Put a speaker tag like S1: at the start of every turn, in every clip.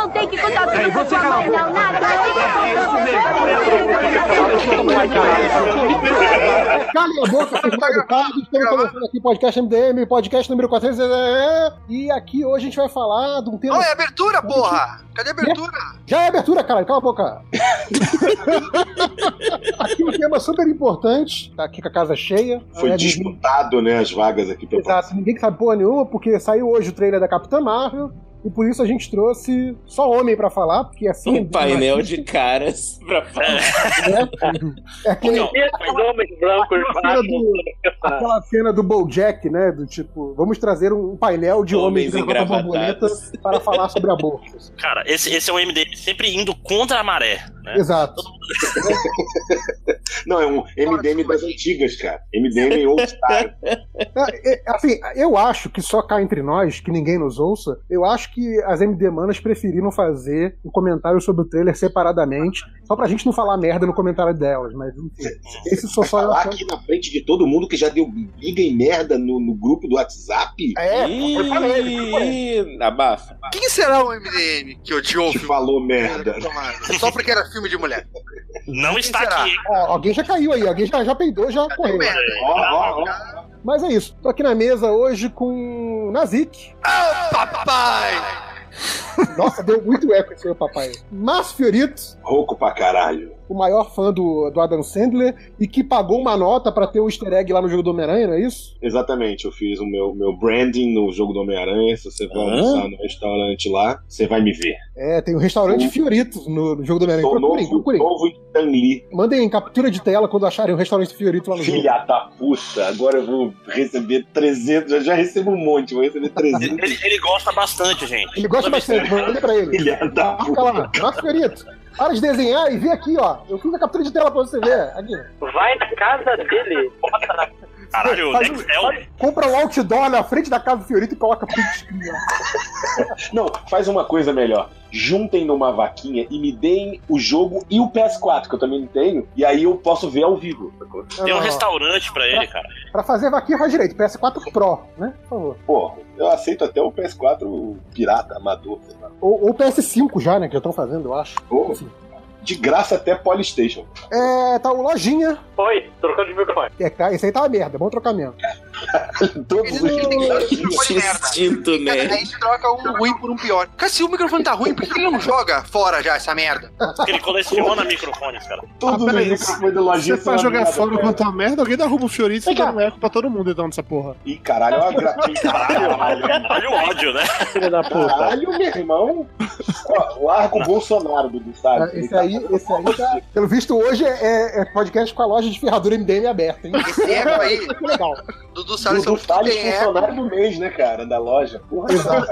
S1: não tem que contar tudo pra sua mãe, não, nada.
S2: Calem a boca, vocês mal educados. Estamos começando aqui o podcast MDM, podcast número 400. E aqui hoje a gente vai falar de um tema.
S3: Não, é abertura, porra! Cadê a abertura?
S2: Já é abertura, caralho, cala a boca. aqui um tema super importante, tá aqui com a casa cheia.
S4: Foi
S2: É,
S4: disputado, né, as vagas aqui pra
S2: Exato, ninguém sabe porra nenhuma, porque saiu hoje o trailer da Capitã Marvel. E por isso a gente trouxe só homem pra falar, porque assim.
S5: Um painel de caras pra falar.
S2: Né? É aquele,
S6: Os homens brancos
S2: aquela, cena do, aquela cena do Bojack, né? Do tipo, vamos trazer um painel de homens,
S5: Homens
S2: gravata borboleta para falar sobre abortos.
S7: Cara, esse, esse é o MDM sempre indo contra a maré. Né?
S2: Exato.
S4: Não, é um MDM das antigas, cara. MDM Old Star.
S2: É, Assim, eu acho que só cá entre nós, que ninguém nos ouça, eu acho que as MD Manas preferiram fazer um comentário sobre o trailer separadamente, só pra gente não falar merda no comentário delas, mas enfim. Esse só só eu
S4: Falar aqui na frente de todo mundo que já deu briga e merda no, no grupo do WhatsApp.
S2: É, pra ele.
S5: Ih, abafa.
S3: Quem será o MDM que odiou filme?
S4: falou merda.
S3: Só porque era filme de mulher.
S7: Não está
S3: será?
S7: aqui. hein?
S2: Alguém já caiu aí, alguém já, já peidou, já correu.
S3: Merda.
S4: Ó, ó, ó.
S2: Mas é isso. Tô aqui na mesa hoje com Nazik.
S3: Papai!
S2: Nossa, deu muito eco esse meu papai. Márcio Fiorito,
S4: Rouco pra caralho.
S2: O maior fã do, do Adam Sandler e que pagou uma nota pra ter o easter egg lá no jogo do Homem-Aranha, não é isso?
S4: Exatamente, eu fiz o meu, meu branding no jogo do Homem-Aranha. Se você vai
S5: Hã?
S4: almoçar no restaurante lá, você vai me ver.
S2: É, tem o restaurante
S4: O-
S2: Fiorito no, no jogo do Homem-Aranha. Procurem, procurem.
S4: novo Stan Lee.
S2: Mandem captura de tela quando acharem o restaurante Fiorito lá no jogo.
S4: Filha da puta, agora eu vou receber 300, eu já recebo um monte, vou receber 300.
S7: Ele, ele gosta bastante, gente.
S2: Ele gosta bastante, manda pra ele.
S4: Filha da
S2: Marca
S4: puta.
S2: lá, Márcio Fiorito. Para de desenhar e vê aqui, ó. Eu fiz a captura de tela pra você ver. Aqui.
S6: Vai na casa dele, bota na
S7: Caralho,
S2: Faz
S7: é o-
S2: Compra um outdoor na frente da casa do Fiorito e coloca.
S4: Não, faz uma coisa melhor. Juntem numa vaquinha e me deem o jogo e o PS4, que eu também não tenho, e aí eu posso ver ao vivo.
S7: tem um
S2: Não,
S7: restaurante pra ele, cara.
S2: Pra fazer vaquinha faz direito. PS4 Pro, né? Por favor.
S4: Pô, eu aceito até o PS4 pirata, amador.
S2: Ou, ou PS5 já, né? Que já estão fazendo, eu acho.
S4: Pô,
S2: Enfim.
S4: de graça até Polystation.
S2: É, tá o Lojinha.
S6: Oi, trocando de microfone.
S2: É, tá, esse aí tá uma merda, bom trocamento.
S4: Todos
S3: Ele, ele tem microfone
S5: instinto, né?
S3: Aí a gente troca um ruim por um pior. Cara, se o microfone tá ruim, por que ele não joga fora já essa merda?
S7: Porque ele coleciona microfones, cara.
S8: Ah,
S4: os
S8: peraí,
S4: microfones do
S8: Se
S4: lojinha
S8: você vai
S4: são
S8: jogar fora enquanto tá uma merda, alguém derruba o Fiorito e dá um eco pra todo mundo então nessa porra.
S4: Ih, caralho, olha a gra... caralho,
S7: Olha o ódio, né?
S8: Filha da puta.
S4: caralho, meu irmão. Ó, larga o Bolsonaro, Dudu, sabe?
S2: Ah, Esse aí, esse aí tá. Pelo visto, hoje é, é podcast com a loja de ferradura MDM aberta, hein?
S3: Esse eco aí,
S2: Que legal.
S3: Dudu Salles é
S4: Dudu Salles,
S3: tem eco.
S4: funcionário do mês, né, cara, da loja. Porra,
S2: Exato.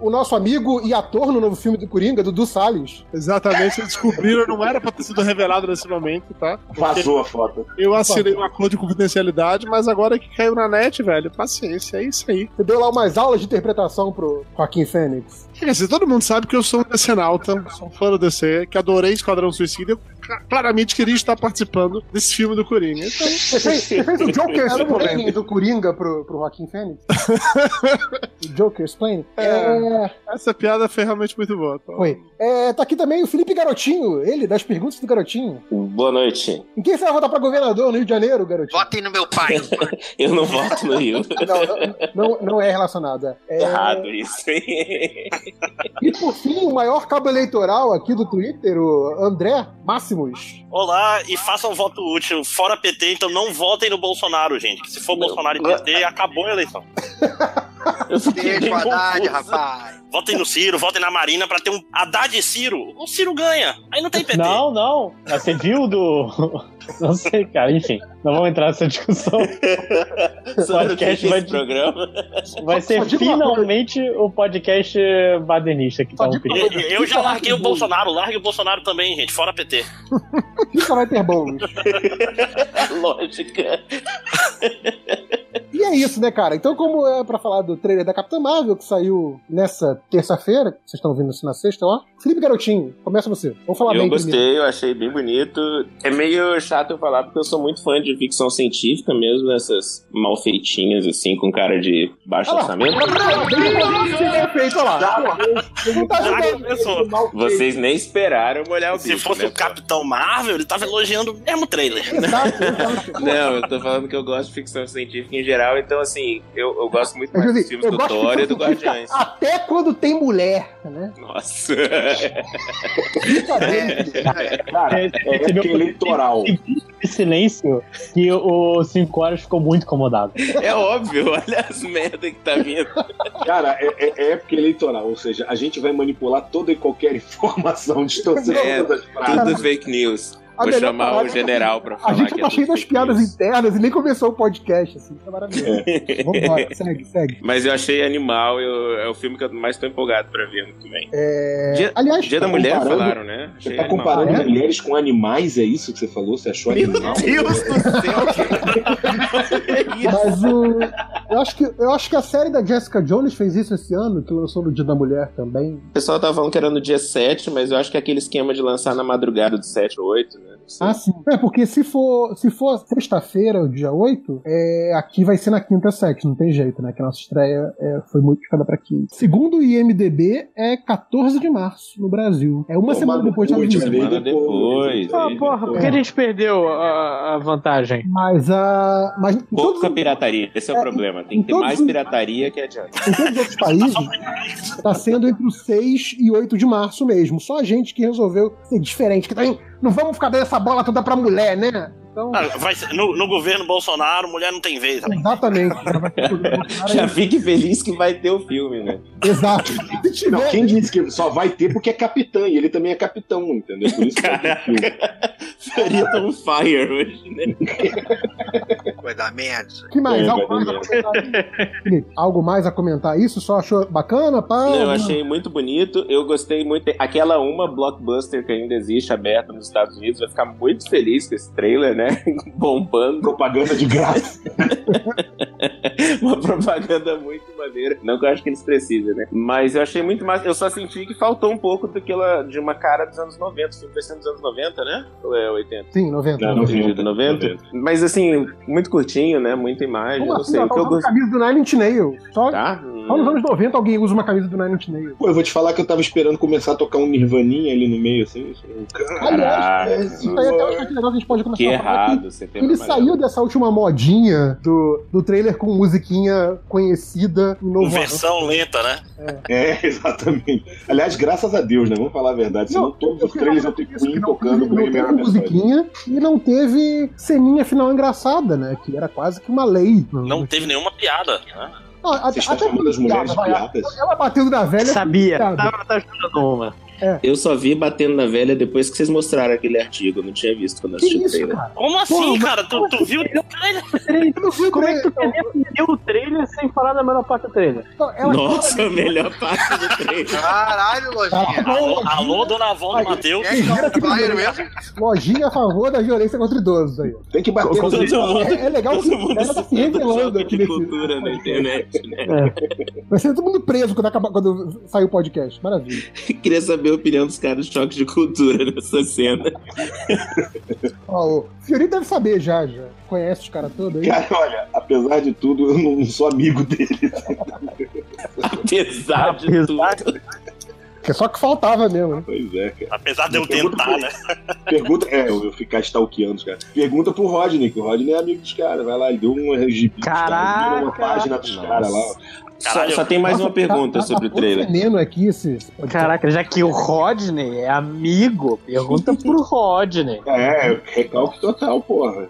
S2: O nosso amigo e ator no novo filme do Coringa, Dudu Salles.
S8: Exatamente, vocês descobriram, não era pra ter sido revelado nesse momento, tá?
S4: Vazou a foto.
S8: Eu assinei um acordo de confidencialidade, mas agora que caiu na net, velho, paciência, é isso aí.
S2: Você deu lá umas aulas de interpretação pro Joaquim Fênix.
S8: Quer dizer, todo mundo sabe que eu sou um decenalta, sou um fã do DC, que adorei Esquadrão Suicida, eu claramente queria estar participando desse filme do Coringa. Então,
S2: Você fez, você fez o Joker Explaining do Coringa pro, pro Joaquim Fênix? o Joker Explaining? É,
S8: essa piada foi realmente muito boa. Então,
S2: foi. É, tá aqui também o Felipe Garotinho, ele, das perguntas do Garotinho.
S5: Boa noite.
S2: Em quem você vai votar pra governador no Rio de Janeiro, Garotinho?
S3: Votem no meu pai.
S5: Eu não voto no Rio.
S2: Não, não, não, é relacionada. É,
S5: Errado isso, hein?
S2: E por fim, o maior cabo eleitoral aqui do Twitter, o André Máximos.
S7: Olá, e façam voto útil. Fora PT, então não votem no Bolsonaro, gente. Que se for Bolsonaro e PT, acabou a eleição.
S5: Eu fiquei
S3: Deixa
S5: bem
S3: Haddad, rapaz.
S7: Votem no Ciro, votem na Marina pra ter um Haddad e Ciro. O Ciro ganha. Aí não tem PT.
S9: Não, não. Você viu do. Não sei, cara. Enfim, não vamos entrar nessa discussão.
S5: O
S9: podcast vai-
S5: esse programa.
S9: Vai ser finalmente o podcast badenista que tá um.
S7: Eu, eu já larguei o Bolsonaro, largue o Bolsonaro também, gente. Fora PT.
S2: Isso vai ter bons.
S5: Lógica.
S2: E E é isso, né, cara? Então, como é pra falar do trailer da Capitã Marvel, que saiu nessa terça-feira, vocês estão ouvindo isso na sexta, ó. Felipe Garotinho, começa você. Vamos falar
S5: Eu
S2: bem
S5: gostei,
S2: primeiro.
S5: eu achei bem bonito. É meio chato eu falar, porque eu sou muito fã de ficção científica mesmo, essas mal feitinhas, assim, com cara de baixo
S2: Olha lá.
S5: orçamento. Vocês nem esperaram molhar o
S7: Se
S5: bicho,
S7: fosse
S5: né,
S7: o Capitão Marvel, ele tava elogiando o mesmo trailer.
S2: Exato, exato.
S5: Não, eu tô falando que eu gosto de ficção científica em geral, então assim, eu, eu gosto muito
S2: Eu,
S5: mais dos filmes
S2: eu
S5: do Thor e do Guardiões.
S2: Até quando tem mulher, né?
S5: Nossa.
S4: Cara, é época eleitoral.
S9: De silêncio que o 5 horas ficou muito incomodado.
S5: É óbvio, olha as merda que tá vindo.
S4: Cara, é, é- é época eleitoral, ou seja, a gente vai manipular toda e qualquer informação, distorcendo
S5: É. Tudo fake news.
S2: A
S5: Vou chamar o
S2: é
S5: general pra
S2: A
S5: falar
S2: gente
S5: que
S2: tá
S5: é
S2: cheio das piadas
S5: news.
S2: internas e nem começou o podcast, assim. É maravilhoso. Vambora, segue, segue.
S5: Mas eu achei animal, eu- é o filme que eu mais tô empolgado pra ver ano que vem.
S2: É...
S5: Dia,
S2: Aliás,
S5: Dia da
S4: tá
S5: Mulher
S4: comparando-
S5: falaram, né?
S4: Você
S5: Achei
S4: tá
S5: animal.
S4: comparando
S2: É?
S4: mulheres com animais, é isso que você falou? Você achou
S5: Meu
S4: animal?
S5: Deus do céu! que isso?
S2: Mas o. Eu acho, que, eu acho que a série da Jessica Jones fez isso esse ano, que lançou no Dia da Mulher também.
S5: O pessoal tava falando que era no dia 7, mas eu acho que é aquele esquema de lançar na madrugada do 7 ou 8, né?
S2: Ah, sim. É, porque se for, se for sexta-feira, o dia 8, é, aqui vai ser na quinta 7, não tem jeito, né? Que a nossa estreia é, foi modificada pra quinta. Segundo o IMDB, é 14 de março no Brasil. É uma
S4: Pô,
S2: semana depois Estados Unidos.
S4: né?
S5: Semana depois.
S9: Ah,
S5: aí
S9: porra, por que a gente perdeu a, a vantagem?
S2: Mas a. Mas em todos,
S5: Pouca pirataria, esse é o
S2: É,
S5: problema. Tem
S2: em
S5: que ter mais
S2: os-
S5: pirataria que adianta.
S2: em todos os outros países, tá sendo entre o 6 e 8 de março mesmo. Só a gente que resolveu ser diferente. Que também não vamos ficar dando essa bola toda pra mulher, né? Então,
S7: Ah, vai ser- no, no governo Bolsonaro, mulher não tem vez. também.
S2: exatamente. Já
S5: fique feliz que vai ter o filme, né?
S2: Exato.
S4: Não, quem disse que só vai ter porque é capitã, e ele também é capitão, entendeu? Por isso que vai ter filme.
S5: Fiorito on fire hoje, né?
S3: Vai dar merda.
S2: que mais?
S4: É,
S2: Algo mais, a comentar? Felipe, algo mais a comentar isso? Só achou bacana? Pá?
S5: Não, eu achei muito bonito. Eu gostei muito. Aquela uma blockbuster que ainda existe aberta nos Estados Unidos vai ficar muito feliz com esse trailer, né? Bombando.
S4: Propaganda de graça.
S5: Uma propaganda muito maneira. Não que eu acho que eles precisem, né? Mas eu achei muito massa. Eu só senti que faltou um pouco daquela, de uma cara dos anos 90. O filme vai ser dos anos 90, né? Ou é 80?
S2: Sim, 90.
S4: Não,
S5: Não,
S4: não,
S5: fingido 90. Mas assim, muito curtinho, né? Muita imagem.
S2: Como
S5: eu não
S2: assim?
S5: sei.
S2: Ela
S5: O
S2: tá
S5: que eu gostei.
S2: camisa do Nine Inch Nails. Só,
S5: Tá?
S2: só nos anos 90 alguém usa uma camisa do Nine Inch Nails.
S4: Pô, eu vou te falar que eu tava esperando começar a tocar um Nirvaninha ali no meio, assim. isso-
S2: Aliás, é,
S5: Caralho.
S2: isso aí é até coisa legal que a gente pode começar
S5: Que
S2: a falar.
S5: Errado tem
S2: Ele saiu dessa última modinha do, do trailer com musiquinha conhecida
S7: Com versão lenta, né?
S4: É, exatamente. Aliás, graças a Deus, né? Vamos falar a verdade. Senão
S2: Não,
S4: todos
S2: eu
S4: os trailers
S2: falar
S4: vão ter
S2: isso, que
S4: Queen
S2: não
S4: tocando
S2: não
S4: Bohemian
S2: teve musiquinha e não teve ceninha final engraçada, né? Que era quase que uma lei.
S7: Não teve nenhuma piada. Né?
S2: Não, até,
S4: Vocês estão
S2: até
S4: chamando as mulheres piadas?
S2: Ela batendo na velha.
S9: Sabia.
S2: piada.
S9: Tava tá ajudando uma.
S5: Eu só vi batendo na velha depois que vocês mostraram aquele artigo. Eu não tinha visto quando assisti o trailer.
S2: cara?
S7: Como assim, cara? Tu, tu viu o trailer?
S9: Como é que tu queria entender o trailer sem falar da menor parte do trailer?
S2: Ela-
S5: Nossa, a melhor parte do trailer.
S3: Caralho, lojinha.
S7: Alô, alô, dona Avó
S2: Aí,
S7: do Matheus.
S3: É é?
S2: Lojinha a favor da violência contra idosos aí.
S4: Tem que bater
S5: mundo,
S2: É, é legal que ela tá se revelando aqui nesse.
S5: cultura na internet, né?
S2: Vai ser todo mundo preso quando, acabar, quando sair o podcast. Maravilha.
S5: Queria saber a opinião dos caras de choque de cultura nessa cena.
S2: Ó, o Fiorito deve saber já, já. Conhece os caras todos aí.
S4: Cara, olha, apesar de tudo, eu não sou amigo deles.
S5: Apesar de tudo.
S2: Que é só que faltava mesmo, né?
S4: Pois é, cara.
S7: Apesar de eu tentar,
S4: pro-
S7: né?
S4: Pergunta, é, eu eu ficar stalkeando os caras. Pergunta pro Rodney, que o Rodney é amigo dos caras. Vai lá, ele deu um gibi
S9: Caraca!
S4: deu uma página dos
S5: Nossa.
S4: caras lá.
S5: Só,
S7: Caralho.
S5: só tem mais uma
S2: Nossa,
S5: pergunta
S2: tá-
S5: sobre o
S2: tá
S5: trailer.
S2: veneno aqui esse.
S9: Caraca, já que o Rodney é amigo, pergunta pro Rodney.
S4: É, recalque total, porra.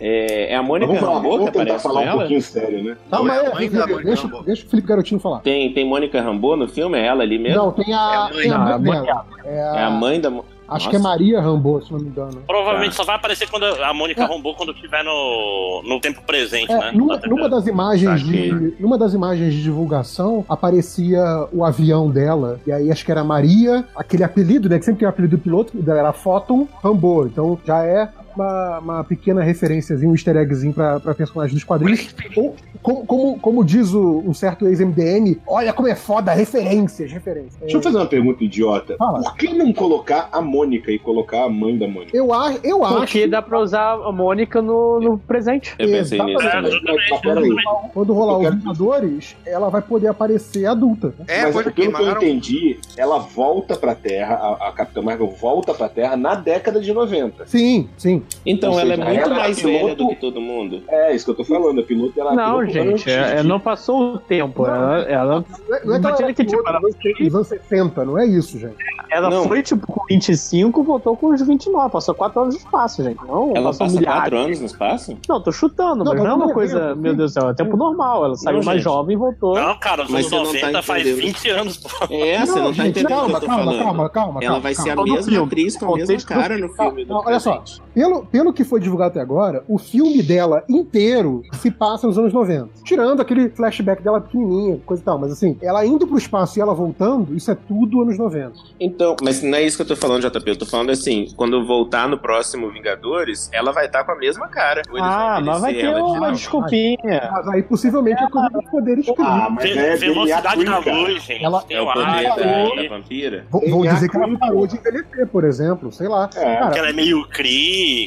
S5: É, é a
S4: Mas
S5: Mônica
S4: vamos falar,
S5: Rambeau
S4: vamos
S5: aparece
S4: falar um
S5: ela?
S4: pouquinho sério, né?
S2: Calma
S3: Não, é
S2: aí,
S3: a mãe da
S2: deixa, deixa, deixa o Felipe Garotinho falar.
S5: Tem, tem Mônica Rambeau no filme? É ela ali mesmo?
S2: Não, tem a,
S3: É a mãe.
S9: Não,
S2: dela. É a,
S5: É a mãe da.
S2: Acho
S5: Nossa.
S2: que é Maria Rambo, se não me engano.
S7: Provavelmente
S5: Tá.
S7: só vai aparecer quando a Mônica roubou quando tiver no, no tempo presente,
S2: É,
S7: né?
S2: numa, numa das imagens
S5: Saquei.
S2: de numa das imagens de divulgação aparecia o avião dela e aí acho que era Maria aquele apelido né que sempre tem o apelido do piloto que dela era Photon Rambo então já é uma, uma pequena referênciazinha, um easter eggzinho pra, pra personagem dos quadrinhos. Ou, como, como, como diz o, um certo ex-MDM, olha como é foda, referências, referências.
S4: Deixa eu fazer uma pergunta idiota.
S2: Fala.
S4: Por que não colocar a Mônica e colocar a mãe da Mônica?
S2: Eu, acho, eu acho.
S9: Porque dá pra usar a Mônica no, no presente.
S5: Eu pensei nisso
S2: Exatamente.
S4: mas peraí.
S2: Quando rolar os Vingadores, ela vai poder aparecer adulta. né?
S3: É,
S4: Mas pelo que eu entendi, ela volta pra Terra, a, a Capitã Marvel volta pra Terra na década de 90.
S2: Sim, sim.
S5: Então
S4: Ou
S5: ela é
S4: seja,
S5: muito
S4: ela
S5: mais
S4: piloto-
S5: velha do que todo mundo.
S4: É, isso que eu tô falando. A piloto ela
S9: Não,
S4: piloto
S9: gente,
S4: antes
S9: é, é, não passou o tempo. Ela, ela,
S2: Não é, não é que ela
S9: que, tipo, ela
S2: nos- nos anos 60, não é isso, gente.
S9: ela
S5: Não.
S9: foi, tipo, com 25 voltou com os 29. Passou 4 anos de espaço, gente. Não,
S5: Ela
S9: passou
S5: passa
S9: milhares.
S5: quatro anos no espaço?
S9: Não, tô chutando,
S2: Não,
S9: mas não é
S2: não
S9: uma
S2: é
S9: coisa, meu. Deus do céu, é tempo normal. Ela saiu
S5: Não,
S9: mais
S5: gente.
S9: jovem e voltou.
S7: Não, cara, os
S5: Mas
S7: anos
S5: você não tá
S7: 90 faz
S5: entendendo.
S7: 20 anos.
S5: É, você não, tá entendendo
S2: calma,
S5: o que eu tô
S2: calma, calma, calma,
S5: Ela vai ser a.
S9: No
S5: mesma atriz com a mesma cara no filme do
S2: não, olha só. Pelo, pelo que foi divulgado até agora, o filme dela inteiro se passa nos anos 90. Tirando aquele flashback dela pequenininha, coisa e tal. Mas assim, ela indo pro espaço e ela voltando, isso é tudo anos 90.
S5: Então, mas não é isso que eu tô falando, JP. Eu tô falando assim, quando voltar no próximo Vingadores, ela vai estar com a mesma cara.
S9: Ah,
S5: vão
S9: mas vai ter
S5: ela de
S9: uma
S5: novo.
S9: desculpinha.
S2: Mas aí possivelmente é coisa dos poderes
S4: Ah, mas
S7: Ve-
S4: é
S7: velocidade da luz, gente.
S2: Ela-
S7: Tem
S5: É o poder
S7: ar
S5: da, da vampira.
S2: Vou, vou
S4: Tem
S2: dizer que ela parou de envelhecer, por exemplo. Sei lá.
S4: É.
S2: Cara,
S7: Que ela é meio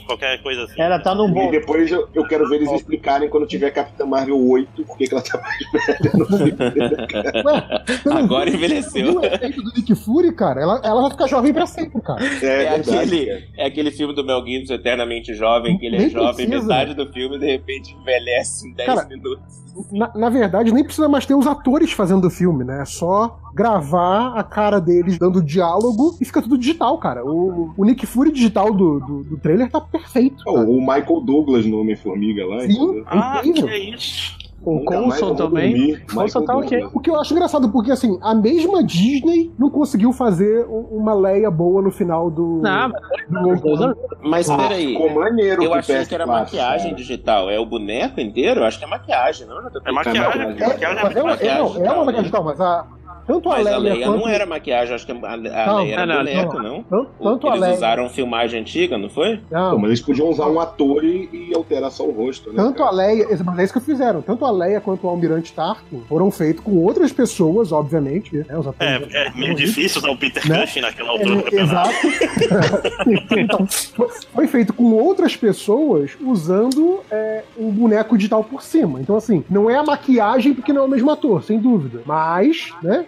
S7: Qualquer coisa assim.
S9: Ela tá num
S4: E
S9: bom.
S4: depois eu, eu quero ver eles explicarem quando tiver Capitã Marvel 8 por que ela tá mais velha no filme.
S2: ué, não
S5: Agora
S2: viu-
S5: envelheceu.
S2: o efeito do Nick Fury, cara? Ela, ela vai ficar jovem pra sempre, cara.
S4: É,
S5: É
S4: verdade,
S5: aquele,
S4: cara.
S5: é aquele filme do Mel Gibson, Eternamente Jovem, que ele é
S2: Nem
S5: jovem,
S2: precisa.
S5: metade do filme, de repente envelhece em 10
S2: Cara,
S5: minutos.
S2: Na, na verdade, nem precisa mais ter os atores fazendo o filme, né? É só gravar a cara deles dando diálogo e fica tudo digital, cara. O, o Nick Fury digital do, do, do trailer tá perfeito.
S4: Oh, o Michael Douglas no Homem-Formiga lá.
S2: Sim.
S7: Ah, que é isso?
S9: O Coulson também.
S4: dormir.
S9: Coulson tá ok.
S2: O que eu acho engraçado, porque assim, a mesma Disney não conseguiu fazer um- uma Leia boa no final do.
S9: Não, mas
S2: do
S5: Mas
S4: Ah,
S5: peraí,
S4: Ficou maneiro
S5: eu achei que era
S4: PS4,
S5: maquiagem
S4: cara.
S5: digital. É o boneco inteiro? Eu acho que é maquiagem, não?
S7: É maquiagem.
S4: Tá,
S2: É,
S7: maquiagem
S2: é, é, é uma maquiagem digital, mas a, tanto a
S5: Mas
S2: Leia,
S5: a Leia
S2: quanto,
S5: não era maquiagem, acho que a, a
S2: Não,
S5: Leia era
S9: não, não,
S5: boneco, não?
S2: tanto, tanto a
S5: Eles
S2: Leia.
S5: usaram filmagem antiga, não foi?
S2: Não,
S4: Pô, mas eles podiam usar um ator e, e alterar só o rosto, né?
S2: Tanto
S4: cara?
S2: a Leia, mas é isso que fizeram. Tanto a Leia quanto o Almirante Tarkin foram feitos com outras pessoas, obviamente. Né, os atores
S7: É, é meio difícil usar o Peter
S2: Né?
S7: Cushing naquela altura do
S2: É,
S7: campeonato.
S2: exato. então, foi- foi feito com outras pessoas usando é, um boneco digital por cima. Então, assim, não é a maquiagem porque não é o mesmo ator, sem dúvida. Mas, né?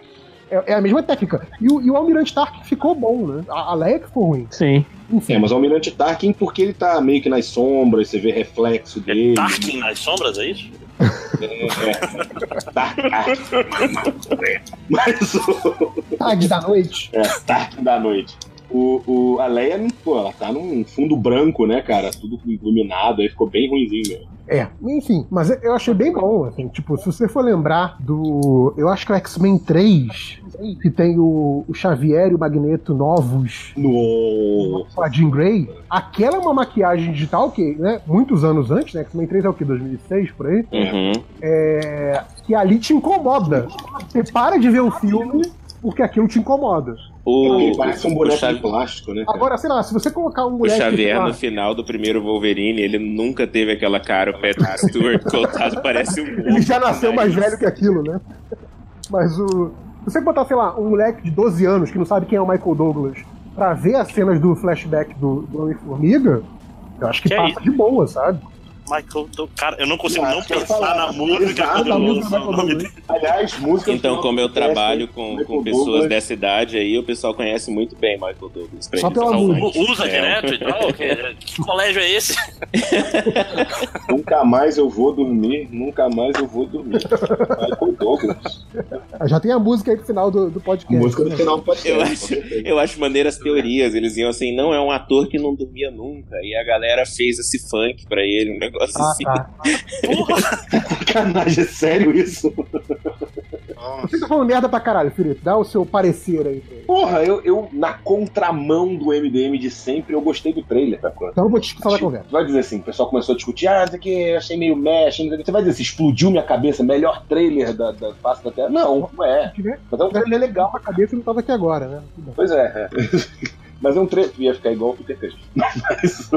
S2: É, é a mesma técnica. E o, e o Almirante Tarkin ficou bom, né? A, a Leia que ficou ruim.
S9: Sim.
S2: Enfim.
S4: É, mas o Almirante Tarkin, porque ele tá meio que nas sombras, você vê reflexo dele.
S7: Tarkin nas sombras, é isso?
S4: Tarkin. Mas o.
S2: Tarde da noite.
S4: É, Tarkin da noite. O, o, a Leia, pô, ela tá num fundo branco, né, cara? Tudo iluminado, aí ficou bem ruimzinho mesmo.
S2: É, enfim, mas eu achei bem bom, assim, tipo, se você for lembrar do. Eu acho que é o X-Men 3, que tem o, o Xavier e o Magneto novos
S4: No.
S2: a Jean Grey, aquela é uma maquiagem digital que, né, muitos anos antes, né, X-Men 3 é o que, 2006, por aí,
S5: Uhum.
S2: é, que ali te incomoda. Você para de ver o filme porque aquilo te incomoda.
S4: Ele
S5: O,
S4: parece um
S5: o
S4: boneco
S5: Xavi-
S4: de plástico, né? cara?
S2: Agora, sei lá, se você colocar um
S5: O
S2: moleque...
S5: Xavier, no final do primeiro Wolverine, ele nunca teve aquela cara, o Patrick Stewart voltado, parece um
S2: Ele já nasceu mais velho que aquilo, né? Mas o. Se você botar, sei lá, um moleque de 12 anos que não sabe quem é o Michael Douglas pra ver as cenas do flashback do, do Homem-Formiga, eu acho que,
S7: Que é
S2: passa de boa, sabe?
S7: Michael, do- cara, eu não consigo
S4: Não,
S7: não pensar na música
S4: Exato,
S7: quando
S2: a
S7: eu
S2: música
S7: ouço
S2: do
S7: o nome dele.
S4: Aliás, música.
S5: Então, como eu trabalho com,
S4: Michael
S5: com pessoas
S4: Douglas.
S5: dessa idade aí, o pessoal conhece muito bem Michael Douglas.
S2: Só pela música.
S7: Usa
S5: É.
S7: direto e tal? Que, que colégio é esse?
S4: Nunca mais eu vou dormir, nunca mais eu vou dormir. Michael Douglas.
S2: Já tem a música aí pro final do, do
S4: A
S2: podcast.
S4: música no
S2: né?
S4: final pode ser.
S5: Eu acho, eu acho maneiras teorias. Eles iam assim, não é um ator que não dormia nunca. E a galera fez esse funk pra ele, um negócio
S2: Ah,
S5: assim.
S2: tá.
S4: Sacanagem, é sério isso?
S2: Você tá falando merda pra caralho, Felipe. Dá o seu parecer aí. pra ele.
S4: Porra, eu, eu, na contramão do MDM de sempre, eu gostei do trailer, tá?
S2: Então eu vou te escutar da conversa.
S4: Vai dizer assim, o pessoal começou a discutir, ah, isso aqui eu achei meio mexe, você vai dizer assim, explodiu minha cabeça, melhor trailer da, da face da Terra? Não, não é. Mas é um trailer legal.
S2: a cabeça não tava aqui agora, né?
S4: Pois é. É. Mas é um trailer. Ia ficar igual o Peter Cushing. Mas.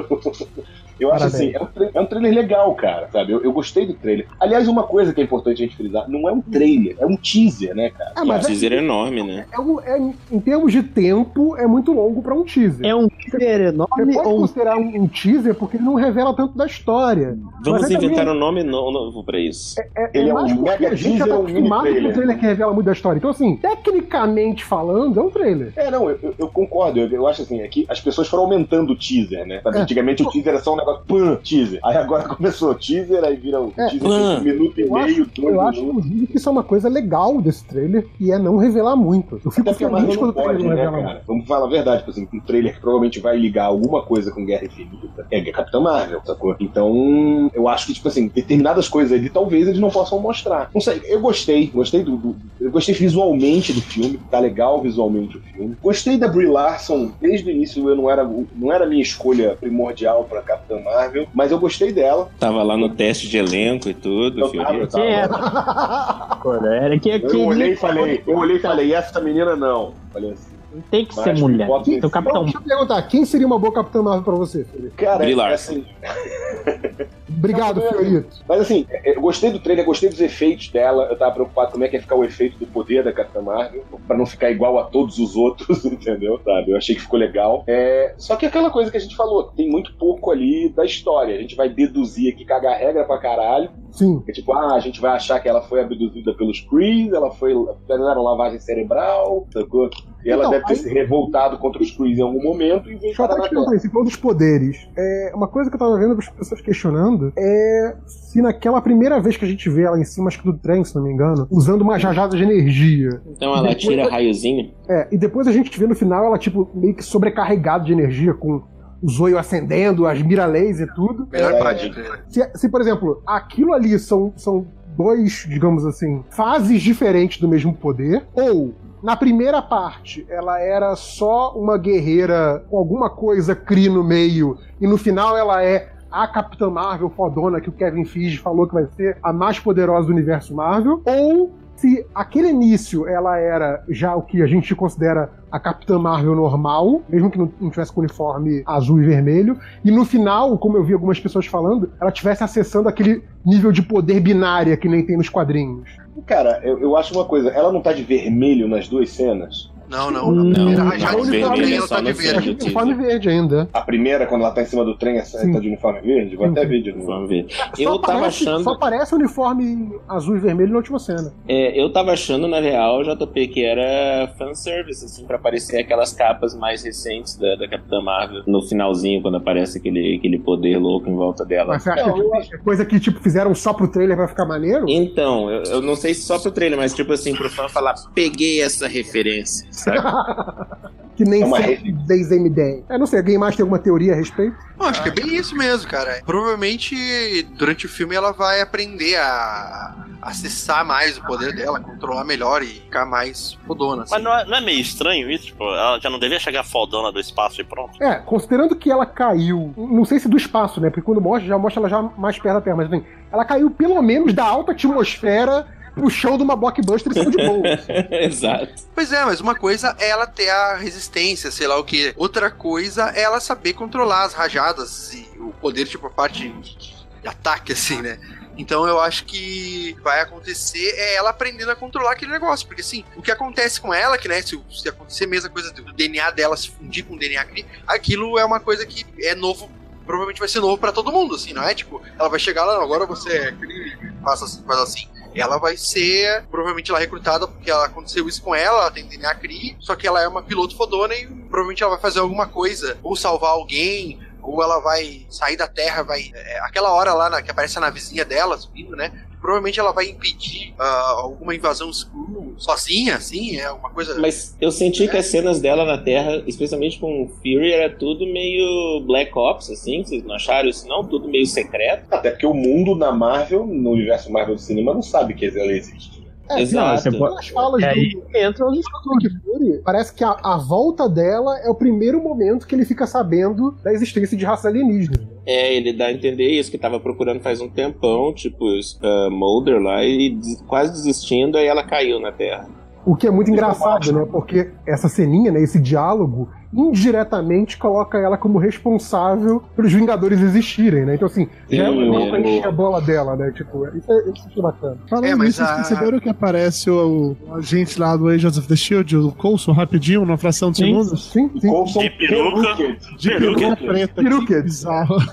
S4: Eu acho
S2: Parabéns.
S4: assim, é um, é um trailer legal, cara, sabe? Eu, eu gostei do trailer. Aliás, uma coisa que é importante a gente frisar, não é um trailer, é um teaser, né, cara?
S2: É,
S5: O
S2: mas é,
S5: teaser é enorme, né?
S2: é um- é- em termos de tempo, é muito longo pra um teaser.
S9: É um teaser
S2: Você
S9: enorme
S2: pode
S9: ou um
S2: considerar um, um teaser porque ele não revela tanto da história.
S5: Vamos
S2: é
S5: inventar
S2: também-
S5: um nome no- novo pra isso.
S2: É,
S4: Ele é um mega
S2: a gente já
S4: teaser
S2: tá
S4: um
S2: acostumado com
S4: trailer?
S2: um trailer que revela muito da história. Então, assim, tecnicamente falando, é um trailer.
S4: É, não, eu, eu- eu concordo. Eu, eu acho assim, aqui as pessoas foram aumentando o teaser, né? Sabe?
S2: É.
S4: Antigamente o teaser era só um negócio, pã, teaser. Aí agora começou o teaser, aí vira o
S2: É.
S4: teaser de um minuto e
S2: Eu
S4: meio,
S2: acho,
S4: dois
S2: eu acho, inclusive, que isso é uma coisa legal desse trailer, e é não revelar muito. Eu fico
S4: Até a
S2: feliz quando
S4: não
S2: o trailer
S4: pode,
S2: não
S4: né,
S2: revela
S4: cara? Vamos falar a verdade, tipo assim, um trailer que provavelmente vai ligar alguma coisa com Guerra Infinita é Capitão Marvel, sacou? Então, eu acho que, tipo assim, determinadas coisas ali talvez eles não possam mostrar. Não sei, eu gostei, gostei do, do- eu gostei visualmente do filme, tá legal visualmente o filme. Gostei da Brie Larson, desde o início eu não era, não era a minha escolha primordial pra Capitã Marvel, mas eu gostei dela.
S5: Tava lá no teste de elenco e tudo,
S4: Eu
S5: Fiori.
S4: tava,
S9: é?
S4: tava.
S9: Pô, Era que, que
S4: Eu olhei e falei, eu olhei e falei, essa menina não. Falei assim.
S9: tem que
S4: Mas
S9: ser mulher. Então, Capitão
S2: Deixa eu perguntar, quem seria uma boa Capitã Marvel pra você?
S4: Cara,
S5: Brie
S4: é
S5: Larson.
S4: assim,
S2: Obrigado, Fiorito.
S4: Mas assim, eu gostei do trailer, gostei dos efeitos dela. Eu tava preocupado como é que ia ficar o efeito do poder da Capitã Marvel, pra não ficar igual a todos os outros, entendeu? Sabe? Eu achei que ficou legal. É, Só que aquela coisa que a gente falou, tem muito pouco ali da história. A gente vai deduzir aqui, cagar regra pra caralho.
S2: Sim.
S4: É tipo, ah, a gente vai achar que ela foi abduzida pelos Krees, ela foi. fizeram lavagem cerebral, sacou? E ela
S2: Então,
S4: deve ter
S2: aí-
S4: se revoltado contra os Krees em algum momento e veio
S2: Deixa eu até te perguntar você falou dos poderes. É, uma coisa que eu tava vendo as pessoas questionando é se naquela primeira vez que a gente vê ela em cima, acho que do trem, se não me engano, usando uma jajada de energia.
S5: Então ela tira raiozinho.
S2: É, e depois a gente vê no final ela, tipo, meio que sobrecarregada de energia, com o zoio acendendo, as mira laser e tudo.
S3: Melhor
S4: É.
S3: parte. né?
S2: Se, se, por exemplo, aquilo ali são, são dois, digamos assim, fases diferentes do mesmo poder, ou na primeira parte ela era só uma guerreira com alguma coisa cri no meio, e no final ela é a Capitã Marvel fodona que o Kevin Feige falou que vai ser a mais poderosa do universo Marvel, ou se aquele início ela era já o que a gente considera a Capitã Marvel normal, mesmo que não tivesse com uniforme azul e vermelho, e no final, como eu vi algumas pessoas falando, ela estivesse acessando aquele nível de poder binária que nem tem nos quadrinhos.
S4: Cara, eu, eu acho uma coisa, ela não tá de vermelho nas duas cenas?
S3: Não, não. Primeira
S5: não,
S3: rajada
S2: não,
S3: de ela tá de verde.
S2: Uniforme verde ainda.
S4: A primeira, quando ela tá em cima do trem, essa tá de uniforme verde? Vou
S2: Sim,
S4: até ver de novo.
S5: Vamos ver.
S2: Só
S5: Eu tava
S2: aparece-
S5: achando.
S2: Só aparece o uniforme azul e vermelho na última cena.
S5: É, eu tava achando, na real, JP, que era fanservice, assim, pra aparecer aquelas capas mais recentes da, da Capitã Marvel. No finalzinho, quando aparece aquele, aquele poder louco em volta dela.
S2: Mas você acha
S4: Não,
S2: que é coisa que tipo, fizeram só pro trailer pra ficar maneiro?
S5: Então, eu, eu não sei se só pro trailer, mas tipo assim, pro fã falar, peguei essa referência, sabe?
S2: Que nem
S4: É uma
S2: sempre vez MD. É, não sei, alguém mais tem alguma teoria a respeito?
S3: Não, acho que é bem isso mesmo, cara. Provavelmente, durante o filme, ela vai aprender a acessar mais o poder dela, controlar melhor e ficar mais fodona. assim.
S7: Mas não é, não é meio estranho isso? Tipo, ela já não devia chegar fodona do espaço e pronto?
S2: É, considerando que ela caiu, não sei se do espaço, né? Porque quando mostra, já mostra ela já mais perto da Terra, mas assim, ela caiu pelo menos da alta atmosfera pro chão de uma blockbuster e saiu de boa.
S5: Exato.
S3: Pois é, mas uma coisa é ela ter a resistência, sei lá o que. Outra coisa é ela saber controlar as rajadas e o poder, tipo, a parte de, de ataque, assim, né? Então eu acho que vai acontecer é ela aprendendo a controlar aquele negócio. Porque assim, o que acontece com ela, que né, se, se acontecer mesmo a coisa do DNA dela se fundir com o DNA Kree, aquilo é uma coisa que é novo. Provavelmente vai ser novo pra todo mundo, assim, não é? Tipo, ela vai chegar lá, "Não, agora você é Kree, faça assim, faz assim. Ela vai ser, provavelmente ela recrutada porque ela aconteceu isso com ela, ela tem DNA Kree, só que ela é uma piloto fodona e provavelmente ela vai fazer alguma coisa, ou salvar alguém, ou ela vai sair da Terra, vai. é, aquela hora lá na- que aparece a navezinha dela subindo, né? Provavelmente ela vai impedir ah, alguma invasão Skrull sozinha, assim, é uma coisa.
S5: Mas eu senti que as cenas dela na Terra, especialmente com o Fury, era tudo meio Black Ops, assim. Vocês não acharam isso não? Tudo meio secreto.
S4: Até porque o mundo na Marvel, no universo Marvel do cinema, não sabe que ela existe.
S2: É,
S5: Exato.
S9: você pode-
S2: Pelas falas
S9: aí
S2: do,
S9: entra os
S2: do Nick Fury, parece que a, a volta dela é o primeiro momento que ele fica sabendo da existência de raça alienígena.
S5: É, ele dá a entender isso, que tava procurando faz um tempão, tipo, ah, Mulder lá, e des- quase desistindo, aí ela caiu na Terra.
S2: O que é muito engraçado, né? Porque essa ceninha, né, esse diálogo, indiretamente coloca ela como responsável pelos Vingadores existirem, né? Então, assim, já é
S5: Sim,
S2: uma pra encher a bola dela, né? Tipo, isso é, isso é bacana.
S8: Falando
S3: É, mas
S8: nisso, vocês
S3: a-
S8: perceberam que aparece o, o agente lá do Agents of the Shield, o Coulson, rapidinho, numa fração de
S9: Sim.
S8: segundos?
S2: Sim, sim.
S4: Coulson
S7: De peruca.
S8: De
S7: Peruca.
S8: peruca preta.
S2: Peruca.
S8: Que bizarro.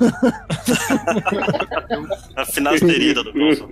S7: A finasterida do Coulson.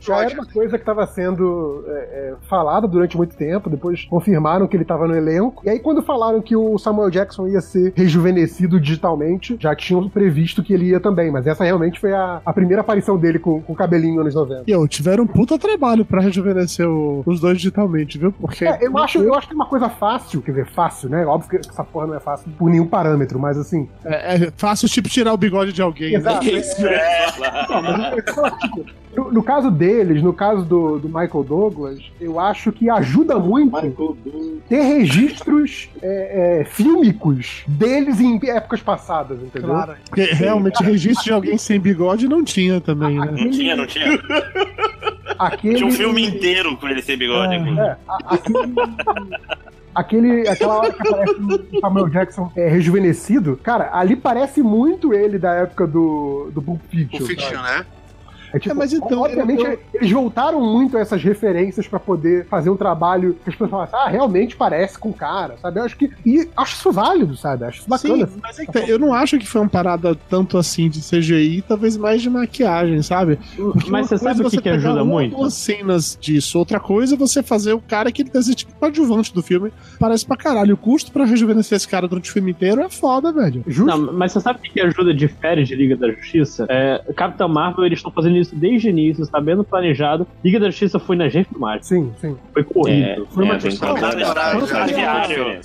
S2: Já era uma coisa que estava sendo é, é, falada durante muito tempo, depois confirmaram que ele estava no elenco. E aí, quando falaram que o Samuel Jackson ia ser rejuvenescido digitalmente, já tinham previsto que ele ia também. Mas essa realmente foi a, a primeira aparição dele com, com o cabelinho anos 90.
S8: E eu, tiveram um puta trabalho pra rejuvenescer o- os dois digitalmente, viu? Porque.
S2: É, eu acho, eu acho que é uma coisa fácil, quer dizer, fácil, né? Óbvio que essa porra não é fácil por nenhum parâmetro, mas assim.
S8: É, é fácil, tipo, tirar o bigode de alguém. né?
S2: Exato.
S5: Isso que eu ia falar.
S2: No, no caso deles, no caso do, do Michael Douglas, eu acho que ajuda muito ter registros é, é, fílmicos deles em épocas passadas, entendeu?
S8: Claro. Porque realmente registro de alguém sem bigode não tinha também, né?
S7: Não tinha, não tinha.
S2: Aquele,
S7: Tinha um filme inteiro com ele sem bigode.
S2: É, a- aquele, aquele- aquela hora que aparece o Samuel Jackson é, rejuvenescido, cara, ali parece muito ele da época do, do Pulp Fiction.
S3: O Fiction,
S2: sabe?
S3: né?
S2: É, tipo,
S8: É, mas então,
S2: obviamente,
S8: eu-
S2: eles voltaram muito a essas referências pra poder fazer um trabalho que as pessoas falam assim, ah, realmente parece com o cara, sabe? Eu acho que. E acho isso válido, sabe? Acho isso bacana.
S8: Sim, mas é que tá, eu não acho que foi uma parada tanto assim de CGI, talvez mais de maquiagem, sabe? Porque
S9: Mas você sabe o que que ajuda muito?
S8: duas cenas disso. Outra coisa é você fazer o cara que ele deve ser tipo coadjuvante do filme. Parece pra caralho. O custo pra rejuvenescer esse cara durante o filme inteiro é foda, velho.
S2: Justo.
S9: Não, mas você sabe o que que ajuda de férias de Liga da Justiça? É, Capitão Marvel, eles estão fazendo isso desde o início, está bem planejado. Liga da Justiça foi na gente do.
S2: Sim, sim.
S9: Foi
S5: É,
S9: corrido.
S2: Foi uma
S5: é,
S2: questão-
S3: Estagiário.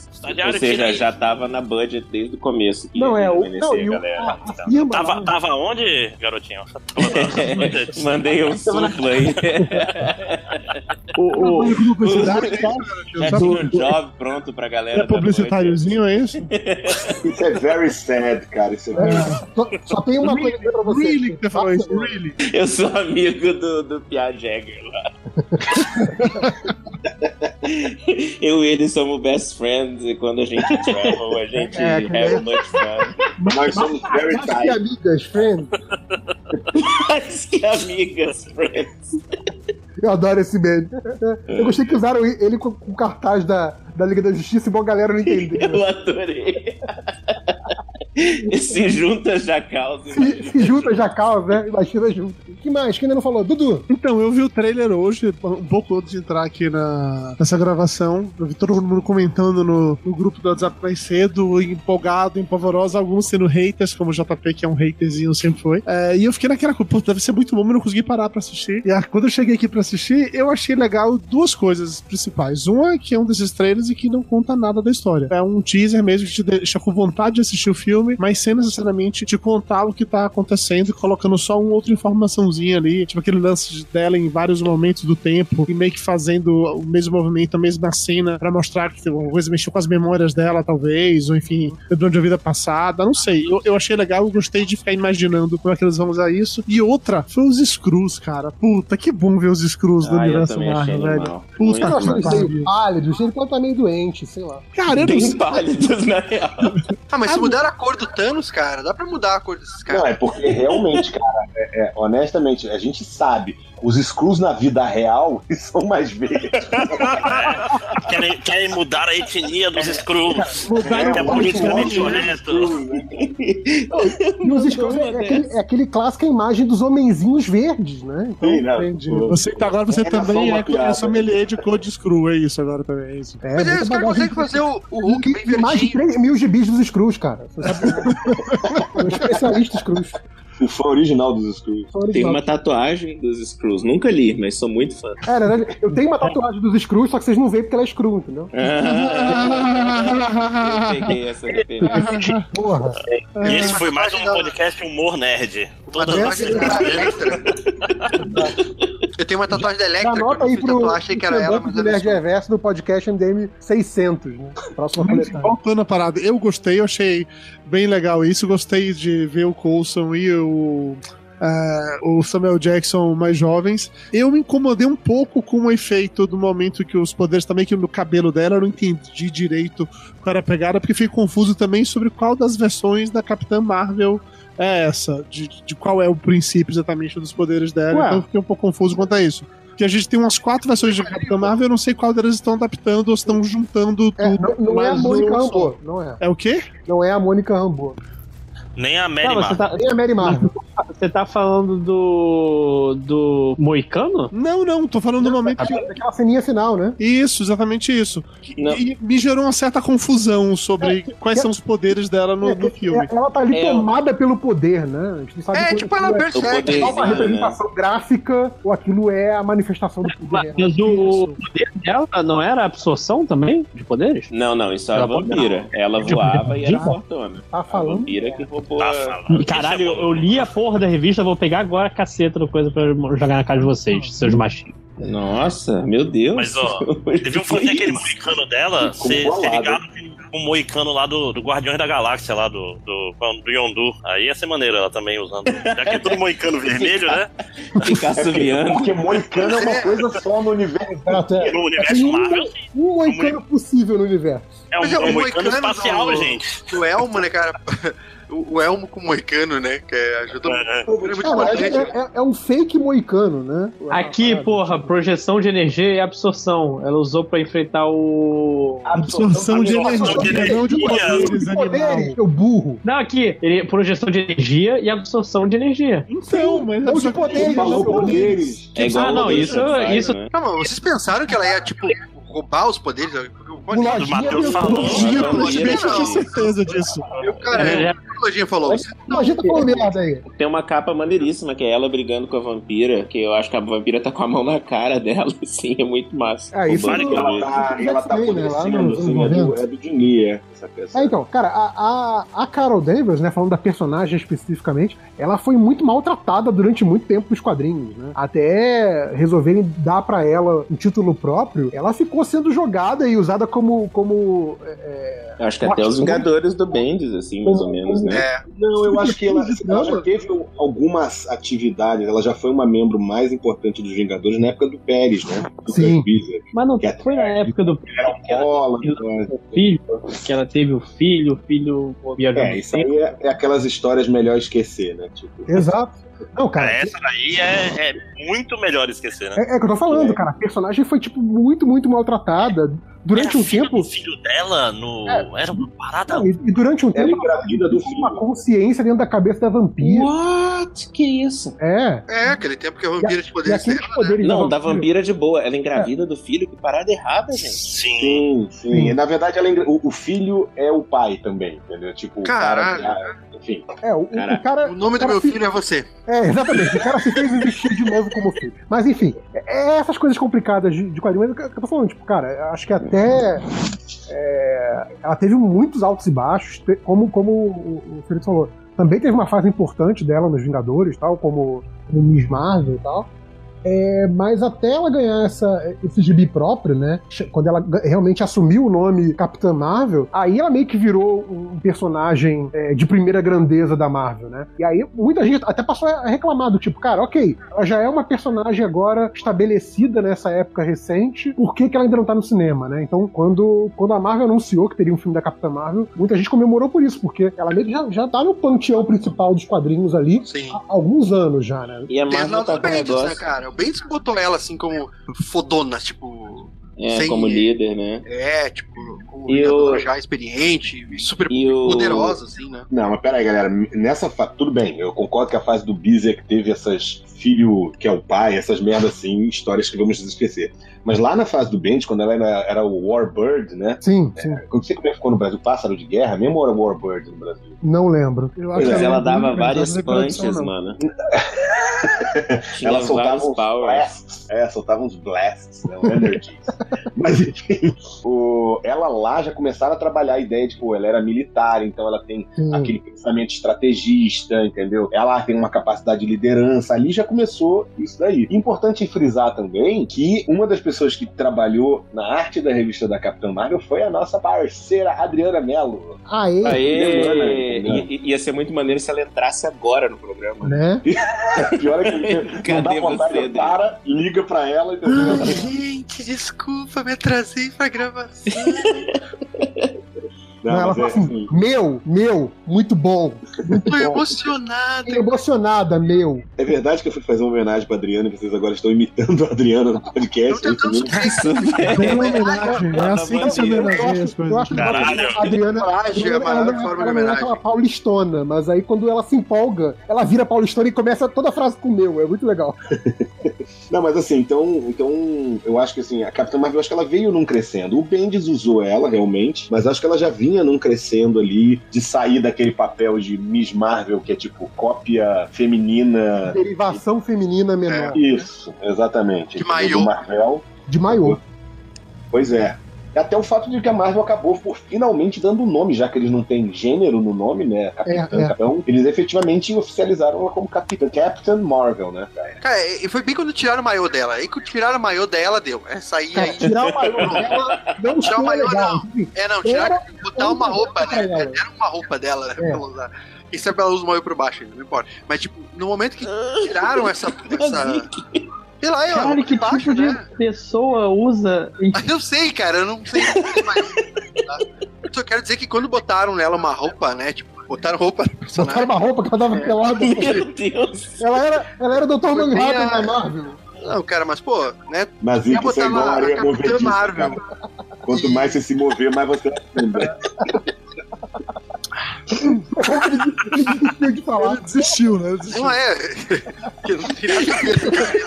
S5: Ou seja, já tava na budget desde o começo.
S2: Não, é o. Não, e o,
S5: galera.
S2: a, a
S5: Então.
S2: firma
S7: Tava, tava onde, garotinho?
S5: Mandei um supla aí.
S9: O, o,
S8: Publicidade,
S5: Já tinha um job pronto pra galera.
S8: É publicitáriozinho, é isso?
S4: Isso é very sad, cara. Isso é very
S2: É, só, tem uma coisa pra você.
S8: Really que você falou isso, really.
S5: Eu sou amigo do, do Pia Jagger lá. Eu e ele somos best friends e quando a gente travel, a gente
S2: É,
S5: have
S2: nem-
S5: much fun.
S4: Nós somos very
S2: Mais que
S4: tight.
S2: amigas, friends.
S5: Mais que amigas, friends.
S2: Eu adoro esse meme. Eu gostei que usaram ele com com o cartaz da, da Liga da Justiça e bom, a galera não entendeu.
S5: Eu adorei. Se junta já causa.
S2: Se, se junta já causa, né? Imagina junto. O que mais? Quem ainda não falou? Dudu.
S8: Então, eu vi o trailer hoje, um pouco antes de entrar aqui na, nessa gravação. Eu vi todo mundo comentando no, no grupo do WhatsApp mais cedo, empolgado, empolvoroso, alguns sendo haters, como o JP, que é um haterzinho, sempre foi. É, e eu fiquei naquela coisa, pô, deve ser muito bom, mas não consegui parar pra assistir. E ah, quando eu cheguei aqui pra assistir, eu achei legal duas coisas principais. Uma, que é um desses trailers e que não conta nada da história. É um teaser mesmo que te deixa com vontade de assistir o filme, mas sem necessariamente te contar o que tá acontecendo e colocando só uma outra informaçãozinha ali, tipo aquele lance dela em vários momentos do tempo e meio que fazendo o mesmo movimento, a mesma cena pra mostrar que uma coisa mexeu com as memórias dela, talvez, ou enfim, durante a vida passada, não sei. Eu, eu achei legal, eu gostei de ficar imaginando como é que eles vão usar isso. E outra foi os Screws, cara. Puta, que bom ver os Screws do
S5: Ah, eu
S8: universo
S5: achei
S8: Marvel, velho.
S5: animal.
S8: Puta
S2: Eu
S8: que
S2: eles meio pálidos, ele pode estar meio doente, sei lá.
S8: Cara, eu não
S5: Bem
S8: sei.
S5: pálidos, na real.
S3: Ah, mas se mudar a cor do Thanos, cara, dá pra mudar a cor desses caras.
S4: Não, é porque realmente, cara, é- é, honestamente, a gente sabe, os Screws na vida real são mais verdes.
S7: Querem, querem mudar a etnia dos Skrulls.
S2: Mudaram
S7: É, é
S2: muito,
S7: politicamente
S2: né?
S7: honesto.
S2: E os Skrulls é, é aquele, é aquele clássica imagem dos homenzinhos verdes, né? Então,
S4: Sim, não.
S8: Você, tá, agora você
S4: só
S8: também é,
S4: piada.
S8: é sommelier de cor de screw, é isso agora também, é isso.
S2: é,
S3: Mas
S2: muita
S3: os caras conseguem fazer o, o Hulk bem
S2: E mais de
S3: verdinho.
S2: 3 mil gibis dos Screws, cara. Você sabe? É um especialista Screws.
S4: O fã original dos Screws.
S2: Só
S5: Tem uma tatuagem dos Screws. Nunca li, mas sou muito fã.
S2: É, na verdade, eu tenho uma tatuagem dos Screws, só que vocês não veem porque ela é Screw, entendeu?
S5: Eu peguei essa referência.
S2: Porra.
S7: E esse foi mais um podcast humor nerd.
S3: Uma tatuagem da Electra. Eu tenho uma tatuagem da Electra.
S2: Anota
S3: eu
S2: aí pro,
S3: tatuar, achei que era ela, mas
S2: do
S3: era
S2: Nerd. Reverso no podcast MDM 600, né? Próxima coletânea.
S8: Voltando a parada, eu gostei, eu achei bem legal isso. Gostei de ver o Coulson e o. é, o Samuel Jackson mais jovens. Eu me incomodei um pouco com o efeito do momento que os poderes também, que no cabelo dela, eu não entendi direito qual era a pegada, porque fiquei confuso também sobre qual das versões da Capitã Marvel é essa, de, de qual é o princípio exatamente dos poderes dela.
S2: Ué.
S8: Então eu fiquei um pouco confuso quanto a isso. Porque a gente tem umas quatro versões de Capitã Marvel, eu não sei qual delas estão adaptando ou estão juntando
S2: É,
S8: tudo.
S2: não, não é a Mônica
S8: não-
S2: Rambeau, não é.
S8: É o quê?
S2: Não é a Mônica Rambeau.
S7: Nem a Mary
S9: Não, você
S7: Marvel.
S9: tá,
S2: Nem a Mary Marvel.
S9: Você tá falando do. do Moicano?
S8: Não, não, tô falando do momento que.
S2: Daquela ceninha final, né?
S8: Isso, exatamente isso.
S5: Não.
S8: E me gerou uma certa confusão sobre quais são os poderes dela no, no filme.
S2: É, Ela tá ali
S5: É,
S2: tomada pelo poder, né? A gente não sabe
S3: É, tipo, ela
S2: é
S3: percebe.
S5: poder.
S2: só uma
S5: né?
S2: representação gráfica ou aquilo é a manifestação do poder.
S9: Mas o poder dela não era absorção também de poderes?
S5: Não, não, isso é a
S9: Ela
S5: vampira. Ela voava e era fortona.
S2: Tá
S5: A
S2: falando?
S5: vampira que roubou.
S7: Tá
S5: a-
S7: falando.
S9: Caralho, eu, eu li a porra da revista, vou pegar agora a caceta do coisa pra jogar na cara de vocês, seus machinhos.
S5: Nossa, meu Deus.
S7: Mas, ó, Teve um fã aquele moicano dela, ser ligado com o moicano lá do, do Guardiões da Galáxia, lá do, do, do Yondu. Aí ia ser maneiro ela também usando. Já que é tudo moicano vermelho, né?
S5: Ficar assoviando.
S4: Porque Moicano é uma coisa só no universo.
S2: Exato, é.
S7: No universo
S2: Tem um-
S7: Marvel, sim.
S2: Um moicano possível no universo.
S7: É um,
S3: é,
S7: é um moicano
S3: moicano
S7: espacial,
S3: do-
S7: gente.
S3: O Elmo, né, cara? O, o Elmo com o Moicano, né? Que ajuda
S7: É.
S3: muito. É
S2: Ah, é, é- é um fake moicano, né?
S9: Aqui, porra, projeção de energia e absorção. Ela usou pra enfrentar o.
S8: Absorção de
S7: Absorção de
S8: energia, não de poderes.
S2: Poderes, seu burro.
S9: Não, aqui, ele, projeção de energia e absorção de energia.
S8: Então, mas
S2: Não de poderes, de
S4: poderes.
S5: É igual
S9: Ah, não, isso- isso-
S5: né?
S3: Calma, vocês pensaram que ela ia, tipo, roubar os poderes?
S7: O
S2: Lojinha
S7: Matheus falou.
S8: Lojinha, praticamente,
S5: não.
S8: eu certeza disso.
S3: Eu, cara,
S9: É,
S3: o que a Lojinha falou? Você-
S2: Lojinha tá falando merda aí.
S5: Tem uma capa maneiríssima, que é ela brigando com a vampira, que eu acho que a vampira tá com a mão na cara dela, assim, é muito massa.
S2: Ah, isso
S5: Roubando
S2: não-
S5: aquela
S4: Ela tá, ela tá apodrecendo, assim, é do,
S2: 90.
S4: é do essa peça.
S2: É, então, cara, a, a, a Carol Danvers, né, falando da personagem especificamente, ela foi muito maltratada durante muito tempo nos quadrinhos, né? Até resolverem dar pra ela um título próprio, ela ficou sendo jogada e usada como. como é,
S5: Eu acho que até os Vingadores do Bendis, assim, mais ou menos, né?
S3: É,
S4: Não, eu acho que ela, ela já teve algumas atividades, ela já foi uma membro mais importante dos Vingadores na época do Pérez, né? Do
S2: Sim.
S4: Wheeler.
S9: Mas não
S4: é-
S9: foi na época do
S4: Era um cola,
S9: filho, que ela teve o filho, o filho viajou
S4: É, isso aí é, é aquelas histórias melhor esquecer, né? Tipo,
S2: exato. Não, cara,
S7: Essa daí é, é muito melhor esquecer, né?
S2: é, é que eu tô falando, cara. A personagem foi, tipo, muito, muito maltratada. Durante
S7: Era
S2: um
S7: filho
S2: tempo.
S7: do filho dela no. Era uma parada.
S2: Não, e, e durante um
S4: ela
S2: tempo.
S4: engravida do
S2: tinha uma
S4: filho.
S2: consciência dentro da cabeça da vampira.
S5: What? Que isso?
S2: É.
S3: é, aquele tempo que a vampira de
S2: E
S3: poderes
S2: aqueles
S3: dela, né?
S2: poderes
S5: Não, da
S2: vampira-
S5: de boa. Ela engravida do filho, que parada errada, gente.
S7: Sim.
S4: Sim, sim.
S2: Sim.
S4: Na verdade, ela engra- o, o filho é o pai também, entendeu? Tipo, o
S3: Caralho.
S4: cara. Enfim.
S2: É, o, o
S5: Caraca.
S2: cara.
S3: O nome do
S2: cara
S3: meu
S2: se-
S3: filho é você.
S2: É, exatamente. O cara se fez existir de novo como filho. Mas enfim, é é essas coisas complicadas de, de quadrinhos que eu tô falando. Tipo, cara, acho que até. é, ela teve muitos altos e baixos, como, como o, o Felipe falou. Também teve uma fase importante dela nos Vingadores, tal, como, como Miss Marvel e tal. É, mas até ela ganhar essa, esse gibi próprio, né? Quando ela realmente assumiu o nome Capitã Marvel, aí ela meio que virou um personagem é, de primeira grandeza da Marvel, né? E aí muita gente até passou a reclamar do tipo, cara, ok, ela já é uma personagem agora estabelecida nessa época recente, por que, que ela ainda não tá no cinema, né? Então, quando, quando a Marvel anunciou que teria um filme da Capitã Marvel, muita gente comemorou por isso, porque ela meio que já, já tá no panteão principal dos quadrinhos ali
S3: Sim.
S2: há alguns anos já, né?
S5: E a Marvel tá com um
S3: Bendis, né,
S5: negócio.
S3: cara? O Bendis que botou ela assim como fodona, tipo.
S5: É,
S3: Sem-
S5: como líder, né?
S3: É, tipo, como
S5: E o-
S3: já experiente super
S5: E o.
S3: poderosa, assim, né?
S4: Não, mas peraí, galera. Nessa fase. Tudo bem, eu concordo que a fase do Bizek teve essas filho que é o pai, essas merdas assim, histórias que vamos esquecer. Mas lá na fase do Bendis, quando ela era, era o Warbird, né?
S2: Sim, sim.
S4: Eu não sei como é que ficou no Brasil, pássaro de guerra mesmo ou era Warbird no Brasil?
S2: Não lembro.
S8: Eu
S4: Pois
S8: que
S5: Mas ela
S8: não-
S5: dava várias punches, mano.
S4: Ela soltava uns
S5: powers.
S4: blasts. É, soltava uns blasts, né? Um energies. Mas enfim, o- ela lá já começaram a trabalhar a ideia de, pô, ela era militar, então ela tem
S2: Sim.
S4: aquele pensamento estrategista, entendeu? Ela tem uma capacidade de liderança, ali já começou isso daí. Importante frisar também que uma das pessoas que trabalhou na arte da revista da Capitã Marvel foi a nossa parceira Adriana Mello.
S2: Aê,
S5: Aê! I- i- ia ser muito maneiro se ela entrasse agora no programa.
S2: né?
S4: Pior é que não
S5: Cadê
S4: dá vontade,
S5: você,
S4: para, liga pra ela e
S3: Gente, desculpa, me atrasei pra gravação.
S4: Não,
S2: Não, ela fala
S4: é
S2: assim,
S4: assim,
S2: meu, meu, muito bom. Muito
S3: Tô
S2: bom.
S3: emocionado.
S2: Fiquei emocionada, meu.
S4: é verdade que eu fui fazer uma homenagem pra Adriana e vocês agora estão imitando a Adriana no podcast. é isso
S3: tentamos
S4: mesmo?
S8: Tem uma homenagem, é assim que se homenageia as
S2: Eu
S8: coisas.
S2: acho que
S7: Caralho.
S2: a Adriana,
S3: Coragem, é a
S2: ela,
S3: maior
S2: não-
S3: forma de
S2: ela não é
S3: homenagem.
S2: aquela paulistona, mas aí quando ela se empolga, ela vira paulistona e começa toda a frase com meu. É muito legal.
S4: Não, mas assim, então, então eu acho que assim, a Capitã Marvel, eu acho que ela veio num crescendo. O Bendis usou ela, realmente, mas acho que ela já vinha num crescendo ali, de sair daquele papel de Miss Marvel, que é tipo cópia feminina.
S2: Derivação feminina menor.
S4: Isso, exatamente.
S3: De maiô.
S4: Do Marvel.
S2: De maior.
S4: Pois é. Até o fato de que a Marvel acabou por finalmente dando um nome, já que eles não têm gênero no nome, né? Capitã,
S2: É, é.
S4: Capitão, eles efetivamente oficializaram ela como Capitã, Captain Marvel, né?
S3: Cara, e foi bem quando tiraram o maiô dela. Aí quando tiraram o maiô dela, deu. Essa aí,
S2: Cara,
S3: aí.
S2: tirar o maior dela não
S3: Tirar o maiô,
S2: legal.
S3: É, não, tiraram,
S2: Era-
S3: botar uma roupa, né? Era uma roupa dela, né?
S2: É.
S3: Pra ela usar. Sabe ela usa o maiô por baixo, ainda, não importa. Mas, tipo, no momento que tiraram essa. essa... Sei lá, eu.
S9: Caralho, que
S3: baixo,
S9: tipo de
S3: né?
S9: pessoa usa. e-
S3: Eu sei, cara, eu não sei mais. Tá? Eu só quero dizer que quando botaram nela uma roupa, né? Tipo, botaram roupa no
S2: Botaram uma roupa que ela tava pelada.
S5: Meu Deus!
S2: Ela era, ela era o Dr. Manhattan
S3: a-
S2: da Marvel.
S3: Não, cara, mas, pô, né?
S4: Mas
S3: Ia
S4: isso é
S3: botar
S4: igual
S3: lá
S4: a
S3: Capitã Marvel.
S4: cara. Quanto mais você se mover, mais você afunda.
S2: Ele desistiu de falar.
S8: Ele desistiu, né? Ele desistiu.
S3: Não é. que não tem nada a ver, cara.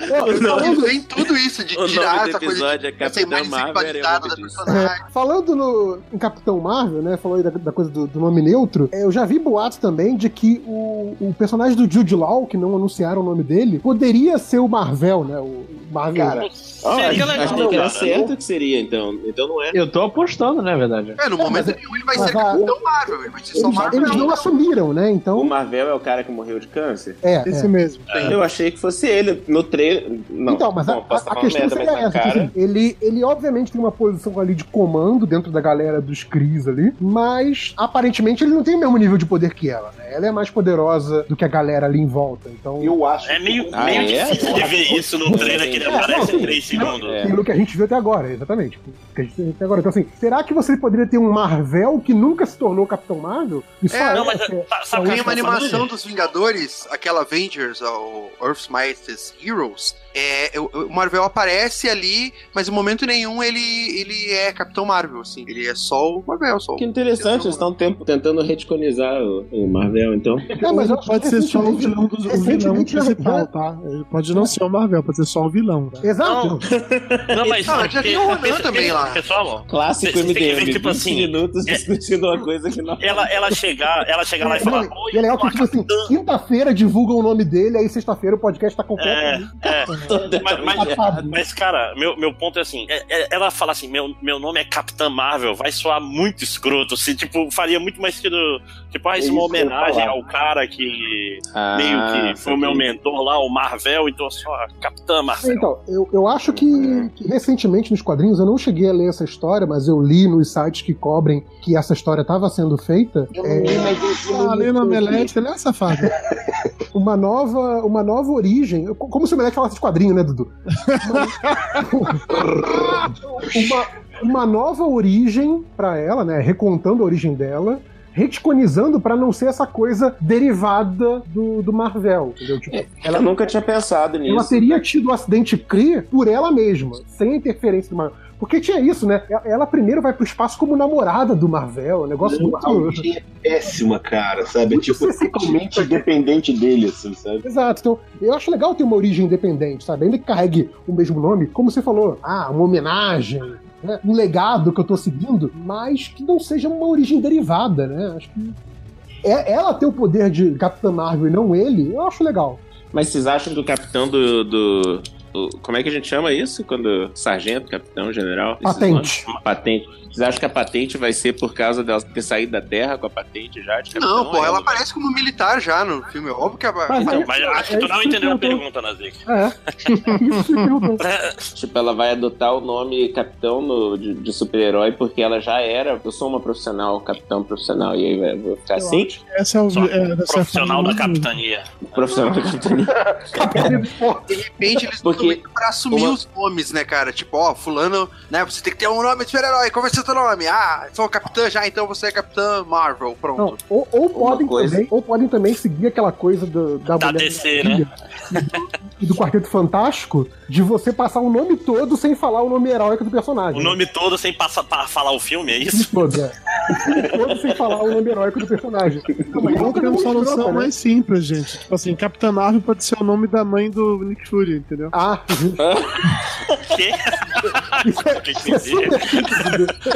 S2: É,
S3: Não, tem tudo isso de tirar essa coisa.
S5: episódio é
S3: Essa
S5: Capitã
S3: imagem
S5: Marvel.
S3: sexualizada da personagem.
S2: é, falando no, em Capitão Marvel, né? Falou aí da, da coisa do, do nome neutro. é, eu já vi boatos também de que o, o personagem do Jude Law, que não anunciaram o nome dele, poderia ser o Marvel, né? O Marvel.
S4: Cara,
S7: Seria legal,
S5: Achei que era certo que seria, então. Então não é.
S9: Eu tô apostando, né, verdade?
S3: É, no momento
S2: mas-
S3: nenhum ele vai ser
S2: a-
S3: Capitão Marvel, ele vai só
S2: eles,
S3: Marvel.
S2: eles não assumiram, né?
S5: O
S2: Então,
S5: Marvel é o cara que morreu de câncer?
S2: é.
S8: Esse
S2: é.
S8: mesmo.
S5: Eu achei que fosse ele. No trailer. Não,
S2: então, mas a,
S5: bom,
S2: a-
S5: estar
S2: a questão seria
S5: na
S2: essa. tipo
S5: cara.
S2: assim, ele, ele obviamente tem uma posição ali de comando dentro da galera dos Cris ali, mas aparentemente ele não tem o mesmo nível de poder que ela, né? Ela é mais poderosa do que a galera ali em volta. Então,
S4: eu acho
S7: É meio,
S5: Ah,
S7: meio
S5: é?
S7: difícil de ver isso no trailer, que ele
S2: É,
S7: aparece
S2: não,
S7: em
S2: sim.
S7: 3 segundos.
S5: É.
S2: pelo que a gente viu até agora, exatamente. O que a gente viu até agora. Então, assim, será que você poderia ter um Marvel que nunca se tornou Capitão Marvel? E só
S3: É,
S7: Não, mas
S2: que é-
S7: tá- sabe
S3: Tem uma animação dos Vingadores, aquela Avengers, o Earth's Mightiest Heroes. É, o Marvel aparece ali, mas em momento nenhum ele, ele é Capitão Marvel, assim. Ele é só o Marvel, só.
S5: Que interessante, eles estão tempo- tentando reticonizar o, o Marvel, então.
S2: Não, mas
S8: pode ser só o vilão, do, o vilão principal, tá? Ele pode não ser o Marvel, pode ser só o vilão. Tá?
S2: Exato.
S7: Não, mas.
S3: Ah, já tem o Ronan também lá.
S7: Pessoal,
S5: Clássico
S7: que ver,
S5: MDM,
S7: tipo
S5: 20
S7: assim,
S5: minutos
S7: é-
S5: discutindo uma coisa que não.
S7: ela, ela chegar, ela chegar lá e falar.
S2: Não, e é legal que, tipo assim, quinta-feira divulgam o nome dele, aí sexta-feira o podcast tá completo.
S7: É, é. Mas, mas, mas, cara, meu, meu ponto é assim: é- é- ela fala assim, meu, meu nome é Capitã Marvel, vai soar muito escroto. Se, tipo, faria muito mais sentido. Tipo, ah, isso é uma
S4: eu
S7: homenagem ao cara que
S5: Ah,
S7: meio que foi o meu mentor lá, o Marvel, então só Capitã Marvel.
S2: Então, eu, eu acho que, que recentemente nos quadrinhos, eu não cheguei a ler essa história, mas eu li nos sites que cobrem que essa história estava sendo feita. é,
S8: Ah, ali na Melete, ele é safado.
S2: uma nova, uma nova origem. Como se o Melete falasse de quadrinho, né, Dudu? Uma, uma nova origem pra ela, né? Recontando a origem dela. Reticonizando pra não ser essa coisa derivada do, do Marvel, entendeu? Tipo,
S5: Ela eu nunca tinha pensado
S2: ela
S5: nisso.
S2: teria tido o acidente Kree por ela mesma, sem a interferência do Marvel. Porque tinha isso, né? Ela primeiro vai pro espaço como namorada do Marvel, um negócio
S4: A
S2: muito.
S4: origem é péssima, cara, sabe? É
S2: Muito
S4: tipo, totalmente dependente dele, assim, sabe?
S2: Exato. Então, eu acho legal ter uma origem independente, sabe? Ainda que carregue o mesmo nome, como você falou, ah, uma homenagem, né? um legado que eu tô seguindo, mas que não seja uma origem derivada, né? Acho que. É, ela ter o poder de Capitã Marvel e não ele, eu acho legal.
S5: Mas vocês acham que o capitão do. do- como é que a gente chama isso? Quando. Sargento, capitão, general?
S2: Patente.
S5: nomes? Patente. Vocês acham que a patente vai ser por causa dela ter saído da Terra com a patente já?
S3: Não, pô, ela aparece como militar já no filme. É Óbvio que ela.
S2: Mas aí-
S7: Mas eu acho que
S2: É
S7: tu não entendeu a
S2: eu
S7: pergunta, Nazik.
S2: É. Perguntou.
S5: Tipo, ela vai adotar o nome capitão no- de, de super-herói porque ela já era. Eu sou uma profissional, capitão profissional. E aí vai- vou ficar assim?
S8: Essa é o. É, é a
S7: Profissional da capitania.
S5: Profissional da capitania.
S3: De repente eles
S5: Porque
S3: pra assumir
S5: uma-
S3: os nomes, né, cara? Tipo, ó, fulano, né? Você tem que ter um nome de super-herói. Qual o teu nome? Ah, sou capitã já, então você é capitã Marvel. Pronto.
S2: Não, ou, ou podem
S5: coisa-
S2: também, ou podem também seguir aquela coisa do, da,
S7: Da
S2: mulher
S7: DC,
S2: Maravilha e do Quarteto Fantástico de você passar o nome todo sem falar o nome heróico do personagem.
S7: O nome todo sem passar pra falar o filme, é
S2: O
S7: isso?
S2: todo, é. O filme todo sem falar o nome heróico do personagem. Não, mas
S8: uma solução
S2: né?
S8: mais simples, gente. Tipo assim, Capitã Marvel pode ser o nome da mãe do Nick Fury, entendeu?
S2: Ah, justo.
S7: Que?
S2: Isso é,
S7: Que
S2: isso é.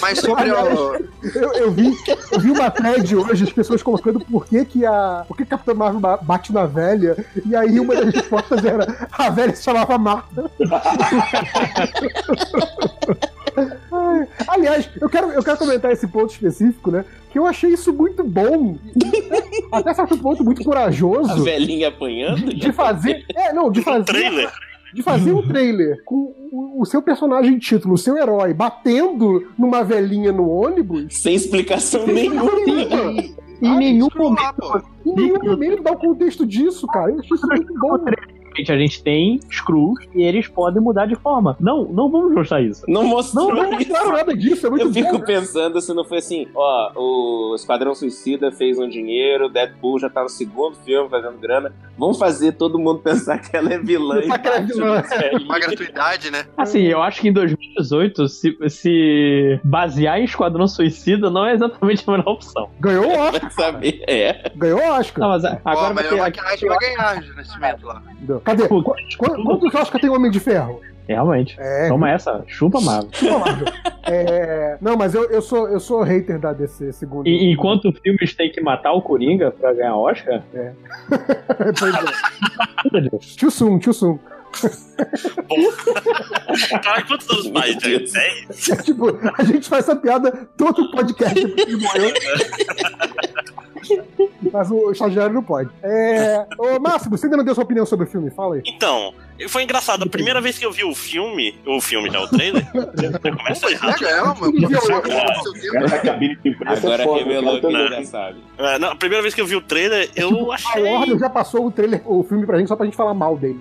S3: Mas sobre o.
S2: Eu, eu vi, eu vi uma thread hoje, as pessoas colocando por que, que a. Por que Capitã Marvel ba- bate na velha? E aí uma das respostas era a velha se chamava Marta. Aliás, eu quero, eu quero comentar esse ponto específico, né? Que eu achei isso muito bom. Até certo ponto, muito
S5: A
S2: corajoso.
S5: velhinha apanhando?
S2: De fazer. É, não, de fazer.
S7: trailer.
S2: De fazer um trailer com o, seu personagem título, o seu herói, batendo numa velhinha no ônibus.
S5: Sem explicação nenhuma.
S9: Em nenhum momento.
S2: Em nenhum momento dá o contexto disso, cara. Eu achei isso muito bom.
S9: A gente tem Screws e eles podem mudar de forma. Não, não vamos mostrar isso.
S5: Não mostrou
S2: Não, não mostraram nada disso, é muito
S5: Eu fico
S2: bom.
S5: pensando se não foi assim, ó, o Esquadrão Suicida fez um dinheiro, Deadpool já tá no segundo filme fazendo grana. Vamos fazer todo mundo pensar que ela é vilã e
S2: Pensar que ela é vilã.
S3: Uma gratuidade, né?
S9: Assim, eu acho que em 2018, se, se basear em Esquadrão Suicida não é exatamente a melhor opção.
S2: Ganhou o Oscar,
S5: Vai saber, é.
S2: ganhou o Oscar.
S9: Não, mas agora
S3: a
S9: vai
S3: melhor
S9: ter.
S3: maquiagem vai ganhar de nascimento lá.
S2: Cadê?
S9: Pô,
S2: Qu- qu- Quantos Oscar tem Homem de Ferro?
S9: Realmente.
S2: É,
S9: Toma essa, chupa Marvel.
S2: É, não, mas eu, eu, sou, eu sou hater da DC, segundo.
S9: E enquanto filmes têm que matar o Coringa pra ganhar Oscar,
S2: pois é. Too soon, too soon.
S7: Cara, quantos anos mais?
S5: Meu Deus.
S7: 10?
S2: É, tipo, a gente faz essa piada todo o podcast que morreu. Mas o estagiário não pode. É... Ô, Máximo, você ainda não deu sua opinião sobre o filme? Fala aí.
S7: Então, foi engraçado. A primeira vez que eu vi o filme, o filme, né? O trailer, já começa errado.
S3: Pega ela, mano.
S5: Agora
S4: é foda,
S5: revelou que já sabe.
S7: É, não, a primeira vez que eu vi o trailer, eu
S2: A
S7: achei.
S2: Warner já passou o trailer, o filme pra gente só pra gente falar mal dele.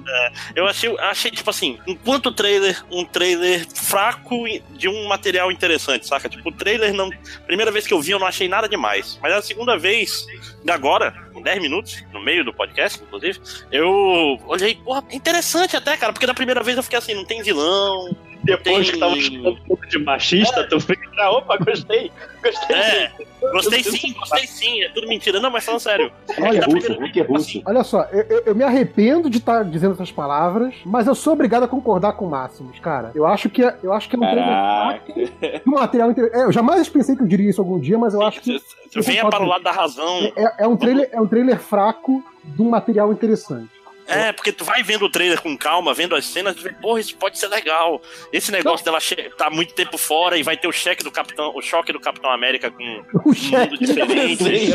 S7: Eu achei, achei, tipo assim, enquanto o trailer, um trailer fraco de um material interessante, saca? Tipo, o trailer não. Primeira vez que eu vi, eu não achei nada demais. Mas a segunda vez, de agora, com 10 minutos, no meio do podcast, inclusive, eu olhei, porra, interessante até, cara, porque da primeira vez eu fiquei assim, não tem vilão.
S9: depois
S7: Tem-
S9: que tava chamando um pouco de machista, tu fica, ah, opa, gostei, gostei.
S7: É, gostei sim, gostei sim, é tudo mentira. Não, mas falando sério.
S2: Olha,
S7: da
S4: Russo,
S7: primeira-
S4: é russo.
S2: Olha só, eu, eu- eu me arrependo de estar dizendo essas palavras, mas eu sou obrigado a concordar com o Máximos, cara. Eu acho que é, eu acho que é um trailer
S5: Caraca.
S2: fraco, um material inter... é, Eu jamais pensei que eu diria isso algum dia, mas eu acho que
S7: Venha para o lado da razão.
S2: é, é um trailer, é um trailer fraco de um material interessante.
S7: É, porque tu vai vendo o trailer com calma, vendo as cenas, tu vê, porra, isso pode ser legal. Esse negócio dela che- tá muito tempo fora e vai ter o cheque do Capitão, o choque do Capitão América com um
S2: O
S7: mundo
S2: chefe
S7: diferente.
S5: Sim,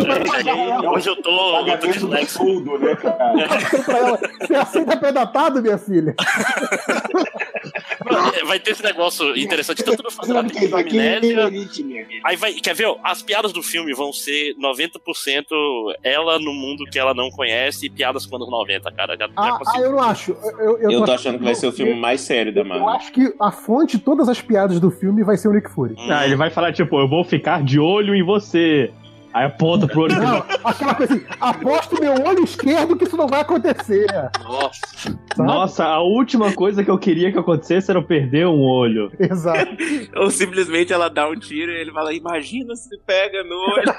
S7: Hoje eu tô, eu tô dislexo.
S4: tudo, né, cara?
S2: ela. Você aceita pedatado, minha filha?
S7: Vai ter esse negócio interessante, tanto no fazendo a
S4: é
S7: amnésia. Aí vai, quer ver? As piadas do filme vão ser 90% ela no mundo que ela não conhece e piadas com anos 90, cara. Já, já
S2: Ah, ah, eu não acho. Eu, eu,
S5: Eu tô achando que vai ser o filme mais sério da
S2: Eu
S5: Marvel.
S2: acho que a fonte de todas as piadas do filme vai ser o Nick Fury.
S7: Hum,
S9: Ah, ele vai falar, tipo, eu vou ficar de olho em você. Aí aponta pro olho
S2: Não, aquela coisa assim, aposto meu olho esquerdo que isso não vai acontecer.
S7: Nossa.
S2: sabe?
S9: Nossa, a última coisa que eu queria que acontecesse era eu perder um olho.
S2: Exato.
S5: Ou simplesmente ela dá um tiro e ele fala: Imagina se pega no olho.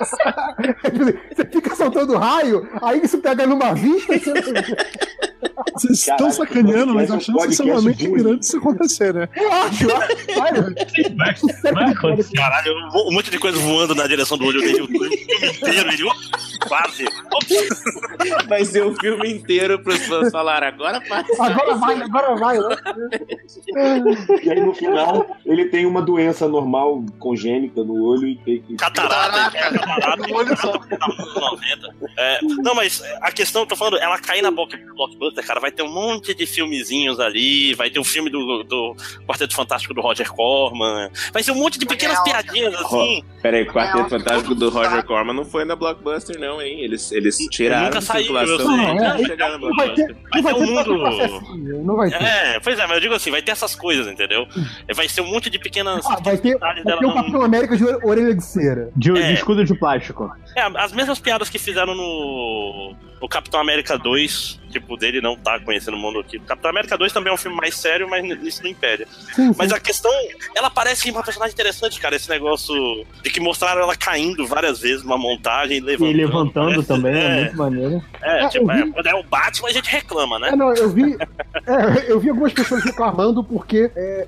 S2: Você fica soltando raio, aí isso pega numa vista. e Você...
S8: Vocês estão
S4: Caraca,
S8: sacaneando, mas a
S4: é
S8: chance é extremamente
S4: bullying.
S8: grande disso acontecer, né?
S2: Eu acho, eu.
S9: Vai, acontecer.
S7: Caralho, um monte de coisa voando na direção do olho dele o filme inteiro. Ele, Quase.
S5: Vai ser o filme inteiro para os fãs falarem agora passa.
S2: Agora vai, agora vai.
S4: E aí no final ele tem uma doença normal, congênita no olho e tem que.
S7: Catarata,
S3: Caraca.
S7: catarata.
S3: No olho só.
S7: anos 90. É, não, mas a questão, eu tô falando, ela cair na boca do blockbuster, cara, vai ter um monte de filmezinhos ali, vai ter um filme do, do Quarteto Fantástico do Roger Corman, vai ser um monte de pequenas
S3: Legal.
S7: piadinhas assim.
S5: Peraí, o Quarteto
S3: É,
S5: Fantástico do
S3: tá.
S5: Roger Corman não foi na Blockbuster, não, hein? Eles, eles tiraram
S7: nunca
S5: de
S7: saiu,
S5: circulação
S2: Não,
S5: de
S2: é,
S5: na
S2: Não vai ter,
S5: Blockbuster.
S2: não vai
S7: ter um mundo-
S2: não vai ter.
S7: É, pois é, mas eu digo assim, vai ter essas coisas, entendeu? Vai ser um monte de pequenas.
S2: Ah, vai ter, vai ter o Capitão América de orelha de cera.
S9: De, de
S7: É.
S9: escudo de plástico.
S7: É, as mesmas piadas que fizeram no, no Capitão América 2, tipo, dele não tá conhecendo o mundo aqui. Capitão América 2 também é um filme mais sério, mas isso não impede.
S2: Sim, sim.
S7: Mas a questão, ela parece uma personagem interessante, cara, esse negócio de que mostraram ela caindo várias vezes numa montagem,
S9: E
S7: levantando.
S9: levantando
S7: Parece-
S9: também, é,
S7: é,
S9: muito maneiro.
S7: é,
S2: É,
S7: tipo, é,
S2: vi-
S7: quando é o Batman a gente reclama, né?
S2: É, não, eu vi. é, eu vi algumas pessoas reclamando porque é,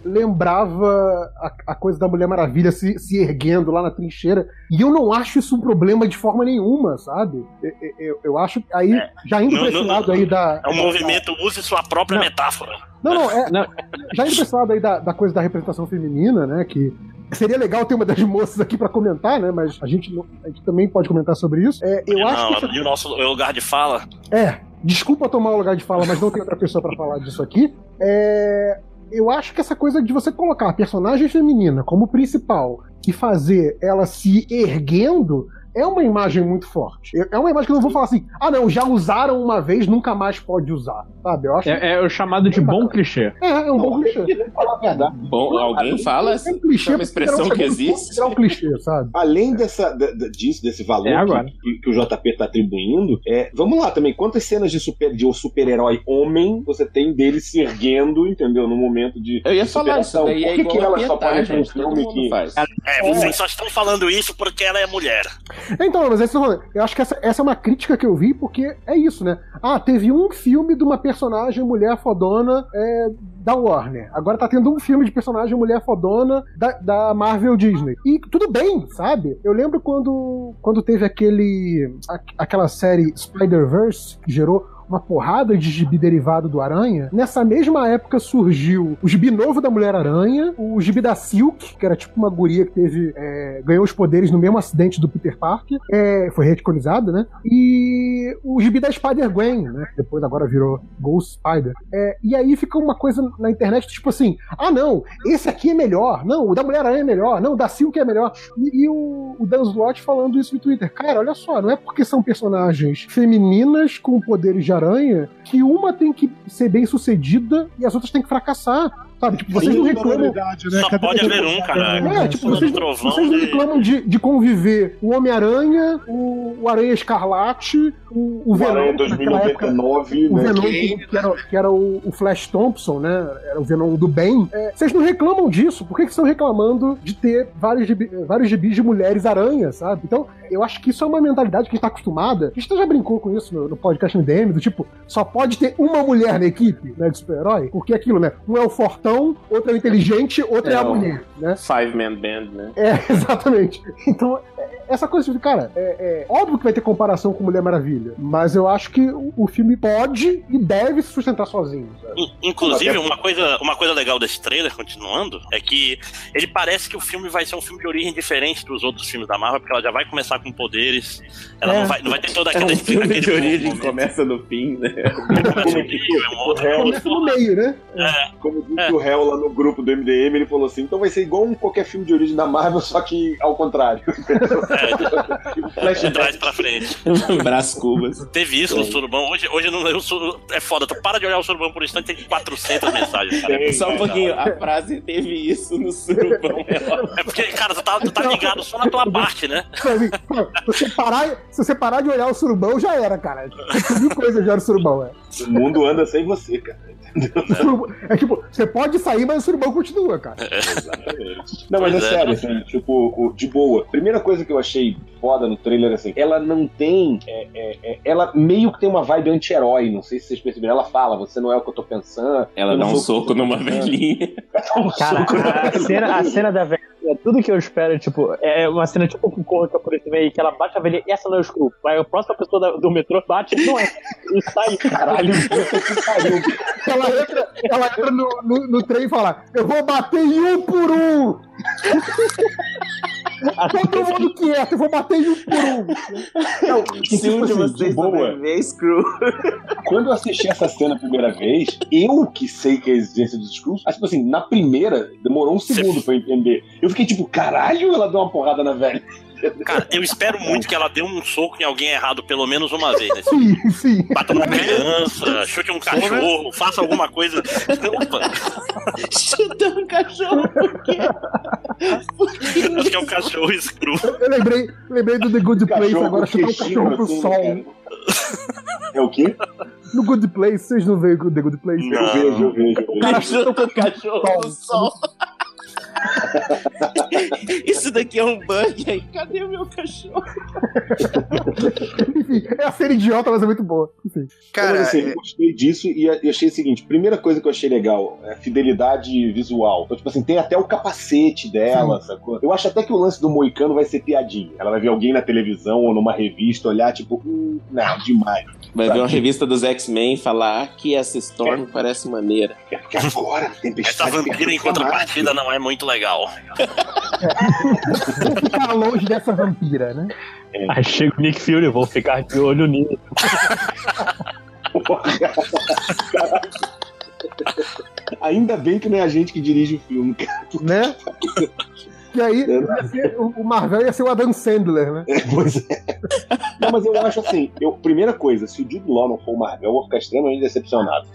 S2: lembrava a, a coisa da Mulher Maravilha se, se erguendo lá na trincheira. E eu não acho isso um problema de forma nenhuma, sabe? Eu, eu, eu acho. Aí, já indo
S7: Não,
S2: pra esse
S7: não,
S2: lado aí da.
S7: É um movimento, use sua própria
S9: Não.
S7: metáfora.
S2: Não, não, é.
S9: Não.
S2: Já indo pra esse lado aí da, da coisa da representação feminina, né? Que seria legal ter uma das moças aqui pra comentar, né? Mas a gente, não- a gente também pode comentar sobre isso. É, eu acho que.
S7: não,
S2: essa-
S7: e o nosso lugar de fala.
S2: É, desculpa tomar o lugar de fala, mas não tem outra pessoa pra falar disso aqui. É, eu acho que essa coisa de você colocar a personagem feminina como principal e fazer ela se erguendo é uma imagem muito forte. É uma imagem que eu não vou falar assim, ah não, já usaram uma vez, nunca mais pode usar, sabe? Eu acho
S9: É, é o chamado de bom clichê.
S2: é, é um bom clichê.
S4: A verdade.
S5: Bom, alguém fala
S2: É um clichê
S5: é uma expressão que existe.
S2: É um clichê, sabe?
S4: Além dessa, da- da- disso, desse valor
S9: É agora.
S4: que, que o JP tá atribuindo, é, vamos lá também, quantas cenas de super de um super-herói homem você tem dele se erguendo, entendeu? No momento de.
S5: Eu ia
S4: de
S5: falar isso, daí é
S4: Por que, que
S5: igual
S4: ela só pode um filme que.
S5: faz.
S7: É, vocês só estão falando isso porque ela é mulher.
S2: Então, mas falando. eu acho que essa, essa é uma crítica que eu vi, porque é isso, né? Ah, teve um filme de uma personagem mulher fodona é, da Warner. Agora tá tendo um filme de personagem mulher fodona da, da Marvel Disney. E tudo bem, sabe? Eu lembro quando, quando teve aquele. a- aquela série Spider-Verse, que gerou uma porrada de gibi derivado do Aranha. Nessa mesma época surgiu o gibi novo da Mulher-Aranha, o gibi da Silk, que era tipo uma guria que teve. é, ganhou os poderes no mesmo acidente do Peter Parker. É, foi reticonizada, né? E o gibi da Spider-Gwen, né? Depois agora virou Ghost Spider. É, e aí fica uma coisa na internet, tipo assim: ah, não, esse aqui é melhor. Não, o da Mulher-Aranha é melhor. Não, o da Silk é melhor. E, e o, o Dan Slott falando isso no Twitter. Cara, olha só, não é porque são personagens femininas com poderes de aranha que uma tem que ser bem sucedida e as outras têm que fracassar. Sabe? Tipo, vocês não reclamam.
S8: Né?
S7: Só
S8: Cadê
S7: pode haver um, caralho.
S2: É, tipo, vocês,
S7: trovão
S2: vocês não reclamam de, de conviver o Homem-Aranha, o, o Aranha Escarlate, o, o
S4: O
S2: Venom,
S4: Aranha
S2: que naquela época
S4: 2099,
S2: o
S4: né?
S2: Venom
S3: Que-
S2: que, que era, que era o, o Flash Thompson, né? Era o Venom do bem. É, vocês não reclamam disso. Por que, que estão reclamando de ter vários, gibi- vários gibis de mulheres aranhas, sabe? Então, eu acho que isso é uma mentalidade que a gente tá acostumada. A gente já brincou com isso no, no podcast MDM, do tipo, só pode ter uma mulher na equipe, né, de super-herói. Porque é aquilo, né? Um é o fortão, outro é o inteligente, outro é,
S5: É,
S2: a mulher, né?
S5: Five Man Band, né?
S2: É, exatamente. Então, é- essa coisa de, cara, é, é óbvio que vai ter comparação com Mulher Maravilha, mas eu acho que o, o filme pode e deve se sustentar sozinho, sabe?
S7: In- Inclusive, uma coisa, uma coisa legal desse trailer, continuando, é que ele parece que o filme vai ser um filme de origem diferente dos outros filmes da Marvel, porque ela já vai começar com poderes. Ela
S2: É.
S7: não, vai, não vai ter toda
S5: É
S7: aquela
S5: um filme de origem que
S7: momento.
S5: começa no fim, né?
S7: Começa no meio, é um outro- é outro
S2: Começa no meio, né?
S4: Como disse
S7: É.
S4: o réu lá no grupo do MDM, ele falou assim: então vai ser igual um qualquer filme de origem da Marvel, só que ao contrário.
S7: É, de trás pra frente.
S5: Braço Cubas.
S7: Teve isso no surubão. Hoje, hoje não, eu sou- é foda. Tu para de olhar o surubão por instante, tem 400 mensagens. Cara.
S4: Tem,
S5: Só um pouquinho, a frase teve isso no surubão.
S7: É porque, cara, tu tá, tu tá ligado só na tua parte, né?
S2: Se você, parar, se você parar de olhar o surubão, já era, cara. Tem mil coisas já no surubão, é.
S4: O mundo anda sem você, cara.
S2: É tipo, você pode sair, mas o surubão continua, cara.
S4: Não, mas é,
S7: Pois é.
S4: sério, assim, tipo, de boa. Primeira coisa que eu achei foda no trailer, assim, ela não tem. é, é, é, ela meio que tem uma vibe anti-herói, não sei se vocês perceberam. Ela fala, você não é o que eu tô pensando.
S5: Ela
S4: eu
S5: dá um soco
S4: eu
S5: numa velhinha.
S4: Dá um
S9: Cara,
S4: soco
S9: a cena, a cena da velha é tudo que eu espero, tipo, é uma cena tipo com corra que apareceu aí, que ela bate a velha e essa não é o Screw. Vai a próxima pessoa da- do metrô, bate, não é. E sai, caralho, puta que pariu.
S2: Ela entra, ela entra no, no, no trem e fala: Eu vou bater em um por um! Todo mundo quieto, eu vou bater em um por um!
S4: Não, e,
S5: Se um
S4: tipo
S5: de
S4: assim,
S5: vocês
S4: boa,
S5: screw.
S4: quando eu assisti essa cena a primeira vez, eu que sei que é a existência dos mas, tipo assim, na primeira, demorou um segundo pra eu entender. Eu fiquei tipo, caralho, ela deu uma porrada na velha.
S7: Cara, eu espero muito que ela dê um soco em alguém errado pelo menos uma vez. Né?
S2: Sim, sim.
S7: Bata numa criança, chute um cachorro, faça alguma coisa. Opa,
S5: Chuta um cachorro.
S7: acho que é um cachorro screw.
S2: Eu lembrei, lembrei do The Good Place agora, chutar o
S4: queixinho,
S2: cachorro pro
S4: assim,
S2: sol.
S4: cara. É o quê?
S2: No Good Place, vocês não veem o The Good Place?
S7: Não.
S4: Eu vejo, eu vejo. Eu
S2: O
S4: vejo.
S2: cara
S5: Chuta o cachorro no sol. Isso daqui é um bug aí. Cadê o meu cachorro?
S2: Enfim, é a cena idiota, mas é muito boa. Enfim.
S3: Cara,
S4: Mas, assim,
S3: é-
S4: eu gostei disso e eu achei o seguinte: primeira coisa que eu achei legal é a fidelidade visual. Então, tipo assim, tem até o capacete dela, sacou? Eu acho até que o lance do Moicano vai ser piadinha. Ela vai ver alguém na televisão ou numa revista olhar, tipo, hum, não, demais.
S5: Vai ver uma revista dos X-Men e falar "Ah, que essa Storm parece maneira.
S4: É porque agora,
S7: Essa vampira em contrapartida não é muito legal.
S2: Vou ficar longe dessa vampira, né?
S9: Aí chega o Nick Fury, vou ficar de olho nisso.
S4: Ainda bem que não é a gente que dirige o filme, cara.
S2: Né? E aí, ser- o Marvel ia ser o Adam Sandler, né?
S4: Pois é. Não, mas eu acho assim, eu, primeira coisa, se o Jude Law não for o Marvel, eu vou ficar extremamente decepcionado.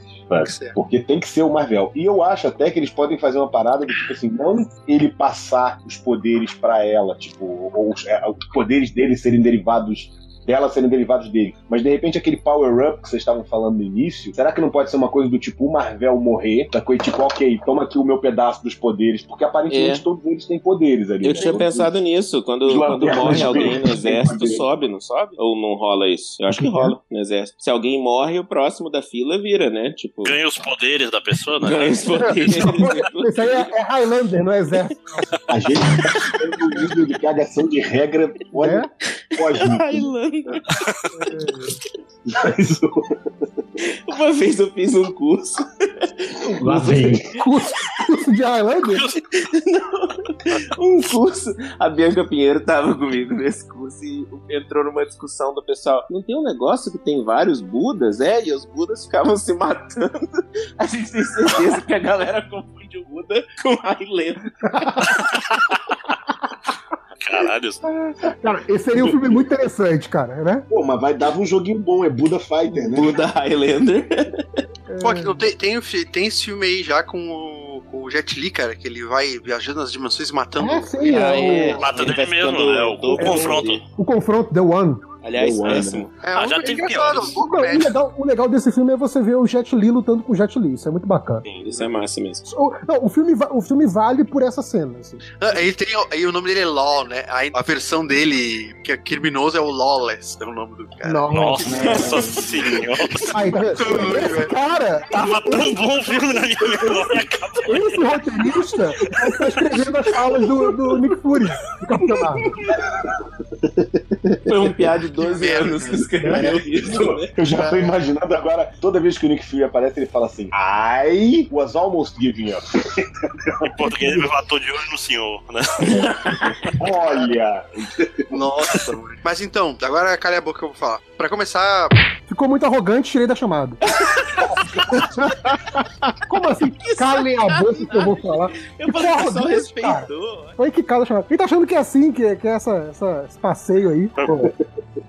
S3: Tem.
S4: Porque tem que ser o Marvel. E eu acho até que eles podem fazer uma parada do tipo assim, não ele passar os poderes pra ela, tipo, ou os, é, os poderes dele serem derivados dela serem derivados dele. Mas de repente aquele power-up que vocês estavam falando no início, será que não pode ser uma coisa do tipo o Marvel morrer? Da coisa tipo, ok, toma aqui o meu pedaço dos poderes, porque aparentemente
S5: É.
S4: todos eles têm poderes ali.
S5: Eu
S4: né?
S5: tinha
S4: Todos-
S5: pensado nisso. Quando, quando morre alguém no exército, sobe, não sobe? Ou não rola isso? Eu acho que rola no exército. Se alguém morre, o próximo da fila vira, né? Tipo,
S7: Ganha os poderes da pessoa, né?
S5: ganha os poderes.
S2: Isso aí é, é Highlander, não é exército.
S4: A gente tá um nível de cagação de regra, olha, cósmico.
S5: Highlander.
S4: Mas o-
S5: Uma vez eu fiz um curso.
S9: Lá vem.
S2: Curso, curso de Highlander?
S5: um curso. A Bianca Pinheiro tava comigo nesse curso e entrou numa discussão do pessoal. Não tem um negócio que tem vários Budas? É, e os Budas ficavam se matando. A gente tem certeza que a galera confunde o Buda com Highlander.
S7: Caralho.
S2: Cara, esse seria um filme muito interessante, cara, né?
S4: Pô, mas vai dar um joguinho bom, é Buda Fighter, né?
S5: Buda Highlander.
S3: Pô, aqui, não tem, tem, tem esse filme aí já com o, com o Jet Li, cara, que ele vai viajando nas dimensões e matando.
S2: Ah, sim, é,
S5: é.
S7: Mata
S5: Ele
S7: mesmo, né? O, o
S5: doido.
S7: confronto.
S2: o confronto, The One.
S5: Aliás,
S4: amo.
S5: péssimo.
S3: É,
S7: Ah, já teve
S3: engraçado,
S7: piores.
S3: um
S2: Não, o, legal, o legal desse filme é você ver o Jet Li lutando com o Jet Li. Isso é muito bacana.
S5: Sim, isso é massa mesmo.
S2: O, não, o, filme, o filme vale por essa cena. Assim.
S3: Ah, Ele tem, aí o nome dele é Law, né? Aí a versão dele, que é criminoso, é o Lawless, é o nome do cara.
S7: Nossa senhora.
S2: Aí, tá vendo? Esse cara,
S7: Tava tão bom o filme na minha memória. acabou.
S2: esse roteirista, tá escrevendo as falas do, do Nick Fury, do Capitão Marvel.
S5: Foi um piá de 12 anos que escreveu isso, né?
S4: Eu já tô imaginando agora, toda vez que o Nick Fury aparece, ele fala assim: I was almost giving up.
S7: Em português ele vai tô de olho no senhor, né?
S4: Olha!
S3: Nossa, mano. Mas então, agora calha a boca que eu vou falar. Pra começar,
S2: Ficou muito arrogante, tirei da chamada. Como assim? Calem a boca que eu vou falar.
S5: Eu falei que só
S2: desse, cara?
S5: respeitou.
S2: Foi que cada chamada. Quem tá achando que é assim, que, é- que é essa, essa- esse passeio aí? Pô.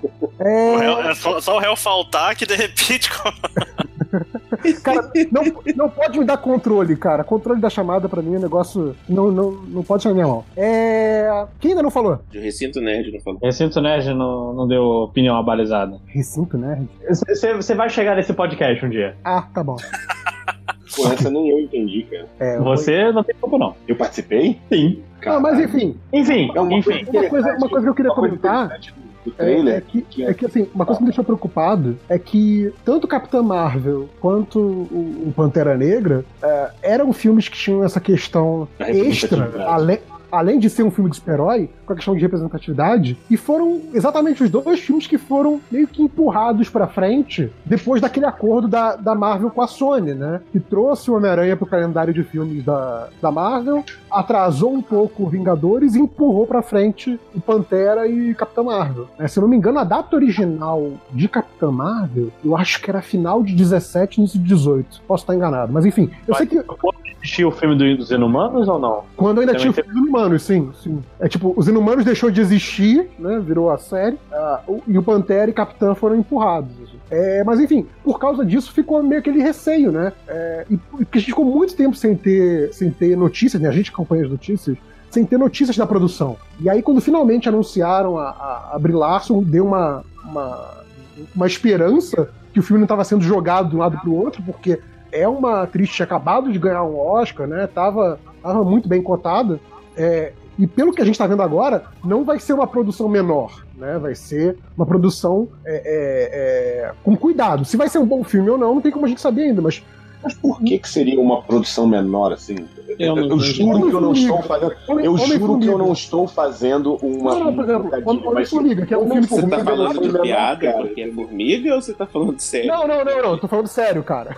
S7: O
S2: É,
S7: réu- É só, só o réu faltar que de repente.
S2: cara, não, não pode me dar controle, cara. Controle da chamada pra mim é um negócio. Não, não, não pode ser minha mão. É. Quem ainda não falou?
S5: De recinto nerd não falou.
S9: Recinto Nerd não, não deu opinião abalizada.
S2: Recinto, né?
S9: Você vai chegar nesse podcast um dia.
S2: Ah, tá bom.
S4: Pô, essa nem eu entendi, cara.
S2: É,
S9: Você não tem culpa, não.
S4: Eu participei?
S9: Sim.
S2: Não, mas enfim,
S9: Enfim,
S4: É uma
S9: enfim.
S4: coisa
S2: uma coisa, uma coisa que eu queria
S4: Uma coisa
S2: comentar.
S4: Do
S2: É,
S4: trailer.
S2: é que,
S4: que é-
S2: é que, assim, uma coisa que me deixou preocupado é que tanto Capitã Marvel quanto o, Pantera Negra é, eram filmes que tinham essa questão extra, além, além de ser um filme de super-herói, com a questão de representatividade, e foram exatamente os dois filmes que foram meio que empurrados pra frente depois daquele acordo da, da Marvel com a Sony, né? Que trouxe o Homem-Aranha pro calendário de filmes da, da Marvel, atrasou um pouco o Vingadores e empurrou pra frente o Pantera e Capitã Marvel. né? se eu não me engano, a data original de Capitã Marvel, eu acho que era final de 17, início de 18. Posso estar enganado, mas enfim, eu sei que
S9: Assistiu o filme do- dos Inumanos ou não?
S2: quando ainda
S9: Também
S2: tinha o filme dos Inumanos, sim, sim. É tipo, os Inumanos deixou de existir, né? Virou a série. o- e o Pantera e Capitã foram empurrados. assim. É, mas enfim, por causa disso ficou meio aquele receio, né? É, e porque a gente ficou muito tempo sem ter, sem ter notícias, né? A gente acompanha as notícias, sem ter notícias da produção. E aí, quando finalmente anunciaram a, a, a Brie Larson, deu uma, uma, uma esperança que o filme não estava sendo jogado de um lado para o outro, porque é uma atriz que tinha acabado de ganhar um Oscar, né? Tava, tava muito bem cotada. É, e pelo que a gente está vendo agora, não vai ser uma produção menor, né? Vai ser uma produção é, é, é, com cuidado. Se vai ser um bom filme ou não, não tem como a gente saber ainda, mas
S4: Mas por que, que seria uma produção menor assim?
S5: Eu
S4: Eu juro que eu não estou fazendo.
S2: Homem-
S4: Eu juro que eu não estou fazendo uma.
S2: Não, não, por exemplo,
S4: mas-
S2: Homem-Formiga, que é um filme
S5: Você tá
S2: Formiga,
S5: falando de piada
S4: cara.
S5: porque é formiga ou você tá falando sério?
S2: Não, não, não, não, tô falando sério, cara.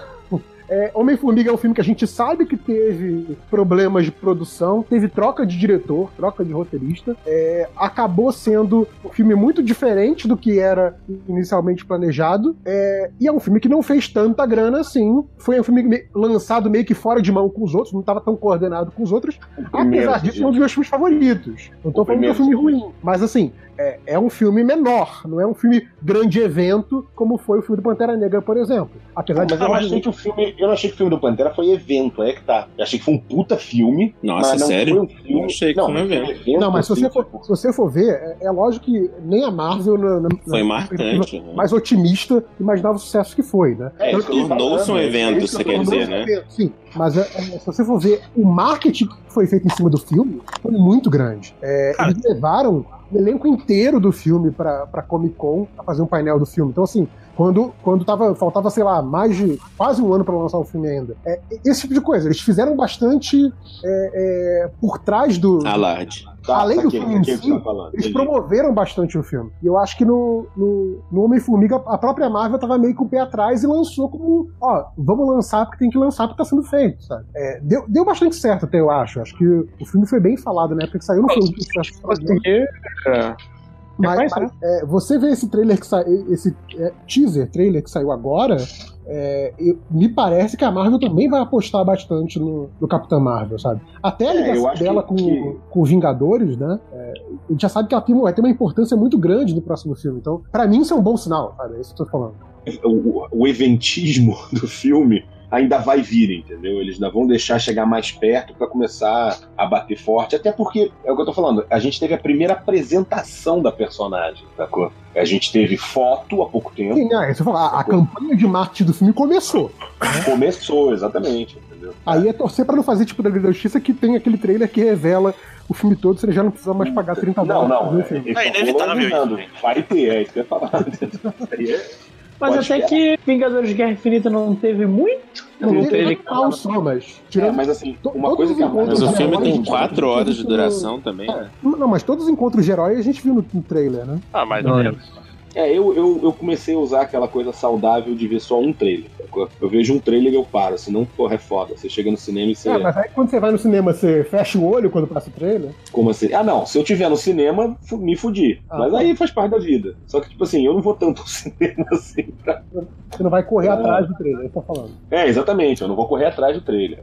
S2: É, Homem-Formiga é um filme que a gente sabe que teve problemas de produção, teve troca de diretor, troca de roteirista. É, acabou sendo um filme muito diferente do que era inicialmente planejado. É, e é um filme que não fez tanta grana assim. Foi um filme me- lançado meio que fora de mão com os outros, não estava tão coordenado com os outros. Apesar disso, é um dos meus filmes favoritos. Não tô falando que é um filme ruim, mas assim, é, é um filme menor, não é um filme grande evento, como foi o filme do Pantera Negra, por exemplo. Apesar de
S4: Mas eu
S2: ser um
S4: achei que o filme. Eu não achei que o filme do Pantera foi evento, é que tá. Eu achei que foi um puta filme.
S5: Nossa,
S4: mas não
S5: sério?
S4: Foi um filme...
S5: Eu achei que
S4: não,
S5: foi um evento.
S4: evento,
S2: Não, mas se
S4: assim,
S2: você, for,
S4: tipo,
S2: se você for ver, é, é lógico que nem a Marvel, na, na-
S5: Foi marcante. né?
S2: mais otimista, imaginava o sucesso que foi, né?
S4: É, tô
S5: Tornou-se um
S4: é
S5: evento, você quer dizer, né?
S2: Sim, mas é, se você for ver, o marketing que foi feito em cima do filme foi muito grande. É, eles levaram o elenco inteiro do filme pra, pra Comic Con pra fazer um painel do filme. Então, assim, quando, quando tava, faltava, sei lá, mais de quase um ano pra lançar o filme ainda. É, esse tipo de coisa. Eles fizeram bastante é, é, por trás do.
S5: Alarde.
S4: Tá,
S2: Além do
S4: saquei,
S2: filme em si,
S4: tá.
S2: Eles promoveram bastante o filme. E eu acho que no, no, no Homem-Formiga, a própria Marvel tava meio com o pé atrás e lançou como, ó, vamos lançar porque tem que lançar porque tá sendo feito, sabe? É, deu, deu bastante certo até, eu acho. Acho que o filme foi bem falado na época que saiu, não foi um sucesso.
S9: Porque. É.
S2: Mas, é, você vê esse trailer que saiu, esse é, teaser trailer que saiu agora, é, eu- me parece que a Marvel também vai apostar bastante no, no Capitão Marvel, sabe? Até a
S4: É,
S2: ligação
S4: acho
S2: dela
S4: que-
S2: com,
S4: que-
S2: com Vingadores, né? É, a gente já sabe que ela tem, vai ter uma importância muito grande no próximo filme. Então, pra mim, isso é um bom sinal, sabe? É isso que eu tô falando.
S4: o, o eventismo do filme ainda vai vir, entendeu? Eles ainda vão deixar chegar mais perto pra começar a bater forte. Até porque, é o que eu tô falando, a gente teve a primeira apresentação da personagem, sacou? A gente teve foto há pouco tempo.
S2: Sim, né? Você fala, a, a campanha de marketing do filme começou.
S4: Começou, exatamente, entendeu?
S2: Aí é torcer pra não fazer tipo da Liga da Justiça que tem aquele trailer que revela o filme todo, você já não precisa mais pagar 30
S4: Não,
S2: dólares
S4: não,
S2: ver o
S4: é,
S7: É
S4: tão
S7: inevitável isso.
S4: Vai ter, é isso que eu ia falar. É-
S9: Mas
S4: Pode
S9: até que Vingadores de Guerra Infinita não teve muito.
S2: Não,
S9: Não
S2: teve
S9: teve
S2: só, mas.
S4: É,
S2: Tirando,
S4: mas assim, uma coisa que a
S2: encontros
S5: Mas o filme tem
S2: não,
S5: 4
S2: não,
S5: horas de duração também.
S2: É. Não, mas todos os encontros de herói a gente viu no, no trailer, né?
S7: Ah, mais ou
S9: Não,
S7: menos.
S4: É, eu, eu, eu comecei a usar aquela coisa saudável de ver só um trailer. Eu vejo um trailer e eu paro, senão, porra, é foda. Você chega no cinema e você.
S2: É, mas aí quando você vai no cinema, você fecha o olho quando passa o trailer?
S4: Como assim? Ah, não, se eu tiver no cinema, me fudi.
S2: Ah,
S4: mas
S2: tá.
S4: aí faz parte da vida. Só que, tipo assim, eu não vou tanto ao cinema assim pra.
S2: Você não vai correr
S4: É.
S2: atrás do trailer, é eu tô falando.
S4: É, exatamente, eu não vou correr atrás do trailer.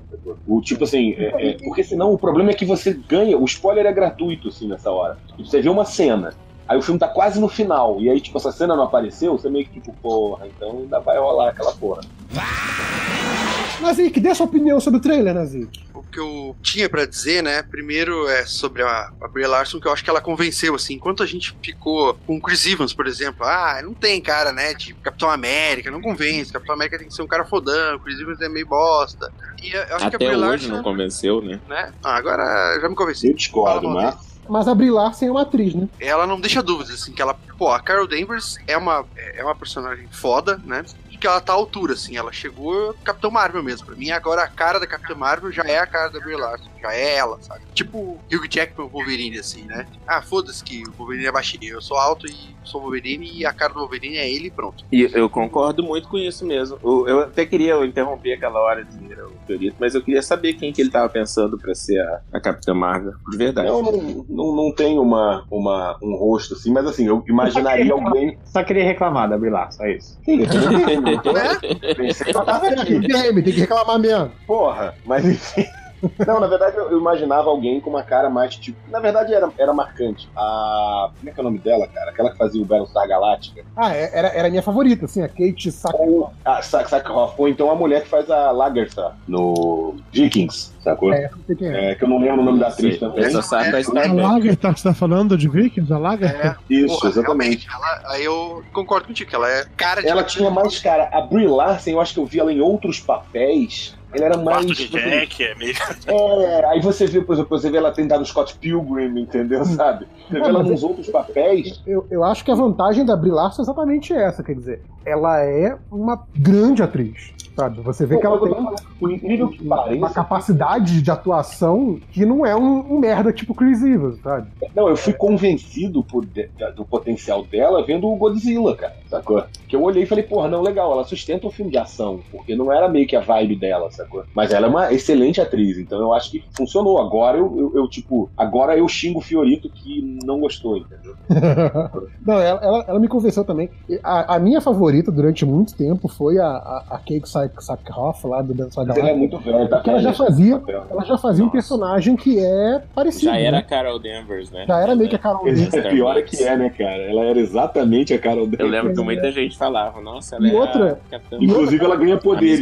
S4: O tipo assim, é- é- porque senão o problema é que você ganha, o spoiler é gratuito, assim, nessa hora. Tipo, Você vê uma cena. Aí o filme tá quase no final, e aí, tipo, essa cena não apareceu, você meio que tipo, porra, então ainda vai rolar aquela porra.
S2: Nazik, dê sua opinião sobre o trailer, Nazik.
S3: O que eu tinha pra dizer, né? Primeiro é sobre a, a Brie Larson, que eu acho que ela convenceu, assim. Enquanto a gente ficou com o Chris Evans, por exemplo, ah, não tem cara, né, de Capitão América, não convence. Capitão América tem que ser um cara fodão, o Chris Evans é meio bosta. E eu acho que a
S5: Até
S3: Brie
S5: hoje
S3: Larson,
S5: não convenceu, né?
S3: né? Ah, agora já me convenceu.
S4: Eu discordo,
S3: Maurício.
S4: mas.
S2: Mas a Brie Larson é uma atriz, né?
S3: ela não deixa dúvidas, assim, que ela, pô, a Carol Danvers é uma, é uma personagem foda, né? que ela tá à altura, assim. Ela chegou Capitão Marvel mesmo. Pra mim, agora a cara da Capitã Marvel já é a cara da Brie Larson. Já é ela, sabe? Tipo Hugh Jackman Wolverine, assim, né? Ah, foda-se que o Wolverine é baixinho. Eu sou alto e sou Wolverine e a cara do Wolverine é ele e pronto.
S5: E eu concordo muito com isso mesmo. Eu, eu até queria interromper aquela hora de Fiorito, mas eu queria saber quem que ele tava pensando pra ser a, a Capitã Marvel, de verdade.
S4: Eu não, não, não tenho uma, uma, um rosto assim, mas assim, eu imaginaria alguém.
S9: Só queria reclamar da Brie Larson, é isso.
S4: Sim.
S2: Game, tem que reclamar mesmo.
S4: Porra, mas enfim. Não, na verdade eu imaginava alguém com uma cara mais tipo. Na verdade era, era marcante. A. Como é que é o nome dela, cara? Aquela que fazia o Battlestar Galáctica.
S2: Ah, é- era, era a minha favorita, assim, a Kate Sack.
S4: Ou a Sa- Sackhoff. Ou então a mulher que faz a Lagertha no Vikings, sacou?
S2: É, não sei quem é.
S4: É, que eu não lembro o nome da atriz também.
S5: Eu só sabe da
S8: A
S5: Star Trek.
S8: Lager, tá, você tá falando de Vikings? A Lager?
S3: É,
S4: Isso,
S3: porra,
S4: exatamente.
S3: ela- aí eu concordo contigo, que ela é cara de.
S4: Ela tinha mais cara. A Brie Larson, eu acho que eu vi ela em outros papéis. Ela era mais.
S7: Quarto de Jack, é meio.
S4: É, aí você vê, por exemplo, você vê ela tentar no Scott Pilgrim, entendeu? Sabe? Você vê ela nos outros papéis.
S2: Eu, eu acho que a vantagem da Brie Larson é exatamente essa, quer dizer, ela é uma grande atriz, sabe? Você vê que ela tem
S4: incrível que
S2: uma
S4: pareça.
S2: capacidade de atuação que não é um, um merda tipo Chris Evans, sabe?
S4: Não, eu fui convencido por do potencial dela vendo o Godzilla, cara, sacou? Que eu olhei e falei, porra, não, legal, ela sustenta um filme de ação, porque não era meio que a vibe dela, sacou? Mas ela é uma excelente atriz, então eu acho que funcionou. Agora eu, eu, eu, tipo, agora eu xingo o Fiorito que não gostou, entendeu?
S2: não, ela, ela, ela me convenceu também. A, a minha favorita durante muito tempo foi a, a, a Kate Sack- Sackhoff lá do Dança
S4: Mas ela é muito velha, tá
S2: Porque ela já fazia, ela já fazia um personagem que é parecido.
S5: Já era a
S2: né?
S5: Carol Danvers, né?
S2: Já era meio que a Carol Danvers.
S4: É pior é que é, né, cara? Ela era exatamente a Carol
S5: Eu
S4: Danvers.
S5: lembro que muita gente falava, nossa, ela
S2: E
S5: é
S2: outra-
S5: Capitã
S4: Inclusive, ela ganha poderes.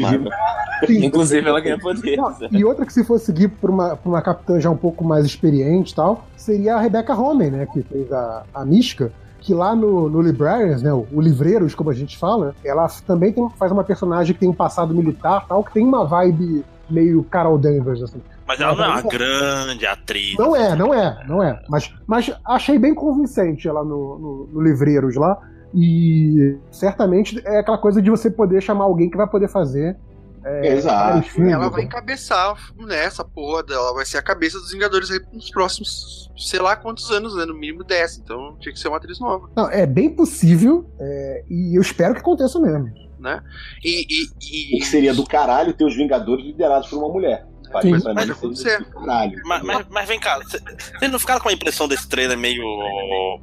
S5: Inclusive, ela ganha poderes.
S2: Não, e outra que se fosse seguir por uma, por uma capitã já um pouco mais experiente e tal, seria a Rebecca Homem, né? Que fez a, a Mística. Que lá no, no Librarians, né? O, o Livreiros, como a gente fala, ela também tem- faz uma personagem que tem um passado militar tal, que tem uma vibe meio Carol Danvers, assim.
S7: Mas ela não é uma grande atriz.
S2: Não é, não é, não é. Mas, mas achei bem convincente ela no, no, no Livreiros lá. E certamente é aquela coisa de você poder chamar alguém que vai poder fazer. É,
S4: Exato.
S2: filmes,
S3: Ela vai
S2: né?
S3: encabeçar né, essa porra dela. Vai ser a cabeça dos Vingadores aí nos próximos, sei lá quantos anos, né? No mínimo 10. Então tinha que ser uma atriz nova,
S2: Não, é bem possível é, e eu espero que aconteça mesmo.
S3: né? E. e,
S4: O
S3: e-
S4: que seria do caralho ter os Vingadores liderados por uma mulher. Do Caralho.
S7: Mas, mas- mas vem cá, cê- vocês não ficaram com a impressão desse trailer meio.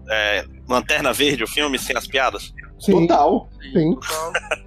S7: é, Lanterna Verde, o filme, sem as piadas?
S2: Sim,
S4: Total.
S2: sim.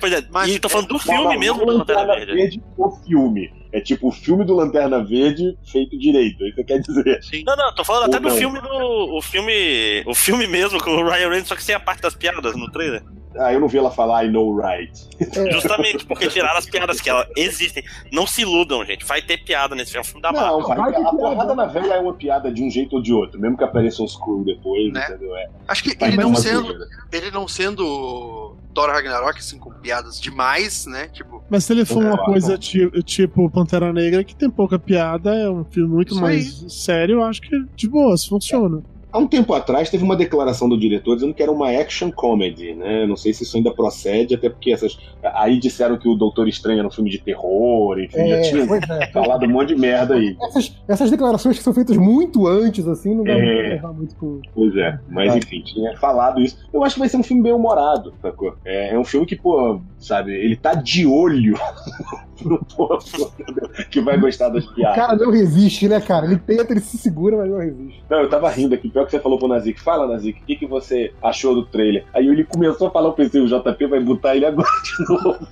S7: Pois é,
S3: Mas-
S7: e tô falando do
S4: Não,
S7: filme
S4: não,
S7: mesmo do Lanterna
S4: Lanterna
S7: Verde.
S4: Verde, o filme. É tipo o filme do Lanterna Verde feito direito. É isso que quer dizer.
S3: Sim.
S7: Não, não, tô falando até
S4: Ou
S7: do
S4: não.
S7: filme do. O filme. O filme mesmo, com o Ryan Reynolds, só que sem a parte das piadas no trailer.
S4: Ah, eu não vi ela falar I know right.
S2: É,
S7: Justamente, porque tiraram as piadas que ela existem. Não se iludam, gente. Vai ter piada nesse filme, é filme da
S4: Não,
S7: Marvel.
S4: vai,
S2: vai ter
S4: a
S2: piada.
S4: porrada na velha é uma piada de um jeito ou de outro, mesmo que apareça um Skrull depois,
S3: Né?
S4: entendeu? É,
S3: Acho que
S4: vai
S3: ele não sendo. Ele não sendo Thor Ragnarok, assim, com piadas demais, né? Tipo,
S8: Mas se ele for uma
S4: Concordo.
S8: coisa ti- tipo Pantera Negra, que tem pouca piada, é um filme muito
S3: Isso
S8: mais sério, eu acho que de boas, funciona.
S4: Há um tempo atrás teve uma declaração do diretor dizendo que era uma action comedy, né? Não sei se isso ainda procede, até porque essas. Aí disseram que o Doutor Estranho era um filme de terror, enfim, já
S2: é,
S4: tinham
S2: pois é.
S4: falado um monte de merda aí.
S2: Essas, essas declarações que são feitas muito antes, assim, não dá
S4: É.
S2: muito com.
S4: Pois é, mas
S2: Tá.
S4: enfim, tinha falado isso. Eu acho que vai ser um filme bem humorado, sacou? É, é um filme que, pô, sabe, ele tá de olho no povo que vai gostar das
S2: O
S4: piadas.
S2: cara não resiste, né, cara? Ele tenta, ele se segura, mas não resiste.
S4: Não, eu tava rindo aqui, pior que você falou pro Nazik. Fala, Nazik, o que, que você achou do trailer? Aí ele começou a falar, eu pensei, o JP vai botar ele agora de novo.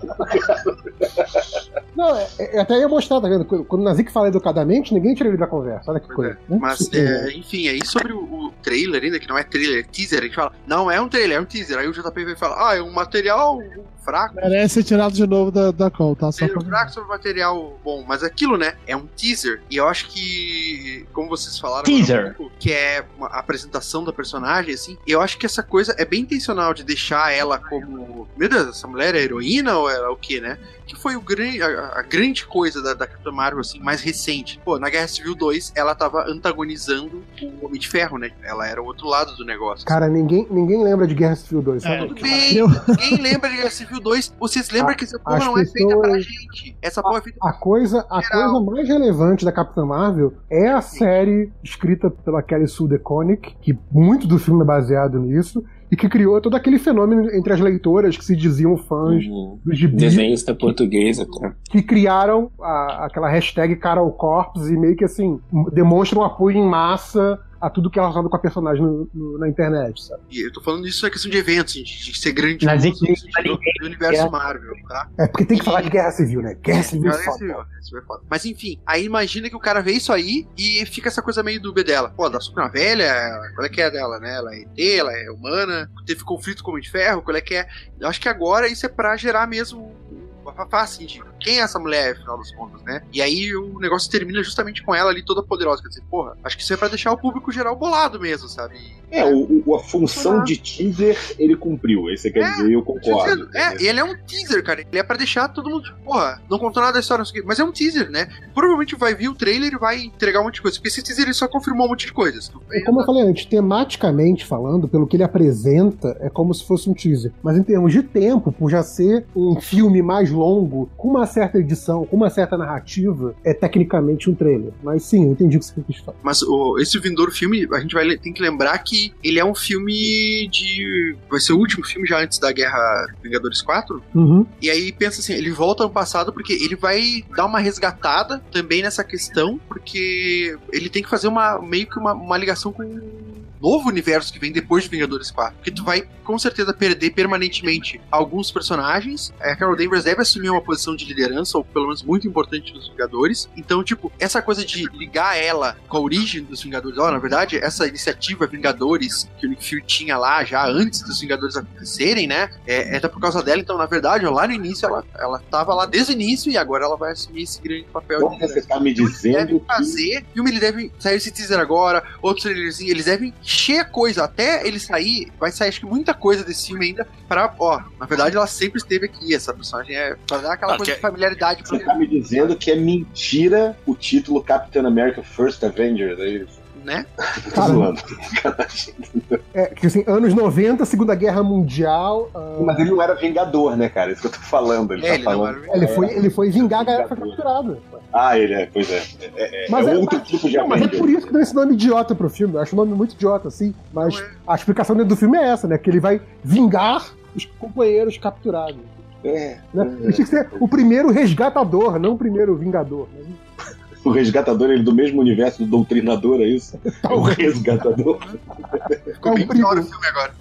S2: Não, é, é, até ia mostrar, tá vendo? Quando o Nazik fala educadamente, ninguém tira ele da conversa. Olha que
S3: Pois
S2: coisa. Muito
S3: Mas,
S2: sutil,
S3: é, enfim, aí sobre o, o trailer ainda, que não é trailer, é teaser, a gente fala, não é um trailer, é um teaser. Aí o JP vai falar, ah, é um material fraco.
S8: Merece ser tirado de novo da, da call, tá? Só
S3: Trailer
S8: pra...
S3: fraco sobre material bom, mas aquilo, né, é um teaser. E eu acho que, como vocês falaram,
S9: Teaser.
S3: há pouco, que é uma apresentação da personagem, assim, eu acho que essa coisa é bem intencional de deixar ela como, meu Deus, essa mulher é heroína ou ela é o quê, né? Que foi o grande, a, a grande coisa da, da Capitã Marvel, assim, mais recente. Pô, na Guerra Civil 2, ela tava antagonizando o Homem de Ferro, né? Ela era o outro lado do negócio.
S2: Cara, ninguém, ninguém lembra de Guerra Civil 2.
S8: É,
S2: sabe?
S3: Tudo bem,
S8: Eu-
S3: ninguém lembra de Guerra Civil 2. Vocês lembram que essa porra não é feita
S2: pessoas-
S3: pra gente. Essa porra é feita
S2: A coisa, a
S3: Geral.
S2: coisa mais relevante da Capitã Marvel é a série escrita pela Kelly Sue DeConnick, que muito do filme é baseado nisso, e que criou todo aquele fenômeno entre as leitoras que se diziam fãs
S5: Uhum.
S2: dos gibis,
S5: Desenhista portuguesa, tá?
S2: que criaram a- aquela hashtag Carol Corps e meio que assim, demonstram apoio em massa a tudo que é relacionado com a personagem no- no- na internet, sabe?
S3: E eu tô falando isso é questão de eventos, de, de ser grande
S9: Nas
S3: no
S9: equipes,
S3: sentido do universo Marvel, tá?
S2: É porque tem que falar de guerra civil, né? Guerra civil
S3: Guerra
S2: foda.
S3: Civil, é foda. Mas enfim, aí imagina que o cara vê isso aí e fica essa coisa meio dúbia dela. Pô, da super velha, qual é que é dela, né? Ela é ET, ela é humana, teve conflito com o Homem de Ferro, qual é que é? Eu acho que agora isso é pra gerar mesmo uma fafá, assim, de quem é essa mulher, afinal das contas, né? E aí o negócio termina justamente com ela ali toda poderosa. Quer dizer, porra, acho que isso é pra deixar o público geral bolado mesmo, sabe?
S4: É, o, o- a função de teaser ele cumpriu. Você quer
S3: É,
S4: dizer, eu concordo.
S3: dizendo, É, ele é um teaser, cara. Ele é pra deixar todo mundo, tipo, porra, não contou nada da história, não sei o quê. Mas é um teaser, né? Provavelmente vai vir o trailer e vai entregar um monte de coisa. Porque esse teaser ele só confirmou um monte de coisas.
S2: É Como eu falei antes, tematicamente falando, pelo que ele apresenta, é como se fosse um teaser. Mas em termos de tempo, por já ser um filme mais longo, com uma certa edição, com uma certa narrativa, é tecnicamente um trailer. Mas sim, eu entendi o que você quis falar.
S3: Mas o- esse Vindouro filme, a gente vai tem que lembrar que ele é um filme de. Vai ser o último filme já antes da Guerra Vingadores 4.
S2: Uhum.
S3: E aí pensa assim, ele volta no passado porque ele vai dar uma resgatada também nessa questão, porque ele tem que fazer uma meio que uma, uma ligação com novo universo que vem depois de Vingadores 4. Porque tu vai com certeza perder permanentemente alguns personagens. A Carol Danvers deve assumir uma posição de liderança, ou pelo menos muito importante nos Vingadores. Então, tipo, essa coisa de ligar ela com a origem dos Vingadores, ó, na verdade, essa iniciativa Vingadores que o Nick Fury tinha lá já antes dos Vingadores acontecerem, né? É, é por causa dela, então, na verdade, ó, lá no início ela, ela tava lá desde o início e agora ela vai assumir esse grande papel
S4: Como você tá me dizendo
S3: devem
S4: que
S3: fazer, filme eles devem sair esse teaser agora, outros trailerzinhos, eles devem encher a coisa, até ele sair, vai sair acho que muita coisa desse filme ainda pra, ó, na verdade ela sempre esteve aqui, essa personagem é pra dar aquela coisa
S7: que-
S3: de familiaridade pra
S4: você tá me dizendo que é mentira o título Capitão America First Avengers, é isso?
S3: né?
S2: Cara,
S4: zoando.
S2: É, que assim, anos 90, Segunda Guerra Mundial. ah,
S4: Mas ele não era Vingador, né, cara? Isso que eu tô falando. Ele
S3: É,
S4: tá
S3: ele
S4: falando.
S3: era-
S2: ele, foi, ele foi vingar a galera que foi capturada.
S4: Ah, ele é, pois é. É, é-
S2: Mas
S4: é
S2: é-
S4: outro tipo de
S2: Não, mas é por isso que deu esse nome idiota pro filme. Eu acho o nome muito idiota, assim. Mas
S3: é.
S2: a explicação dentro do filme é essa, né? Que ele vai vingar os companheiros capturados.
S4: É,
S2: Né? Ele tinha que ser o primeiro resgatador, não o primeiro vingador. né?
S4: O resgatador ele é do mesmo universo do doutrinador, é isso? É o resgatador.
S3: Ficou
S2: É
S3: bem pior o filme agora.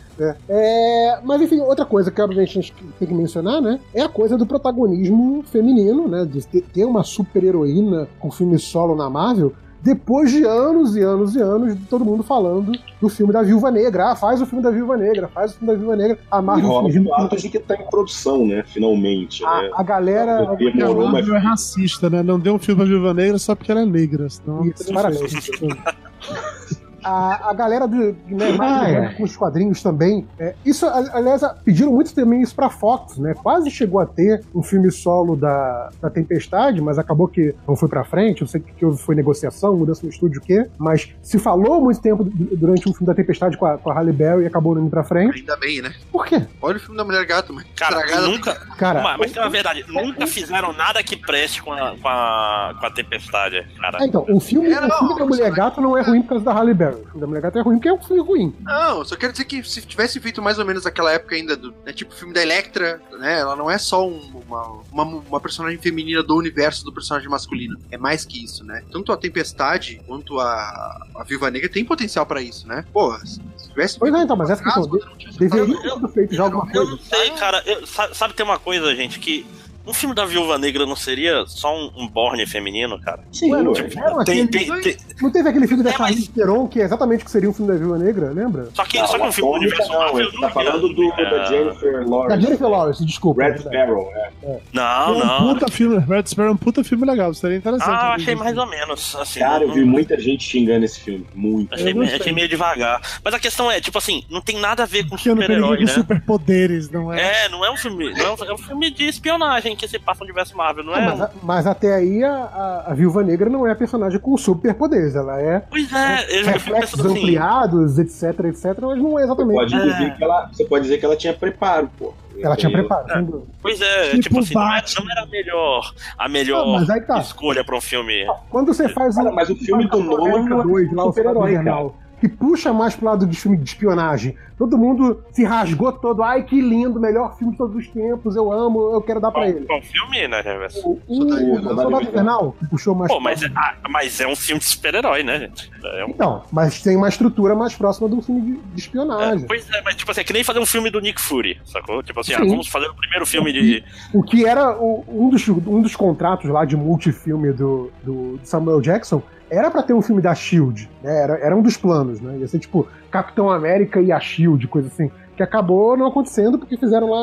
S2: É, mas enfim, outra coisa que a gente tem que mencionar, né? É a coisa do protagonismo feminino, né? De ter- uma super heroína com filme solo na Marvel. Depois de anos e anos e anos de todo mundo falando do filme da Viúva Negra. Ah, faz o filme da Viúva Negra, faz o filme da Viúva Negra. A
S4: E
S2: Marvel
S4: rola
S2: fingindo
S4: boatos de que tá em produção, né? Finalmente, né?
S2: a, a galera.
S4: Porque
S8: a
S4: demorou, mas
S8: Marvel é racista, né? Não deu um filme pra Viúva Negra só porque ela é negra. Senão
S2: Isso, parabéns. A, a galera do, né, mais
S9: Ah, é.
S2: com os quadrinhos também. é, isso, aliás, pediram muito também isso pra Fox, né? Quase chegou a ter um filme solo da, da Tempestade, mas acabou que não foi pra frente. Eu sei que houve foi negociação, mudança no estúdio, o quê. Mas se falou muito tempo du- durante um filme da Tempestade com a, com a Halle Berry e acabou não indo pra frente.
S3: Ainda bem, né?
S2: Por quê?
S3: Olha o filme da Mulher Gato, mano.
S7: Cara, nunca.
S2: Cara,
S7: mas, mas tem uma verdade, nunca fizeram nada que preste com a, com a, com a tempestade, cara.
S2: Ah, então, o filme,
S3: É, não,
S2: o filme da Mulher Gato não é ruim por causa da Halle Berry. O filme da Mulher Gato é ruim porque é um filme ruim.
S3: Não, só quero dizer que se tivesse feito mais ou menos naquela época ainda, do, né, tipo o filme da Electra, né? Ela não é só um- uma, uma, uma personagem feminina do universo do personagem masculino. É mais que isso, né? Tanto a Tempestade quanto a, a Viúva Negra tem potencial pra isso, né? Porra, se, se tivesse
S2: Pois é, então, mas essa questão
S3: não
S2: deveria ter feito já alguma
S7: Eu
S2: coisa.
S7: não sei, cara. Eu- sa- sabe, tem uma coisa, gente, que um filme da Viúva Negra não seria só um, um Borne feminino, cara?
S4: Sim,
S2: Ué, não,
S4: ué.
S2: fizeram
S7: Tem,
S2: aquele-
S7: tem, tem-
S2: não teve aquele filme da
S7: É, mas-
S2: Charlize Theron, que é exatamente o que seria um filme da Viúva Negra, lembra?
S7: só que,
S4: Não,
S7: só que um filme do universo
S4: não,
S7: Marvel
S4: ele tá
S7: não
S4: falando do,
S7: ia-
S4: da Jennifer
S2: Da
S4: Lawrence.
S2: Jennifer Lawrence, desculpa.
S4: Red
S2: é.
S4: Sparrow, é.
S7: Não,
S8: É um
S7: não.
S8: puta filme. Red Sparrow é um puta filme legal. Seria interessante.
S7: Ah, eu
S8: alguém
S7: achei mais ou menos. Assim,
S4: Cara, eu
S7: não-
S4: vi muita gente xingando esse filme. Muito.
S7: Achei, achei meio devagar. Mas a questão é, tipo assim, não tem nada a ver com
S8: não tem
S7: super-herói, né?
S8: superpoderes, não é?
S7: É, não é um filme. Não é, um, é um filme de espionagem, tem que se passa no universo Marvel, não
S2: Ah,
S7: é?
S2: mas, a- mas até aí a, a, a Viúva Negra não é a personagem com superpoderes, ela é
S7: Pois é, fico
S2: reflexos
S7: assim.
S2: ampliados, etc, etc, mas não é exatamente.
S4: Pode dizer que ela, você pode dizer que ela tinha preparo, pô.
S2: Ela tinha preparo, dúvida.
S7: Pois é,
S8: Tipo
S7: tipo, assim, não era,
S8: Batman.
S7: não era a melhor, a melhor
S2: Ah, tá.
S7: escolha pra um filme.
S2: Quando você faz
S4: Cara,
S2: um.
S4: mas o filme do Nolan é
S2: 2, lá, o
S4: super-herói,
S2: que puxa mais pro lado de filme de espionagem. Todo mundo se rasgou todo. Ai, que lindo, melhor filme de todos os tempos, eu amo, eu quero dar pra
S7: Qual,
S2: ele.
S7: qual filme, né, Reverso?
S2: O, o,
S3: Soldado
S2: o
S3: Invernal.
S2: Soldado Invernal, que puxou mais
S7: Pô, mas,
S2: lado-
S7: ah, mas é um filme de super-herói, né, gente? É um
S2: Então, mas tem uma estrutura mais próxima de um filme de, de
S7: É,
S2: espionagem.
S7: pois é, mas tipo assim, é que nem fazer um filme do Nick Fury, sacou? Tipo assim, ah, vamos fazer o primeiro filme de.
S2: O que era o- um, dos, um dos contratos lá de multifilme do, do Samuel Jackson era pra ter um filme da Shield, né? Era, era um dos planos, né? Ia ser tipo Capitão América e a Shield, coisa assim. Que acabou não acontecendo porque fizeram lá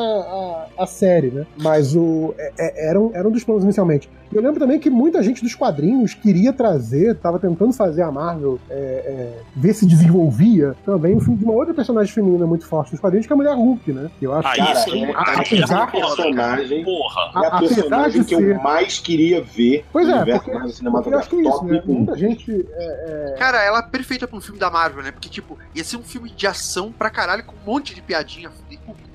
S2: a, a série, né? Mas o, é- é- era, um, era um dos planos inicialmente. Eu lembro também que muita gente dos quadrinhos queria trazer, tava tentando fazer a Marvel é, é, ver se desenvolvia também um filme de uma outra personagem feminina muito forte nos quadrinhos, que é a Mulher Hulk, né? Que eu acho
S7: Ah,
S2: que
S4: Cara,
S7: isso
S4: é,
S2: a-
S4: a,
S2: apesar-
S4: a personagem
S7: Porra!
S4: é a
S2: de
S4: personagem que
S2: ser-
S4: eu mais queria ver
S2: Pois é, porque-
S4: Marvel
S2: Porque eu acho que é isso,
S4: top
S2: né?
S4: 1.
S2: Muita gente. é, é,
S3: Cara, ela é perfeita pra um filme da Marvel, né? Porque, tipo, ia ser um filme de ação pra caralho com um monte de piadinha.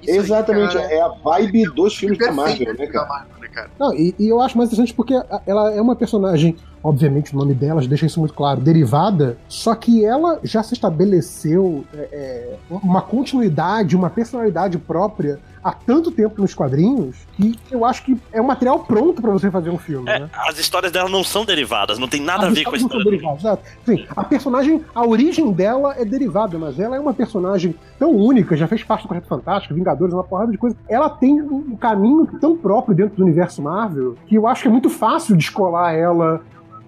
S3: Isso aí,
S4: Exatamente,
S3: cara,
S4: é a vibe dos filmes da Marvel, né, cara?
S3: Marvel, né, cara?
S2: Não, e, e eu acho mais interessante porque ela é uma personagem, obviamente o nome dela deixa isso muito claro, derivada, só que ela já se estabeleceu é, é, uma continuidade, uma personalidade própria há tanto tempo nos quadrinhos que eu acho que é um material pronto pra você fazer um filme,
S7: É,
S2: né?
S7: as histórias dela não são derivadas, não tem nada
S2: As
S7: a ver com a
S2: histórias não são
S7: história.
S2: derivadas, exato. Sim, a personagem, a origem dela é derivada, mas ela é uma personagem tão única, já fez parte do Quarteto Fantástico, Vingadores, uma porrada de coisa. Ela tem um caminho tão próprio dentro do universo Marvel que eu acho que é muito fácil descolar ela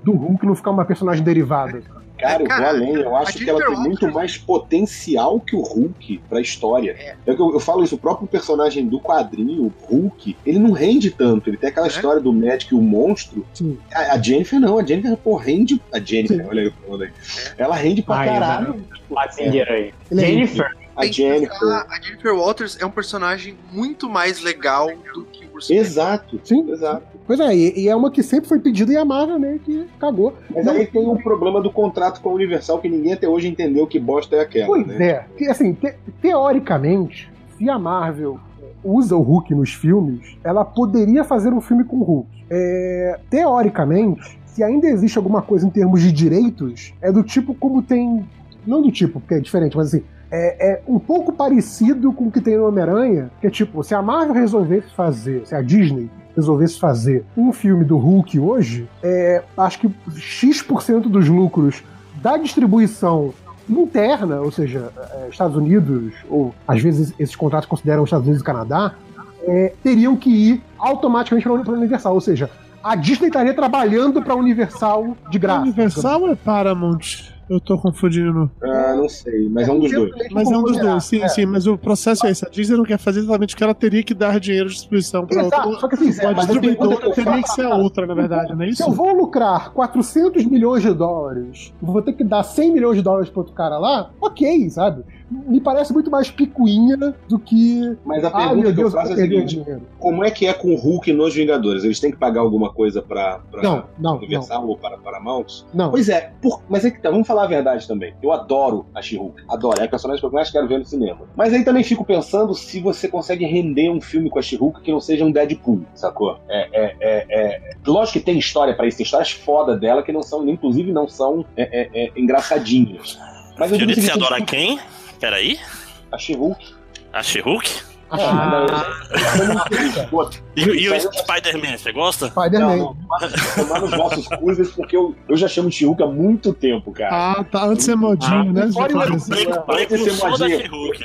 S2: do Hulk e não ficar uma personagem derivada.
S4: Cara, eu vou além, eu acho que ela tem muito mais potencial que o Hulk pra história.
S3: É.
S4: É que eu, eu falo isso, o próprio personagem do quadrinho, o Hulk, ele não rende tanto. Ele tem aquela
S3: É.
S4: história do médico e o monstro.
S2: Sim.
S4: A, a Jennifer não, a Jennifer, pô, rende. A Jennifer,
S2: Sim.
S4: olha aí, falando aí. Ela rende pra
S9: Ai,
S4: caralho.
S9: Sem dinheiro aí.
S2: É
S9: Jennifer.
S4: A Jennifer.
S3: pensar, a Jennifer Walters é um personagem muito mais legal do que o Bruce Banner.
S4: Exato,
S2: Sim.
S4: exato.
S2: Pois é, e, e é uma que sempre foi pedida e a Marvel meio que cagou.
S4: Mas aí tem um problema do contrato com a Universal que ninguém até hoje entendeu que bosta é aquela,
S2: Pois
S4: né?
S2: é, assim, te- teoricamente, se a Marvel usa o Hulk nos filmes, ela poderia fazer um filme com o Hulk. É, teoricamente, se ainda existe alguma coisa em termos de direitos, é do tipo como tem. Não do tipo, porque é diferente, mas assim. É, é um pouco parecido com o que tem no Homem-Aranha, que é tipo, se a Marvel resolvesse fazer, se a Disney resolvesse fazer um filme do Hulk hoje, é, acho que X% dos lucros da distribuição interna, ou seja, eh, Estados Unidos, ou às vezes esses contratos consideram Estados Unidos e Canadá, eh, teriam que ir automaticamente para a Universal. Ou seja, a Disney estaria trabalhando para a Universal de graça.
S8: Universal é Paramount? Eu tô confundindo.
S4: Ah, não sei, mas é um dos dois.
S8: Mas é um dos dois, sim, sim. Mas o processo é esse. A Disney não quer fazer exatamente o que ela teria que dar dinheiro de distribuição pra
S2: Exato,
S8: outra.
S2: só que assim,
S8: A
S2: mas
S4: a pergunta que
S8: distribuidora teria que ser a outra, na verdade, não é
S2: se eu
S8: isso?
S2: vou lucrar 400 milhões de dólares, vou ter que dar 100 milhões de dólares para outro cara lá, ok, sabe? Me parece muito mais picuinha do que.
S4: Mas a
S2: Ah,
S4: pergunta
S2: meu
S4: que eu
S2: Deus, eu
S4: faço é a seguinte:
S2: dinheiro.
S4: como é que é com o Hulk nos Vingadores? Eles têm que pagar alguma coisa pra, pra
S2: Não, não, não.
S4: Universal ou para Paramount?
S2: Não.
S4: Pois é, por- mas é que tá, vamos falar a verdade também. Eu adoro a She-Hulk, adoro, é a personagem que eu mais quero ver no cinema. Mas aí também fico pensando se você consegue render um filme com a She-Hulk que não seja um Deadpool, sacou? É, é, é, é- Lógico que tem história pra isso, tem histórias foda dela que não são, inclusive não são é, é, é, engraçadinhas. Mas eu digo
S7: você adora quem? Peraí.
S4: a She-Hulk.
S7: A She-Hulk?
S2: Ah,
S7: E, e o Spider-Man, você gosta?
S2: Spider-Man.
S4: Não, não, tomar nos vossos cuzes, porque eu, eu já chamo de She-Hulk há muito tempo, cara.
S8: Ah, tá. Antes é modinho, né?
S2: fora
S8: gente?
S2: o
S8: Assim.
S7: Preco- Precursor da She-Hulk.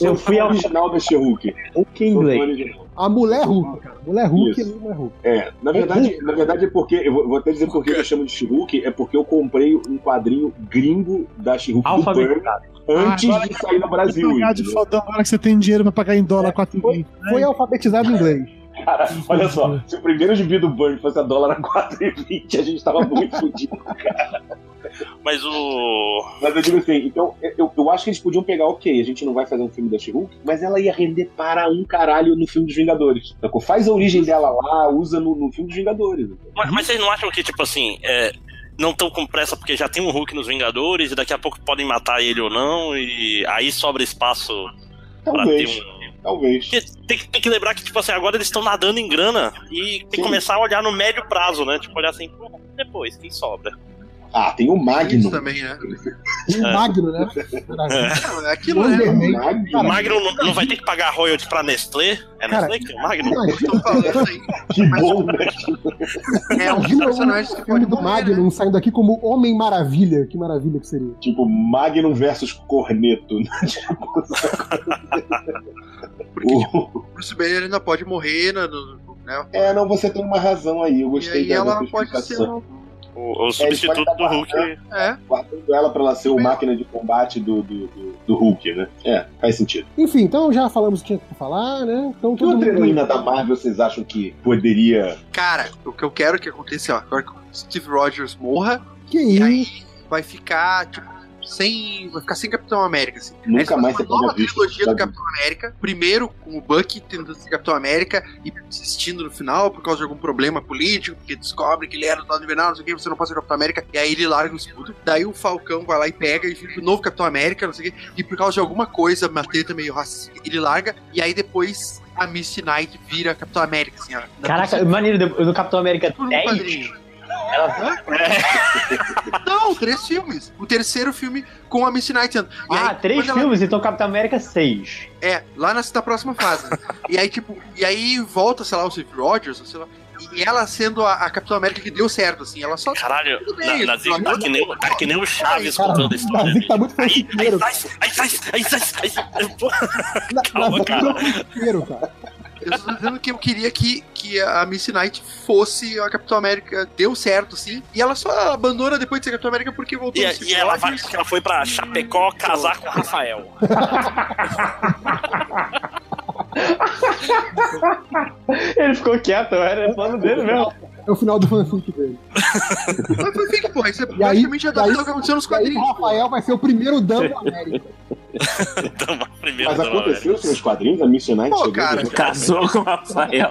S4: Eu
S9: Eu fui ao-
S4: original da She-Hulk.
S9: Hulk em
S4: Sou
S9: inglês.
S4: original.
S2: A mulher Hulk, cara. Mulher Hulk
S4: Isso.
S2: é mulher Hulk.
S4: É, na verdade, na verdade é porque, eu vou, até dizer porque eu chamo de She-Hulk, é porque eu comprei um quadrinho gringo da She-Hulk do Burn
S9: Alfabetizado.
S4: antes
S8: Agora
S4: de sair no Brasil.
S8: Pagar de fodão agora que você tem dinheiro pra pagar em dólar 4
S2: Foi alfabetizado em inglês.
S4: Cara, olha só, se o primeiro gibi do Burn fosse a dólar a 4,20, a gente tava muito fudido, cara.
S7: Mas o.
S4: Mas eu digo assim, então, eu, eu acho que eles podiam pegar, ok, a gente não vai fazer um filme da She-Hulk, mas ela ia render para um caralho no filme dos Vingadores. Sacou? Faz a origem dela lá, usa no, no filme dos Vingadores.
S7: Mas, mas vocês não acham que, tipo assim, é, não estão com pressa porque já tem um Hulk nos Vingadores e daqui a pouco podem matar ele ou não, e aí sobra espaço pra ter um.
S4: Talvez.
S7: Tem, que- tem que lembrar que, tipo assim, agora eles estão nadando em grana e tem que
S4: Sim.
S7: começar a olhar no médio prazo, né? Tipo, olhar assim, depois, quem sobra?
S4: Ah, tem o
S3: Isso
S4: Magnum.
S3: também, né?
S2: E o
S7: É.
S2: Magno, né?
S3: Não, é aquilo, né?
S2: Wonderman.
S7: O Magno não, não vai ter que pagar royalty pra Nestlé? É
S2: Cara,
S7: Nestlé que é o Magno?
S3: Aí.
S4: Que bom, né?
S3: É um dos
S2: imagina
S3: personagens
S2: o
S3: que
S2: filme
S3: pode
S2: do
S3: morrer, né?
S2: Magnum saindo aqui como Homem Maravilha. Que maravilha que seria.
S4: Tipo, Magnum versus Corneto. né?
S3: Porque,
S4: O-
S3: tipo, o Bruce Banner ainda pode morrer, né? né?
S4: É, não, você tem uma razão aí. Eu
S3: E
S4: gostei
S3: aí
S4: da
S3: ela pode ser.
S7: O, o substituto do Hulk.
S3: É,
S4: Guardando ela pra ela ser o máquina de combate do, do, do, do Hulk, né? É, faz sentido.
S2: Enfim, então já falamos o que tinha que falar, né? Então
S4: Que outra
S2: mundo.
S4: heroína da Marvel vocês acham que poderia.
S3: cara, o que eu quero que aconteça, ó, agora que o Steve Rogers morra,
S2: Que
S3: e
S2: isso?
S3: aí vai ficar, tipo, sem. Vai ficar sem Capitão América, assim.
S4: Nunca mais
S3: uma
S4: você
S3: nova
S4: visto.
S3: trilogia do? Capitão América. Primeiro com o Bucky tentando ser Capitão América e desistindo no final por causa de algum problema político, porque descobre que ele era do lado invernal, não sei o que, você não pode ser Capitão América. E aí ele larga o escudo. Daí o Falcão vai lá e pega e fica o novo Capitão América, não sei o que. E por causa de alguma coisa, uma treta meio racista, ele larga. E aí depois a Misty Knight vira Capitão América, assim, ó.
S9: Caraca, maneiro, no Capitão América
S3: Por um
S9: 10, ela
S3: Não, três filmes. O terceiro filme com a Misty Knight.
S9: Ah,
S3: aí,
S9: três
S3: quando ela-
S9: filmes, então Capitão América 6.
S3: É, lá na, na próxima fase. e aí, tipo, e aí volta, sei lá, o Steve Rogers, sei lá. E ela sendo a, a Capitã América que deu certo, assim. Ela só.
S7: Caralho,
S3: bem,
S7: na, na, tá, que nem, o- tá que nem o Chaves
S2: Cara,
S7: contando a
S2: o
S7: história.
S2: Nazik tá muito
S7: Aí, aí aí sai, aí sai, aí sai.
S2: Nazik
S7: cara.
S2: tá muito fanfiqueiro, cara.
S3: Eu tô dizendo que eu queria que, que a Missy Knight fosse a Capitã América. Deu certo, assim. E ela só abandona depois de ser Capitã América porque voltou
S7: E,
S3: no
S7: e ela, vai, ela foi pra Chapecó casar com o Rafael.
S9: Ele ficou quieto, era plano dele mesmo.
S2: É o final do fanfic dele.
S3: Mas fique, pô. Isso é
S2: E
S3: praticamente
S2: e
S3: adaptado ao que aconteceu nos
S2: o
S3: quadrinhos. pô.
S2: Rafael vai ser o primeiro dano da América.
S7: Então, primeiro
S4: Mas aconteceu isso nos quadrinhos? A Mission Knight
S3: Pô,
S4: chegou
S3: cara.
S4: a-
S5: Casou com o Rafael.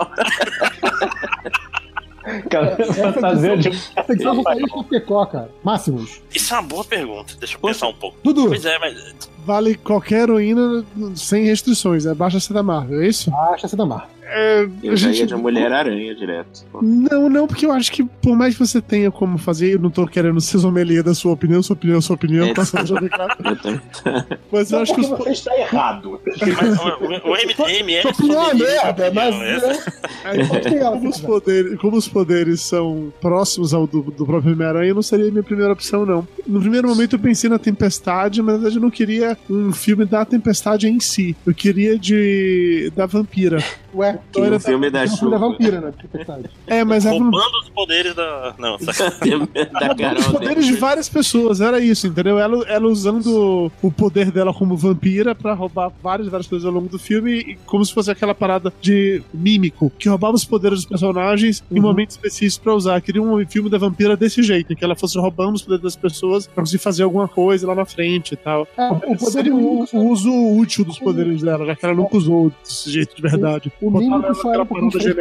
S9: Cara, fantasia de.
S2: Essa edição só saiu em Chapecó, cara. Máximos.
S7: Isso é uma boa pergunta. Deixa eu pensar um pouco.
S2: Dudu,
S7: Pois é, mas.
S8: Vale qualquer heroína sem restrições, é baixa ser da Marvel, é isso?
S2: essa da Mar.
S8: É,
S5: Eu
S8: gente-
S5: ia de Mulher-Aranha direto. pô.
S8: Não, não, porque eu acho que por mais que você tenha como fazer, eu não tô querendo ser sommelier da sua opinião, sua opinião, sua opinião,
S5: É.
S8: tá só já bem claro. Mas eu acho que os,
S4: você está errado.
S7: mas o, o, o MDM é.
S2: Sua opinião é merda, mas. né, pode ter ela,
S8: como, os
S2: quiser.
S8: poderes, como os poderes são próximos ao do, do próprio Homem-Aranha, não seria a minha primeira opção, não. No primeiro momento eu pensei na Tempestade, mas na verdade eu não queria um filme da Tempestade em si. Eu queria de. da vampira.
S2: Ué,
S5: Que no filme da
S2: é o filme da
S5: chuva.
S2: vampira, né? Tempestade.
S8: É, mas a
S7: Roubando os poderes da. Não, saca-
S5: da
S8: Os
S5: Carol
S8: poderes de várias pessoas, era isso, entendeu? Ela, ela usando o poder dela como vampira pra roubar várias, várias coisas ao longo do filme, e como se fosse aquela parada de mímico, que roubava os poderes dos personagens em
S2: Uhum.
S8: momentos específicos pra usar. Queria um filme da vampira desse jeito, em que ela fosse roubando os poderes das pessoas pra conseguir fazer alguma coisa lá na frente e tal.
S2: É, o poder
S8: Seria
S2: do
S8: o, o uso útil dos poderes dela, já que ela nunca usou desse jeito de verdade.
S2: o mímico só era um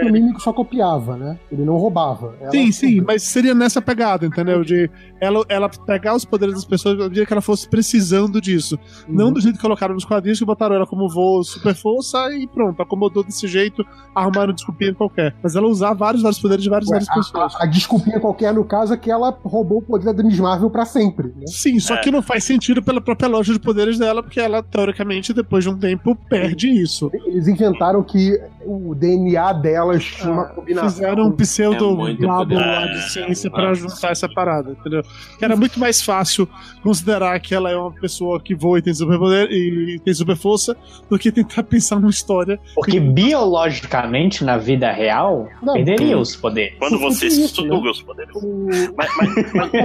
S2: o mímico só copiava, né? Ele não roubava. Ela-
S8: Sim, sim, mas seria nessa pegada, entendeu? De ela, ela pegar os poderes das pessoas à medida que ela fosse precisando disso. Não do jeito que colocaram nos quadrinhos, que botaram ela como voo super força e pronto, acomodou desse jeito, arrumaram desculpinha qualquer. Mas ela usar vários, vários poderes de várias,
S2: Ué,
S8: várias pessoas.
S2: a, a desculpinha qualquer, no caso, é que ela roubou o poder da Miss Marvel pra sempre. Né?
S8: Sim, só
S7: É.
S8: que não faz sentido pela própria loja de poderes dela, porque ela, teoricamente, depois de um tempo, perde isso.
S2: Eles inventaram que o DNA delas tinha uma combinação.
S8: Fizeram um pseudo
S5: É
S8: labo lá de ciência pra juntar essa parada, entendeu? Que era muito mais fácil considerar que ela é uma pessoa que voa e tem superpoder e tem super força do que tentar pensar numa história.
S9: Porque biologicamente, na vida real,
S2: Não,
S9: perderia os poderes.
S7: Quando você suga os poderes.
S2: o-
S7: Mas, mas, mas-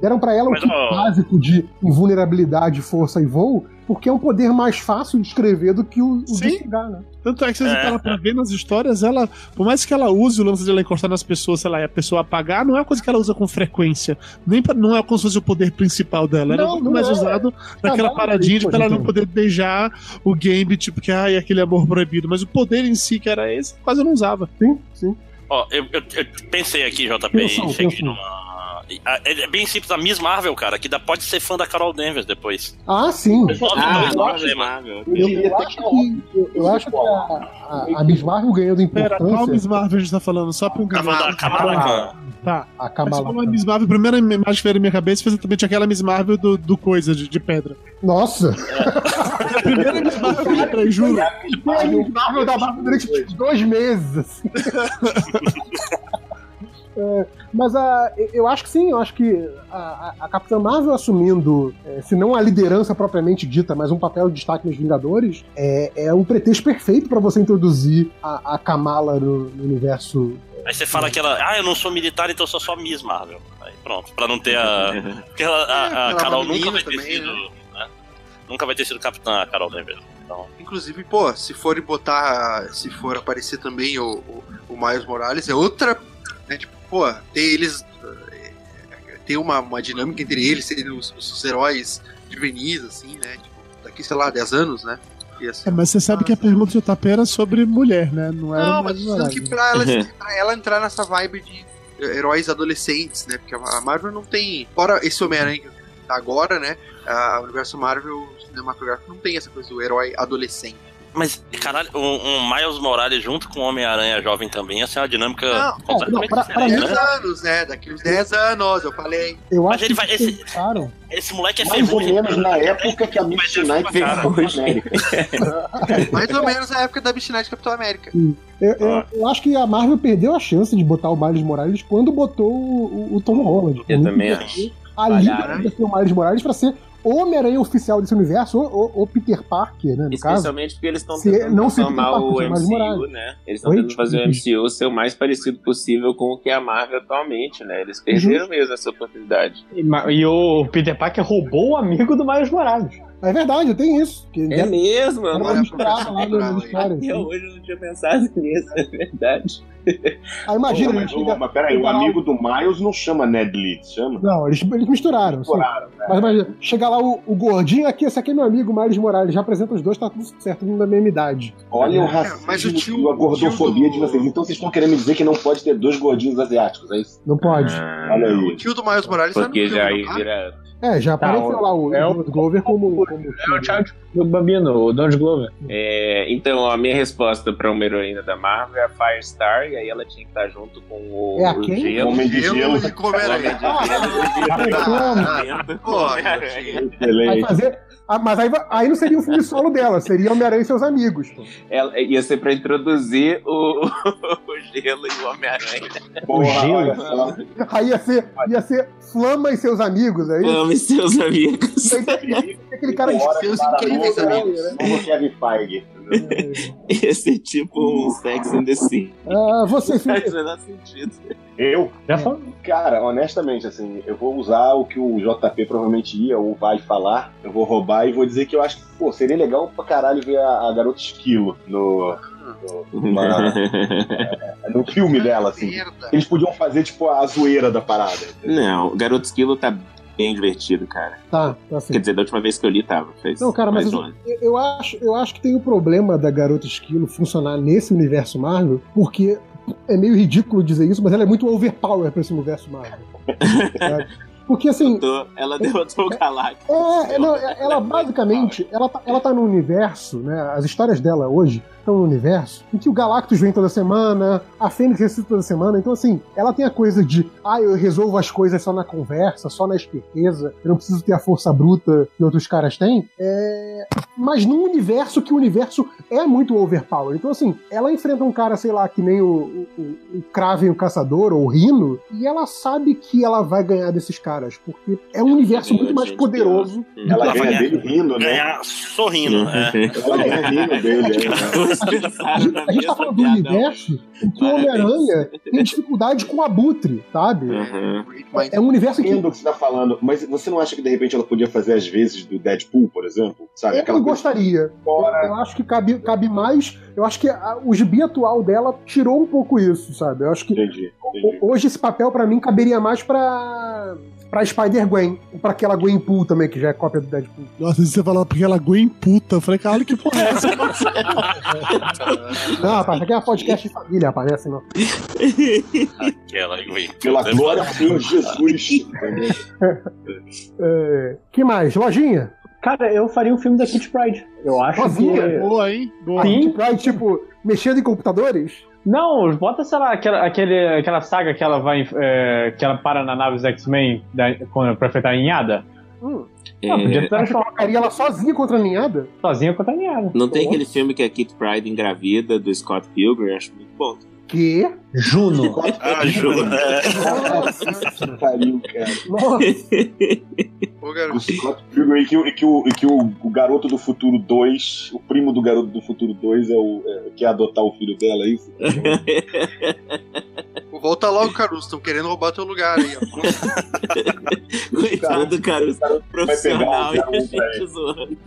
S2: deram pra ela o
S7: ó.
S2: básico de invulnerabilidade, força e voo, porque é um poder mais fácil de escrever do que o, o de sugar, né?
S8: Tanto é que você
S7: É.
S8: parar pra ver nas histórias, ela, por mais que ela use o lance de ela encostar nas pessoas, sei lá, e a pessoa apagar, não é uma coisa que ela usa com frequência. Nem pra, não é como se fosse o poder principal dela. Era
S2: Não,
S8: muito
S2: não
S8: mais
S2: é.
S8: usado naquela
S2: não,
S8: paradinha de pra ela não
S2: então.
S8: poder beijar o Gambit, porque, ai, aquele amor proibido. Mas o poder em si, que era esse, quase não usava.
S2: Sim, sim.
S7: Ó, eu, eu- eu pensei aqui, JP,
S2: Pensou,
S7: e cheguei
S2: pensou.
S7: numa. Ah, É bem simples, a Miss Marvel, cara, que dá, pode ser fã da Carol Danvers depois.
S2: Ah, sim.
S5: Ah, nova
S7: problemas.
S5: Marvel.
S2: Eu, eu acho que, eu, eu acho que a, a, a Miss Marvel ganhando
S8: Pera, qual
S2: importância.
S8: Miss Marvel a gente tá falando? Só pra um
S7: Kamala, Kamala Khan.
S8: Tá.
S2: A Kamala.
S8: a Miss Marvel, a primeira imagem que veio na minha cabeça foi exatamente aquela Miss Marvel do, do coisa, de, de pedra.
S2: Nossa!
S8: A primeira Miss Marvel que eu lembrei, juro.
S2: A Miss Marvel da Marvel durante dois meses. assim. É, mas a, eu acho que sim, eu acho que a, a- a Capitã Marvel assumindo, é, se não a liderança propriamente dita, mas um papel de destaque nos Vingadores, é, é um pretexto perfeito pra você introduzir a, a Kamala no, no universo.
S7: Aí você fala que ela, ah, eu não sou militar, então eu sou só Miss Marvel. Aí pronto, pra não ter a. Porque ela- a, a
S3: É, é
S7: Carol
S3: uma
S7: nunca vai ter
S3: também,
S7: sido. né? Nunca vai ter sido capitã a Carol Danvers. Então,
S3: Inclusive, pô, se forem botar. Se for aparecer também o, o, o Miles Morales, é outra. Né, tipo, pô, tem eles. é, Tem uma, uma dinâmica entre eles, serem os, os heróis juvenis, assim, né? Tipo, daqui, sei lá, 10 anos, né? Ser
S8: É, mas você sabe que a pergunta do JP era sobre mulher, né? Não era
S3: Não, mas dizendo que pra ela, pra ela entrar nessa vibe de eh, heróis adolescentes, né? Porque a Marvel não tem. Fora esse Homem-Aranha que tá agora, né? A o universo Marvel cinematográfico não tem essa coisa do herói adolescente.
S7: Mas, caralho, um, um Miles Morales junto com o Homem-Aranha jovem também ia ser uma dinâmica
S3: Não,
S7: completamente
S2: não, pra- pra
S7: diferente,
S3: 10
S7: né?
S3: anos, né? Daqui uns 10 anos, eu falei.
S2: Eu
S7: Mas
S2: acho
S7: ele
S2: que
S7: vai-
S2: eles
S7: esse-
S2: pensaram.
S7: Esse moleque é
S4: Mais ou menos na época que a Midnight a América.
S3: Mais ou menos na época da Midnight Capitão América.
S2: Eu, eu- eu acho que a Marvel perdeu a chance de botar o Miles Morales quando botou o, o- Tom Holland.
S5: Eu também
S2: porque
S5: acho.
S2: A Liga
S5: Falharam.
S2: ofereceu o Miles Morales pra ser o Homem-Aranha oficial desse universo, ou, ou- ou Peter Parker, né? No caso.
S5: Especialmente porque eles estão
S2: Se-
S5: tentando
S2: não
S5: transformar o MCU,
S2: Morales.
S5: né? Eles estão tentando fazer o MCU ser o mais parecido possível com o que é a Marvel atualmente, né? Eles perderam mesmo essa oportunidade.
S9: E, e o Peter Parker roubou o amigo do Miles Morales.
S2: É verdade, tem isso. Que
S5: É mesmo, eu não. Até hoje eu não tinha pensado nisso, é verdade.
S2: Aí imagina,
S4: Pô, mas,
S2: chega.
S4: mas peraí, o amigo do Miles não chama Ned Leeds, chama?
S2: Não, eles, eles misturaram. sim.
S4: Misturaram, né?
S2: Mas imagina, chega lá o, o gordinho aqui, esse aqui é meu amigo, Miles Morales, já apresenta os dois, tá tudo certo, todo mundo da mesma idade.
S4: Olha o
S3: É,
S4: racismo
S3: mas o tio-
S4: e a gordofobia
S3: o do-
S4: de vocês. Então vocês estão querendo me dizer que não pode ter dois gordinhos asiáticos, é isso?
S2: Não pode.
S5: Ah,
S4: Olha
S3: O
S4: aí.
S3: tio do Miles Morales tá no
S5: Porque
S3: filme,
S5: já aí
S3: tá?
S5: vira.
S2: É, já
S9: Tá,
S2: apareceu
S9: o-
S2: lá o,
S9: é o-
S2: Donald Glover como. como
S9: É o Child do Bambino, o Donald Glover.
S5: É, então, a minha resposta pra uma heroína da Marvel é a Firestar, e aí ela tinha que estar junto com o,
S2: É a
S5: o
S2: quem?
S5: Gelo.
S4: Homem de
S3: Gelo
S4: gelo.
S3: e Homem-Aranha.
S5: Ah,
S3: Porra,
S2: Vai
S4: Excelente.
S2: fazer. Ah, mas aí, aí não seria um filme solo dela, seria Homem-Aranha e seus amigos. pô.
S5: Ela, ia ser pra introduzir o, o Gelo e o Homem-Aranha.
S4: Porra,
S9: gelo.
S2: Aí ia ser, ia ser Flama e seus amigos, aí.
S5: Ame seus amigos.
S2: Aquele cara de
S3: Seus incríveis amigos.
S4: Como Kevin Feige.
S5: Ser tipo um Sex and the City.
S2: Ah, você,
S5: Faz o menor sentido.
S4: Eu?
S9: Já falou.
S4: Cara, honestamente, assim, eu vou usar o que o JP provavelmente ia ou vai falar. Eu vou roubar e vou dizer que eu acho que, pô, seria legal pra caralho ver a, a garota Esquilo no, no, na- no filme dela, assim. Eles podiam fazer, tipo, a zoeira da parada.
S5: Não, o Garoto Esquilo tá bem divertido, cara.
S2: tá, tá assim.
S5: Quer dizer, da última vez que eu li tava. Fez
S2: Não, cara, mas
S5: mais
S2: eu,
S5: um
S2: eu- acho, eu acho que tem o problema da garota esquilo funcionar nesse universo Marvel, porque é meio ridículo dizer isso, mas ela é muito overpower pra esse universo Marvel. Porque assim,
S5: ela derrotou o Galactus.
S2: é, é, não, é- ela basicamente, ela tá, ela tá no universo, né? As histórias dela hoje estão no universo em que o Galactus vem toda semana, a Fênix ressuscita toda semana. Então, assim, ela tem a coisa de, ah, eu resolvo as coisas só na conversa, só na esperteza, eu não preciso ter a força bruta que outros caras têm. É... Mas num universo que o universo é muito overpower. Então, assim, ela enfrenta um cara, sei lá, que nem o, o, o Kraven, o Caçador, ou o Rino, e ela sabe que ela vai ganhar desses caras. porque é um universo muito mais poderoso.
S4: Ela ganha dele rindo, né?
S7: Ganhar sorrindo. é.
S4: Ela ganha rindo dele. é.
S2: A gente tá falando do universo em que o Homem-Aranha tem dificuldade com o abutre, sabe?
S5: Uhum.
S2: É, é um universo que
S4: Entendo o que você tá falando, mas você não acha que de repente ela podia fazer as vezes do Deadpool, por exemplo? Sabe?
S2: eu
S4: Aquela
S2: gostaria. Eu, eu acho que cabe, cabe mais. Eu acho que a- o gibi atual dela tirou um pouco isso, sabe? Eu acho que
S4: Entendi, entendi.
S2: ho- hoje esse papel pra mim caberia mais pra. Pra Spider-Gwen, ou pra aquela Gwen Pool também, que já é cópia do Deadpool.
S8: Nossa, você falou porque ela Gwen puta. Eu falei, caralho, que porra é essa?
S2: Não, rapaz, aqui é podcast de família, aparece não.
S7: Aquela aí.
S4: Pela glória do Senhor Jesus.
S2: É, que mais? Lojinha?
S9: Cara, eu faria um filme da Kit Pride. Eu acho
S2: Sozinha?
S9: que.
S8: Boa, hein? Boa.
S2: A
S9: Sim.
S2: Kitty Pryde, tipo, mexendo em computadores?
S9: Não, bota, sei lá, aquela, aquele, aquela saga que ela vai. é, que ela para na nave dos X-Men pra enfrentar a ninhada.
S2: Hum.
S9: Podia
S5: É,
S2: Você colocaria ela sozinha contra a ninhada?
S9: sozinha contra a ninhada.
S5: não tem aquele filme que é Kit Pride engravida do Scott Pilgrim? Acho muito bom.
S2: Que?
S9: Juno.
S7: Ah, Ju, é.
S4: Que pariu, cara.
S2: Nossa,
S3: Ô,
S4: O
S3: garoto.
S4: Scott Pilgrim e que, o- que, o, que o, o Garoto do Futuro 2, o primo do Garoto do Futuro 2 é o é, quer adotar o filho dela, é isso?
S3: Volta logo, Caruso. Estão querendo roubar teu lugar aí, ó.
S5: Coitado, cara, o
S4: pegar
S5: profissional
S4: o
S5: e a gente zoando.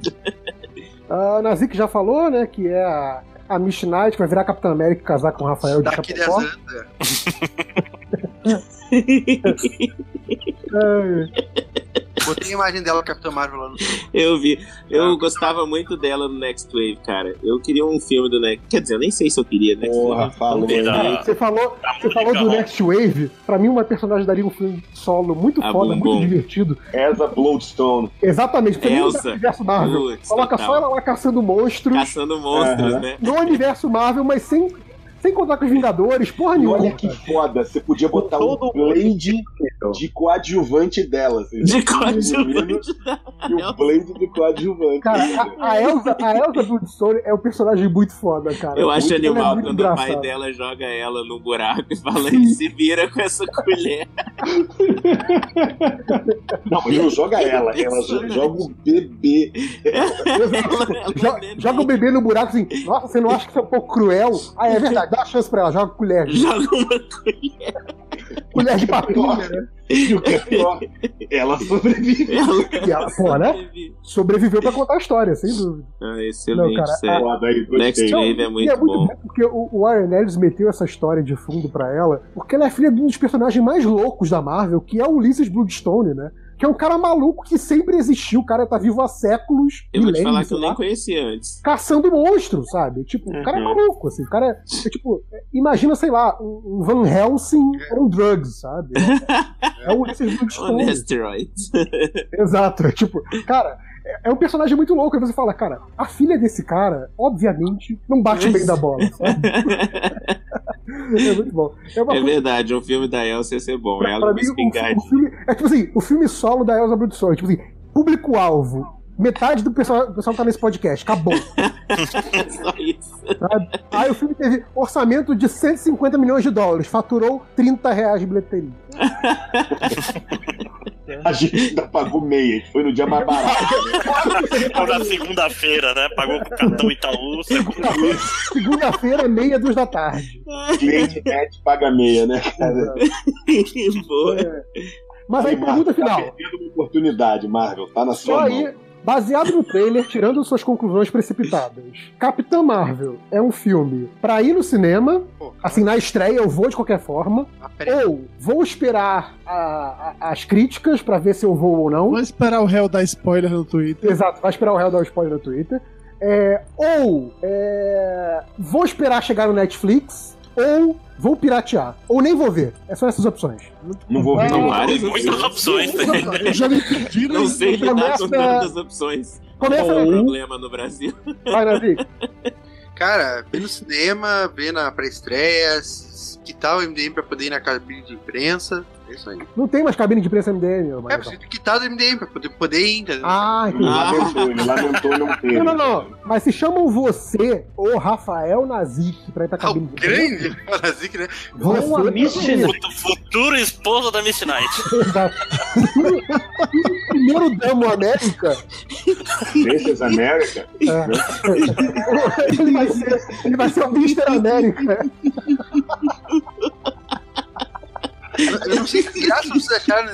S2: a Nazik já falou, né, que é a, a Miss Knight, vai virar Capitã América e casar com o Rafael de
S3: Daqui 10
S2: Chapecó.
S3: anos. Botei a imagem dela, Capitã Marvel, lá no.
S5: Eu vi. Eu
S3: Ah,
S5: gostava muito dela no Next Wave, cara. Eu queria um filme do Next. Quer dizer, eu nem sei se eu queria Next
S4: Porra,
S5: Wave.
S4: falou,
S5: Vamos ver.
S4: hein?
S2: Você falou,
S7: A
S2: você falou do Next Wave. Pra mim, uma personagem daria um filme solo muito
S5: Ah,
S2: foda,
S5: bom,
S2: muito divertido.
S4: Essa Bloodstone.
S2: Exatamente, no
S5: Elsa.
S2: universo Marvel. Coloca
S5: total.
S2: só ela lá caçando monstros
S5: Caçando monstros, né?
S2: no universo Marvel, mas sem, sem contar com os Vingadores, porra nenhuma.
S4: olha que foda, você podia botar um
S9: todo
S4: Blade de coadjuvante dela. assim,
S5: De
S4: um
S5: coadjuvante
S4: E o Blade de coadjuvante.
S2: Cara, a, a Elsa, a Elsa Bloodstone é um personagem muito foda, cara.
S5: Eu acho
S2: Muito- ela é
S5: animal
S2: muito
S5: quando o pai dela joga ela no buraco e fala: ele se vira com essa colher.
S4: Não, mas não joga ela, ela jo- joga o bebê.
S5: Ela-
S2: Jo- joga o bebê no buraco assim, nossa, você não acha que isso é um pouco cruel? Ah, é verdade, dá uma chance pra ela, joga colher.
S5: Joga uma colher.
S2: Colher de papinha, né?
S4: E o que é pior, ela sobrevive.
S5: Ela
S2: E ela, pô, né? Sobreviveu pra contar a história, sem dúvida.
S5: Ah, excelente,
S2: Não, cara,
S4: aí,
S5: Next. Wave é
S2: e
S5: muito
S2: é muito
S5: bom.
S2: bom porque o, o Warren Ellis meteu essa história de fundo pra ela, porque ela é filha de um dos personagens mais loucos da Marvel, que é o Ulysses Bloodstone, né? Que é um cara maluco que sempre existiu, o cara tá vivo há séculos,
S5: Eu vou te falar que eu
S2: sei
S5: nem
S2: lá,
S5: conhecia antes.
S2: caçando monstros, sabe? Tipo, o cara é
S5: Uhum.
S2: maluco, assim, o cara é, é tipo, é, imagina, sei lá, um Van Helsing on drugs, sabe? É, é o Ulysses
S5: On
S2: Bloodstone.
S5: asteroids.
S2: Exato. É tipo, cara, é, é um personagem muito louco. Aí você fala, cara, a filha desse cara, obviamente, não bate bem da bola, sabe? É muito bom. É
S5: É verdade, um filme da Elsa ia ser bom.
S2: Pra,
S5: Ela
S2: pra mim, o, o filme. É tipo assim, o filme solo da Elsa Brutsson. Tipo assim, público-alvo. Metade do pessoal, do pessoal que tá nesse podcast. Acabou.
S5: Só isso.
S2: Aí o filme teve orçamento de 150 milhões de dólares. Faturou 30 reais de bilheteria.
S4: A gente ainda pagou meia, a gente foi no dia mais barato.
S7: Ou na segunda-feira, né? Pagou com o cartão Itaú. segunda-
S2: Segunda-feira, meia, duas da tarde.
S4: Cliente net paga meia, né, cara?
S5: Boa.
S2: Mas aí,
S4: Marvel,
S2: pergunta
S4: Tá
S2: final.
S4: perdendo uma oportunidade, Marvel. Tá na
S2: Só
S4: sua
S2: aí,
S4: mão.
S2: baseado no trailer, tirando suas conclusões precipitadas. Capitã Marvel é um filme pra ir no cinema, assim, na estreia eu vou de qualquer forma,
S3: ah,
S2: ou vou esperar a- a- as críticas pra ver se eu vou ou não.
S8: Vou esperar o réu dar spoiler no Twitter.
S2: Exato, vai esperar o réu dar spoiler no Twitter. É, ou é, vou esperar chegar no Netflix, ou vou piratear. Ou nem vou ver. É só essas opções.
S4: Não vou ver, não.
S5: várias
S7: Muitas opções.
S8: Eu já me né?
S5: Não sei lidar
S2: Começa-
S5: com tantas opções.
S2: Começa
S5: Qual é o problema no Brasil?
S2: Vai, Nazi.
S3: Cara, vê no cinema, vê na pré-estreia. Quitar o MDM pra poder ir na cabine de imprensa. É isso aí.
S2: Não tem mais cabine de imprensa MDM,
S3: É,
S2: mas...
S3: preciso quitar do MDM pra poder, poder ir, entendeu?
S2: Ah, entendi.
S4: lamentou, ele lamentou não ter.
S2: Não, não, não. Mas se chamam você ou Rafael Nazik pra ir pra
S3: Ah, o
S2: cabine de imprensa,
S3: grande Nazik, né?
S2: você...
S9: A Miss
S7: Futu- Futuro esposo da Miss Knight.
S2: Exato. Primeiro Damo América,
S4: Princess America.
S2: ele vai ser, ele vai ser o Mr. América.
S3: Eu não sei que graça vocês acharam. né?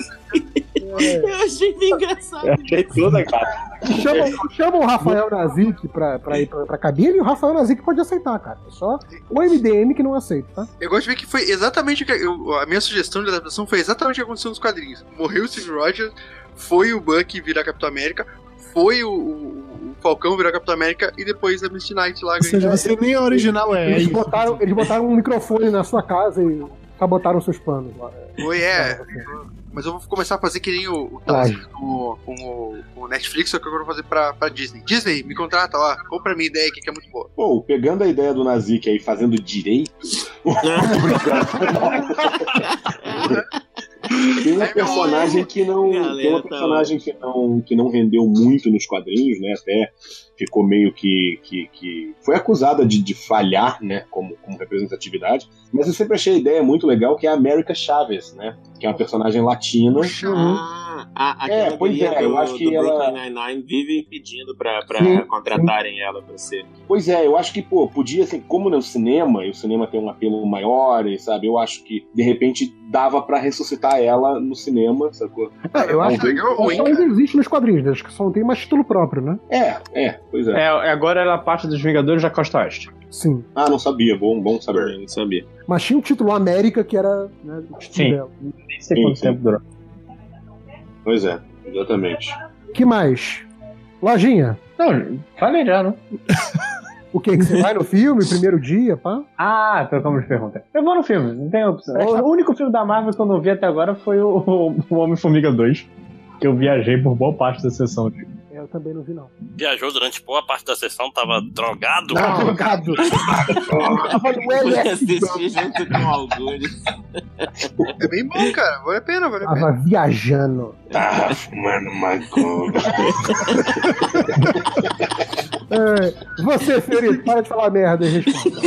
S10: Eu achei bem engraçado.
S9: Eu achei tudo, cara.
S2: Chamam, chamam o Rafael Nazik pra, pra ir pra, pra cabine e o Rafael Nazik pode aceitar, cara. É só o MDM que não aceita, tá?
S3: Eu gosto de ver que foi exatamente o que. eu- a minha sugestão de adaptação foi exatamente o que aconteceu nos quadrinhos. Morreu o Steve Rogers, foi o Bucky virar Capitão América, foi o- o Falcão virar Capitão América e depois a Misty Knight lá
S8: Ou seja, você nem a original é.
S2: Eles botaram, eles botaram um microfone na sua casa e sabotaram seus planos lá.
S3: Foi, é. Mas eu vou começar a fazer que nem o, o. Task com, o- o, Netflix, só que eu quero fazer pra, pra Disney. Disney, me contrata, ó. Compra a minha ideia aqui que é muito boa.
S4: Pô, pegando a ideia do Nazik aí, fazendo direito. Tem uma personagem que não.
S10: Galera,
S4: Tem uma
S10: tá
S4: personagem que não, que não rendeu muito nos quadrinhos, né? Até ficou meio que. que, que foi acusada de, de falhar, né? Como, como representatividade. Mas eu sempre achei a ideia muito legal, que é a América Chaves, né? Que é uma personagem latina.
S10: Ah, a, aquela
S4: É, pois é, eu
S10: do,
S4: acho que
S10: do
S4: ela-
S10: Brooklyn Nine-Nine vive pedindo pra, pra
S2: Sim,
S10: contratarem ela pra ser.
S4: Pois é, eu acho que, pô, podia, assim, como no cinema, e o cinema tem um apelo maior, e, sabe? Eu acho que, de repente, dava pra ressuscitar ela no cinema, sacou?
S2: É, eu acho que só ainda existe nos quadrinhos, né? Acho que só não tem mais título próprio, né?
S4: É, é, pois é.
S9: É, agora ela é parte dos Vingadores da Costa Oeste.
S2: Sim.
S4: Ah, não sabia, bom, bom saber.
S10: Eu não sabia.
S2: Mas tinha o título América, que era né, o título
S9: Sim.
S2: dela.
S9: Nem sei
S4: Sim,
S9: quanto
S4: sim.
S9: tempo durou.
S4: Pois é, exatamente.
S2: que mais? Lojinha,
S9: Não, falei já, não?
S2: o que? Que você vai no filme, primeiro dia, pá?
S9: Ah, trocamos de pergunta. Eu vou no filme, não tem opção. O único filme da Marvel que eu não vi até agora foi o, o Homem-Formiga 2. Que eu viajei por boa parte da sessão.
S2: É, Eu também não vi, não.
S7: Viajou durante boa parte da sessão, tava drogado.
S2: Não, drogado. Tava no LSD.
S10: junto com alguns.
S3: É bem bom, cara. Vale a pena, vale a pena.
S2: Tava viajando.
S4: Tá fumando maconha.
S2: É, você, Fiorito, para de falar merda e responda.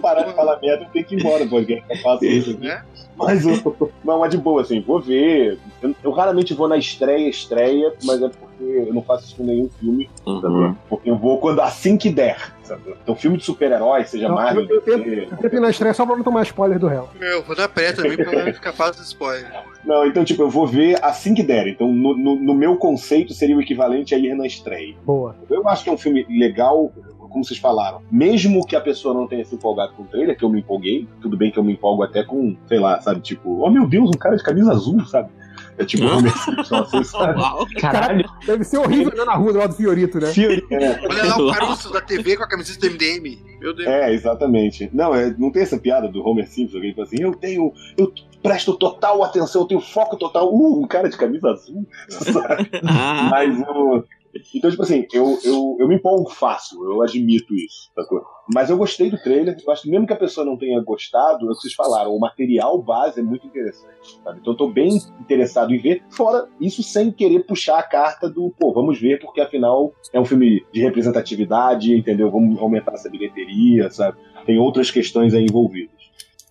S4: Parar de falar merda, tem que ir embora, porque eu faço isso.
S3: Né?
S4: Mas, eu- não, mas de boa, assim, vou ver. Eu, eu raramente vou na estreia, estreia, mas é porque eu não faço isso com nenhum filme.
S10: Uhum.
S4: Porque eu vou quando assim que der. Sabe? Então, filme de super-herói, seja
S2: Não,
S4: Marvel,
S2: eu- eu Eu tento ir na estreia só pra não tomar spoiler do réu.
S3: Meu, vou dar pré também pra não ficar fácil de spoiler.
S4: Não, então, tipo, eu vou ver assim que der. Então, no, no- no meu conceito, seria o equivalente a ir na estreia.
S2: Boa.
S4: Eu acho que é um filme legal, como vocês falaram. Mesmo que a pessoa não tenha se empolgado com o trailer, que eu me empolguei. Tudo bem que eu me empolgo até com, sei lá, sabe? Tipo, oh meu Deus, um cara de camisa azul, sabe? É tipo Simpson, assim, sabe?
S9: Caralho,
S2: Deve ser horrível andar na rua do lado do Fiorito, né?
S9: Fiori.
S3: Olha lá o Caruso da TV com a camiseta do MDM. Meu Deus.
S4: É, exatamente. Não, é, não tem essa piada do Homer Simpson, que ele fala assim, eu tenho, eu presto total atenção, eu tenho foco total. Uh, um cara de camisa azul, sabe?
S10: Ah,
S4: Mas o. Então, tipo assim, eu, eu, eu me empolgo fácil, eu admito isso, sacou? Mas eu gostei do trailer, eu acho que mesmo que a pessoa não tenha gostado, é o que vocês falaram, o material base é muito interessante, sabe? Então eu tô bem interessado em ver, fora isso sem querer puxar a carta do, pô, vamos ver, porque afinal é um filme de representatividade, entendeu? Vamos aumentar essa bilheteria, sabe? Tem outras questões aí envolvidas.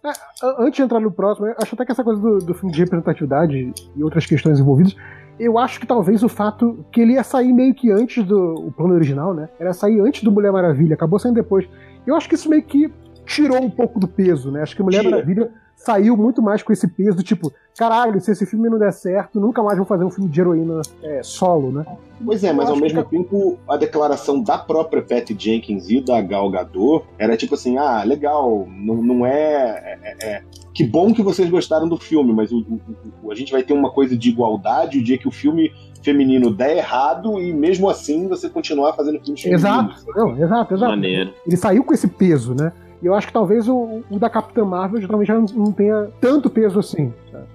S2: A- Antes de entrar no próximo, acho até que essa coisa do, do filme de representatividade e outras questões envolvidas, eu acho que talvez o fato que ele ia sair meio que antes do o plano original, né? Era sair antes do Mulher Maravilha, acabou saindo depois. Eu acho que isso meio que tirou um pouco do peso, né? Acho que Mulher
S4: Tira.
S2: Maravilha saiu muito mais com esse peso do tipo, caralho, se esse filme não der certo, nunca mais vou fazer um filme de heroína é, solo, né?
S4: Pois é, mas ao mesmo
S2: que-
S4: tempo a declaração da própria Patty Jenkins e da Gal Gadot era tipo assim, ah, legal, não, não é, é- é- Que bom que vocês gostaram do filme, mas o- o- o- a gente vai ter uma coisa de igualdade o dia que o filme feminino der errado e mesmo assim você continuar fazendo filmes femininos.
S2: Exato, não, exato, exato.
S10: maneiro.
S2: Ele saiu com esse peso, né? E eu acho que talvez o, o da Capitã Marvel geralmente já não, tenha tanto peso assim. sabe?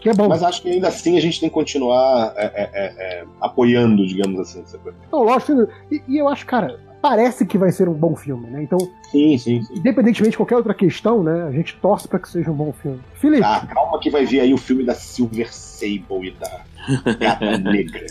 S2: Que é bom.
S4: Mas acho que ainda assim a gente tem que continuar é, é, é, é, apoiando, digamos assim. essa coisa.
S2: Não, lógico. E, e eu acho, cara, parece que vai ser um bom filme, né? Então,
S4: Sim, sim, sim.
S2: independentemente de qualquer outra questão, né? A gente torce pra que seja um bom filme. Felipe,
S4: Tá, calma que vai vir aí o filme da Silver Sable e da Gata Negra.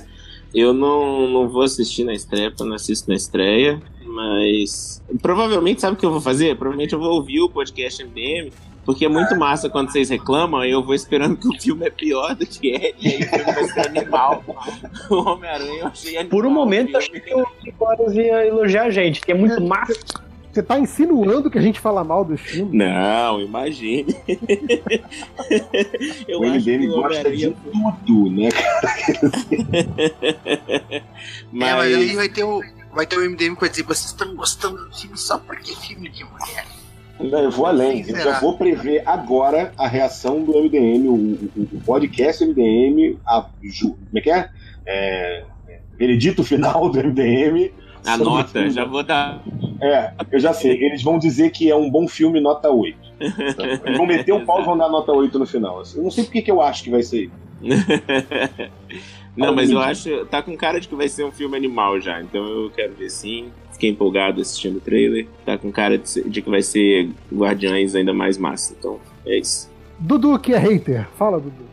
S5: Eu não, não vou assistir na estreia, porque eu não assisto na estreia, mas provavelmente, sabe o que eu vou fazer? Provavelmente eu vou ouvir o podcast MDM, porque é muito massa quando vocês reclamam, aí eu vou esperando que o filme é pior do que é, e aí o filme vai ser animal. O Homem-Aranha eu achei animal.
S9: Por um momento,
S5: o
S9: achei
S5: filme.
S9: que o Horas ia elogiar a gente, que é muito massa.
S2: Você tá insinuando que a gente fala mal dos filmes?
S5: Não, imagine. eu
S4: O
S5: acho que
S4: MDM gosta de tudo, né?
S3: É, mas aí vai ter o. Vai ter o MDM que vai dizer, vocês estão gostando do filme só porque é filme de mulher.
S4: Não, eu vou além. Eu já vou prever agora a reação do MDM, o, o- o podcast MDM, a, ju- como é que é? É, Veredito final do MDM.
S5: A nota, já vou dar.
S4: É, eu já sei. Eles vão dizer que é um bom filme, nota 8. Eles vão meter o pau e vão dar nota 8 no final. Eu não sei porque que eu acho que vai ser.
S5: Não, mas eu acho. Tá com cara de que vai ser um filme animal já. Então eu quero ver sim. Fiquei empolgado assistindo o trailer. Tá com cara de, que vai ser Guardiões ainda mais massa. Então, é isso.
S2: Dudu, que é hater. Fala, Dudu.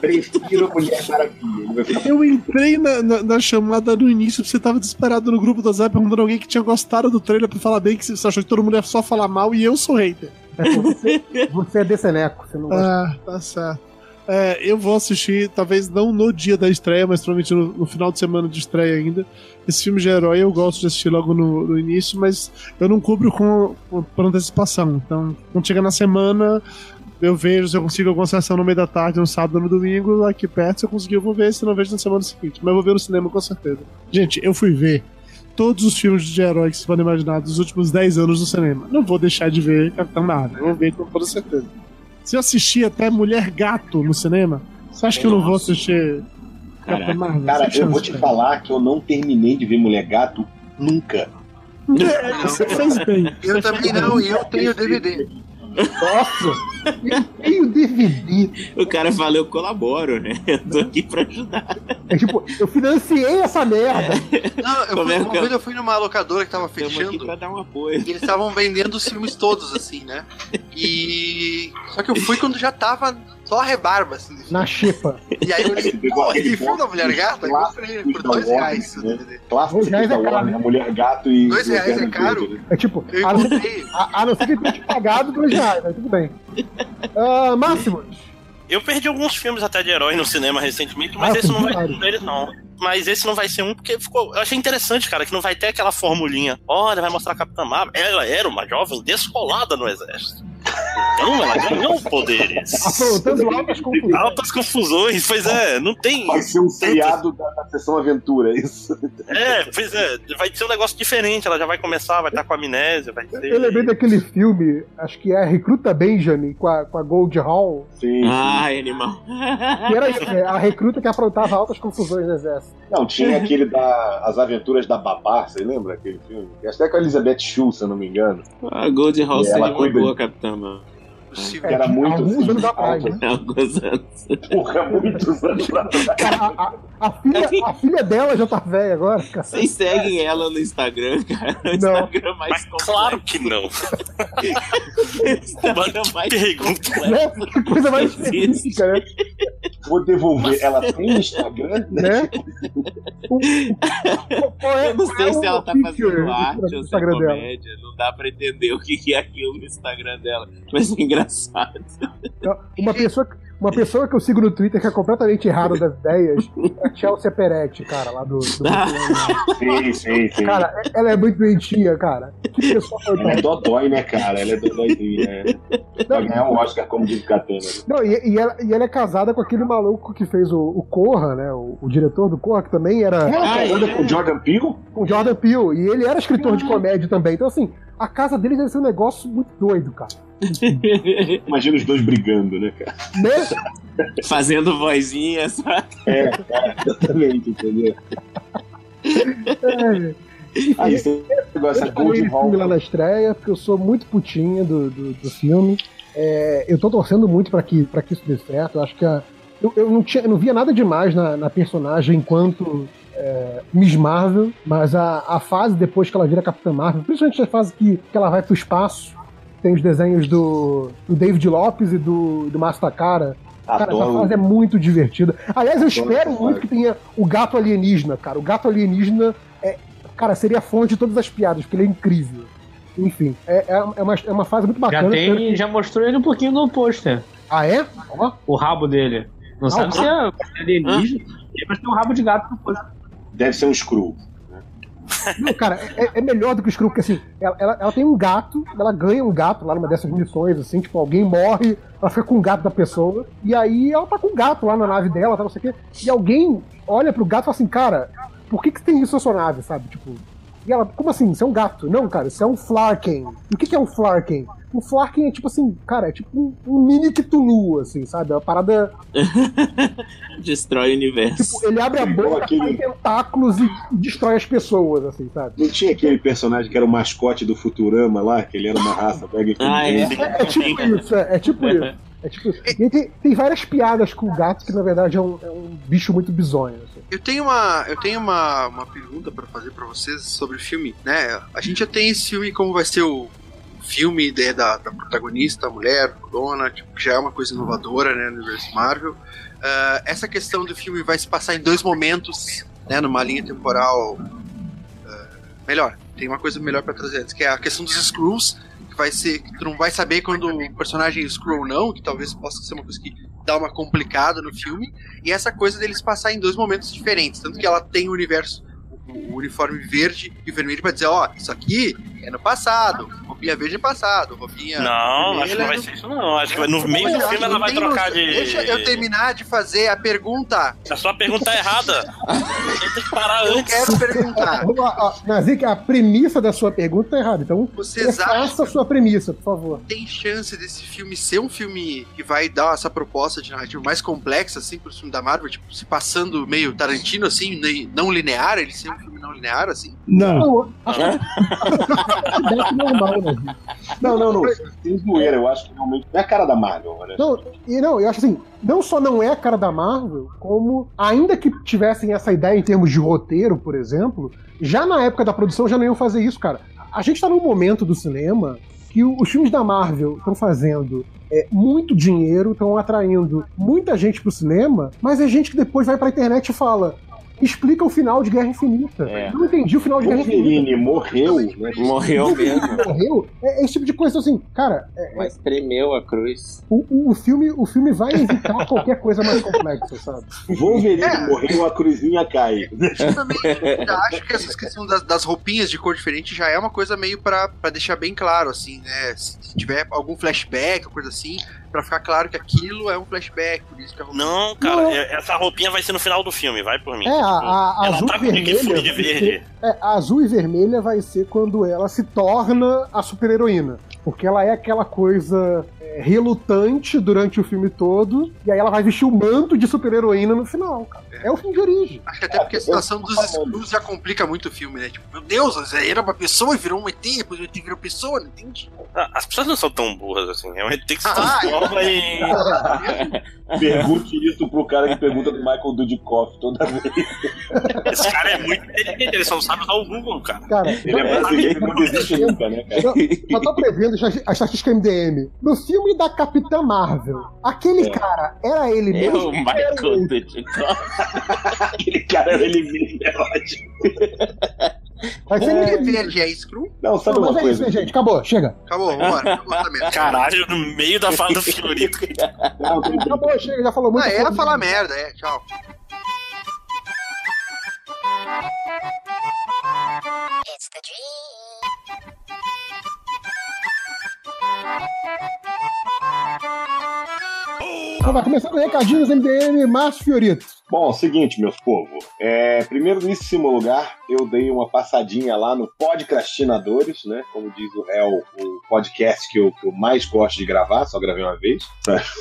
S4: Prefiro Mulher Maravilha.
S8: Eu entrei na, na- na chamada no início, você tava desesperado no grupo do WhatsApp perguntando alguém que tinha gostado do trailer pra falar bem, que você achou que todo mundo ia só falar mal e eu sou hater.
S2: É, você, você é deceneco, você não gosta.
S8: Ah, tá certo. É, eu vou assistir, talvez não no dia da estreia, mas provavelmente no, no final de semana de estreia ainda. Esse filme de herói eu gosto de assistir logo no, no início, mas eu não cubro com, com por antecipação. Então, quando chega na semana, eu vejo se eu consigo alguma sessão no meio da tarde, no sábado ou no domingo, aqui perto, se eu conseguir, eu vou ver, se não vejo na semana seguinte. Mas eu vou ver no cinema com certeza. Gente, eu fui ver todos os filmes de herói que se podem imaginar dos últimos 10 anos no cinema. Não vou deixar de ver Capitão Marvel, eu vou ver com toda certeza. Se eu assistir até Mulher Gato no cinema, você acha que eu não vou assistir Capitão. Marvel?
S4: Cara, eu vou te falar que eu não terminei de ver Mulher Gato nunca.
S8: É, Você fez bem.
S3: Eu também não, e eu tenho DVD.
S2: Nossa! Eu tenho DVD.
S5: O cara fala, eu colaboro, né? Eu tô aqui pra ajudar.
S2: É tipo, eu financiei essa merda.
S3: Não, eu
S5: Como
S3: fui,
S5: é
S3: uma
S5: que eu-
S3: vez eu fui numa locadora que tava fechando.
S5: pra dar um apoio.
S3: E eles estavam vendendo os filmes todos, assim, né? E. Só que eu fui quando já tava só a rebarba, assim.
S2: Na chipa.
S3: E aí
S4: Pegou
S3: pô, esse filme da Mulher Gata, eu comprei por dois reais. DVD.
S4: Clássico
S2: Dois reais é caro,
S4: Warner,
S2: né?
S4: a Mulher Gato e.
S3: Dois reais é caro?
S4: Né?
S2: É tipo, a não, ser, a, a não ser que ele tenha te pagado dois reais, mas tudo bem. Ah, Máximos.
S7: Eu perdi alguns filmes até de herói no cinema recentemente,
S2: Ah,
S7: mas esse
S2: eu
S7: não vai ser um deles, não. Mas esse não vai ser um, porque ficou. Eu achei interessante, cara, que não vai ter aquela formulinha. Olha, vai mostrar a Capitã Marvel. Ela era uma jovem descolada no exército. Então ela ganhou poderes.
S2: Aprontando altas confusões.
S7: Altas confusões, pois é, não tem.
S4: Vai ser um seriado da, da sessão aventura, é isso?
S7: É, pois é, vai ser um negócio diferente. Ela já vai começar, vai estar com amnésia, vai ser.
S2: Eu lembrei daquele filme, acho que é Recruta Benjamin, com a, com a Gold Hall,
S4: Sim.
S5: Ai, animal.
S2: que era isso, né? a recruta que aprontava altas confusões no exército.
S4: Não, tinha aquele da As Aventuras da Babá, você lembra aquele filme? Até com a Elizabeth Shue, se eu não me engano.
S5: A Gold
S4: E ela
S5: seria uma
S4: cuida
S5: boa, Capitã, mano.
S3: Possível.
S4: Era muito.
S2: alguns anos atrás, né?
S5: Alguns anos.
S4: Porra, muitos anos atrás.
S2: Cara, a, a- a filha, a filha dela já tá velha agora, cara.
S5: Vocês seguem ela no Instagram, cara? O
S2: Não.
S5: Instagram mais
S7: Mas
S5: complexo.
S7: claro que não.
S5: Instagram mais
S7: Pergunta.
S2: Né? Que coisa mais específica, né?
S4: Vou devolver. Ela tem Instagram, né?
S2: é-
S5: Eu não
S2: qual
S5: sei
S2: é
S5: se ela tá fazendo
S2: do
S5: arte ou se é
S2: Instagram dela?
S5: comédia. Não dá pra entender o que que é aquilo no Instagram dela. Mas é engraçado.
S2: Então, Uma pessoa, uma pessoa que eu sigo no Twitter que é completamente errada das ideias é a Chelsea Peretti, cara, lá do. do
S4: Sim, sim, sim.
S2: cara, ela é muito doentinha, cara. Que pessoa
S4: Ela é dodói, né, cara? Ela é dodóizinha, né? Vai ganhar um Oscar como diz Katana. né?
S2: Não, e, e ela, e ela é casada com aquele maluco que fez o, o Corra, né? O, o diretor do Corra, que também era
S4: Ela tá anda com o Jordan Peele?
S2: com o Jordan Peele. E ele era escritor de comédia também. Então, assim, a casa deles deve ser um negócio muito doido, cara.
S4: Imagina os dois brigando, né, cara?
S2: Né?
S5: Fazendo vozinha, sabe?
S4: É, cara, exatamente, entendeu?
S2: É.
S4: Aí você gosta
S2: Eu
S4: de
S2: falei
S4: Gold
S2: do filme lá
S4: Hall.
S2: na estreia, porque eu sou muito putinha do, do, do filme. É, eu tô torcendo muito pra que, pra que isso dê certo. Eu acho que a- eu, eu não tinha, eu não via nada demais na, na personagem enquanto é, Miss Marvel, mas a, a fase depois que ela vira Capitã Marvel, principalmente a fase que, que ela vai pro espaço, tem os desenhos do, do David Lopes e do, do Márcio Takara. Cara, essa fase é muito divertida. Aliás, eu espero muito que tenha o gato alienígena, cara. O gato alienígena é. Cara, seria a fonte de todas as piadas, porque ele é incrível. Enfim, é, é, é uma, é uma fase muito
S9: Já
S2: bacana.
S9: tem, já mostrou ele um pouquinho no pôster.
S2: Ah, é? Ó.
S9: O rabo dele. Não
S2: Ah,
S9: sabe
S2: o
S9: se é alienígena, mas tem um rabo de gato no pôster.
S4: Deve ser um screw.
S2: Não, cara, é, é melhor do que o Screw, porque assim, ela, ela, ela tem um gato, ela ganha um gato lá numa dessas missões, assim, tipo, alguém morre, ela fica com o gato da pessoa, e aí ela tá com o gato lá na nave dela, tá, não sei o quê, e alguém olha pro gato e fala assim, cara, por que que tem isso na sua nave, sabe? Tipo, e ela, como assim? Isso é um gato? Não, cara, isso é um Flarken. E o que que é um Flarken? Um Flarken é tipo assim, cara, é tipo um, um mini Cthulhu, assim, sabe? É uma parada
S10: Destrói o universo.
S2: Tipo, ele abre a boca,
S4: aquele-
S2: tentáculos e destrói as pessoas, assim, sabe?
S4: Não tinha aquele personagem que era o mascote do Futurama lá, que ele era uma raça mega
S10: Ah, é.
S2: É, é tipo isso, é, é tipo isso. É tipo isso. E tem, tem várias piadas com o gato que na verdade é um, é um bicho muito bizonho. assim.
S3: Eu tenho uma, eu tenho uma, uma pergunta pra fazer pra vocês sobre o filme, né? A gente já tem esse filme como vai ser o filme né, da, da protagonista, a mulher, dona, tipo, já é uma coisa inovadora, né, no universo Marvel. Ah, essa questão do filme vai se passar em dois momentos, né, numa linha temporal ah, melhor. Tem uma coisa melhor pra trazer antes, que é a questão dos Screws, que vai ser que tu não vai saber quando o personagem é Screw ou não, que talvez possa ser uma coisa que dá uma complicada no filme e essa coisa deles passar em dois momentos diferentes. Tanto que ela tem o universo, o, uniforme verde e vermelho pra dizer, ó, isso aqui é no passado, roupinha verde é passado, roupinha.
S7: Não, acho que não vai
S3: é
S7: ser isso, não. Acho que no meio do
S3: eu
S7: filme ela vai trocar de.
S3: Deixa eu terminar de fazer a pergunta.
S7: A sua pergunta tá errada. Tem que parar
S3: Eu
S7: antes.
S3: quero perguntar.
S2: Nazik, a premissa da sua pergunta tá errada. Então,
S3: Vocês
S2: faça a sua premissa, por favor.
S3: tem chance desse filme ser um filme que vai dar essa proposta de narrativa mais complexa, assim, pro filme da Marvel, tipo, se passando meio Tarantino, assim, não linear, ele ser um filme não linear, assim?
S8: Não.
S2: Não, feedback normal, né?
S4: Não, não, não. Tem zoeira, eu acho que realmente não é a cara da Marvel, né?
S2: Não, e não, eu acho assim, não só não é a cara da Marvel, como ainda que tivessem essa ideia em termos de roteiro, por exemplo, já na época da produção já não iam fazer isso, cara. A gente tá num momento do cinema que os filmes da Marvel estão fazendo é, muito dinheiro, estão atraindo muita gente pro cinema, mas é gente que depois vai pra internet e fala. Explica o final de Guerra Infinita.
S5: É.
S2: Não entendi o final de Guerra Infinita.
S4: Wolverine morreu, né?
S5: Morreu mesmo.
S2: Morreu? É, é esse tipo de coisa assim, cara. é-
S5: Mas tremeu a cruz.
S2: o, o- o filme, o filme vai evitar qualquer coisa mais complexa, sabe?
S4: Wolverine
S3: É.
S4: morreu, a cruzinha cai.
S3: Eu também acho que essa questão das, das roupinhas de cor diferente já é uma coisa meio pra, pra deixar bem claro, assim, né? Se tiver algum flashback coisa assim, pra ficar claro que aquilo é um flashback, por isso que a roupinha...
S7: Não, cara,
S2: Não.
S7: é- essa roupinha vai ser no final do filme, vai por mim.
S2: É, a, a
S7: ela
S2: azul
S7: tá
S2: e vermelha.
S7: De verde.
S2: ser- é, a azul e vermelha vai ser quando ela se torna a super-heroína. Porque ela é aquela coisa é, relutante durante o filme todo, e aí ela vai vestir o manto de super-heroína no final, cara. É o filme de origem.
S3: Acho que até porque a situação dos Screws já complica muito o filme, né? Tipo, meu Deus, era uma pessoa e virou um ET, depois o ET virou pessoa, não entendi.
S7: Ah, As pessoas não são tão burras assim. É um ET que se
S3: Ah,
S7: transforma em.
S4: Pergunte isso pro cara que pergunta do Michael Dudikoff toda vez.
S7: Esse cara é muito inteligente, ele só não sabe usar o Google, cara.
S2: Cara,
S4: Ele é brasileiro e não desiste nunca, né, cara?
S2: Eu, eu tô prevendo a estatística MDM. No filme da Capitã Marvel, aquele
S4: É.
S2: cara era ele
S5: É
S2: mesmo?
S5: o Michael.
S4: Aquele cara, ele vive, é ótimo.
S2: Ser
S3: Ele é verde, é Screw?
S4: Não, sabe
S2: Não,
S4: uma
S2: mas é isso,
S4: coisa?
S2: né, gente? Acabou, chega.
S3: Acabou, vambora. acabou também.
S7: Caralho, no meio da fala do Fiorito.
S4: Não,
S2: Acabou, chega, já falou muito.
S3: Ah, era falar merda, é, tchau.
S2: Então vai começando recadinhos MDM, Márcio Fiorito.
S4: Bom, seguinte, meus povos. É, primeiríssimo lugar, eu dei uma passadinha lá no Podcrastinadores, né? Como diz o réu, o podcast que eu, que eu mais gosto de gravar, só gravei uma vez.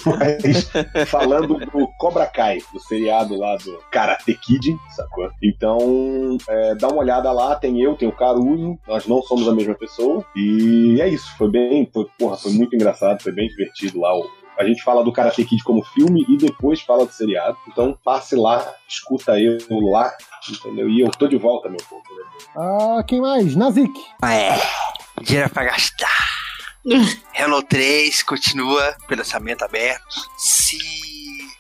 S4: Mas falando do Cobra Kai, do seriado lá do Karate Kid, sacou? Então, é, dá uma olhada lá, tem eu, tem o Caruso, nós não somos a mesma pessoa. E é isso, foi bem, foi, porra, foi muito engraçado, foi bem divertido lá o A gente fala do Karate Kid como filme e depois fala do seriado. Então passe lá, escuta eu lá, entendeu? E eu tô de volta, meu povo. né?
S2: Ah, quem mais? Nazik.
S3: É, dinheiro pra gastar. Hello 3 continua com o lançamento aberto. Se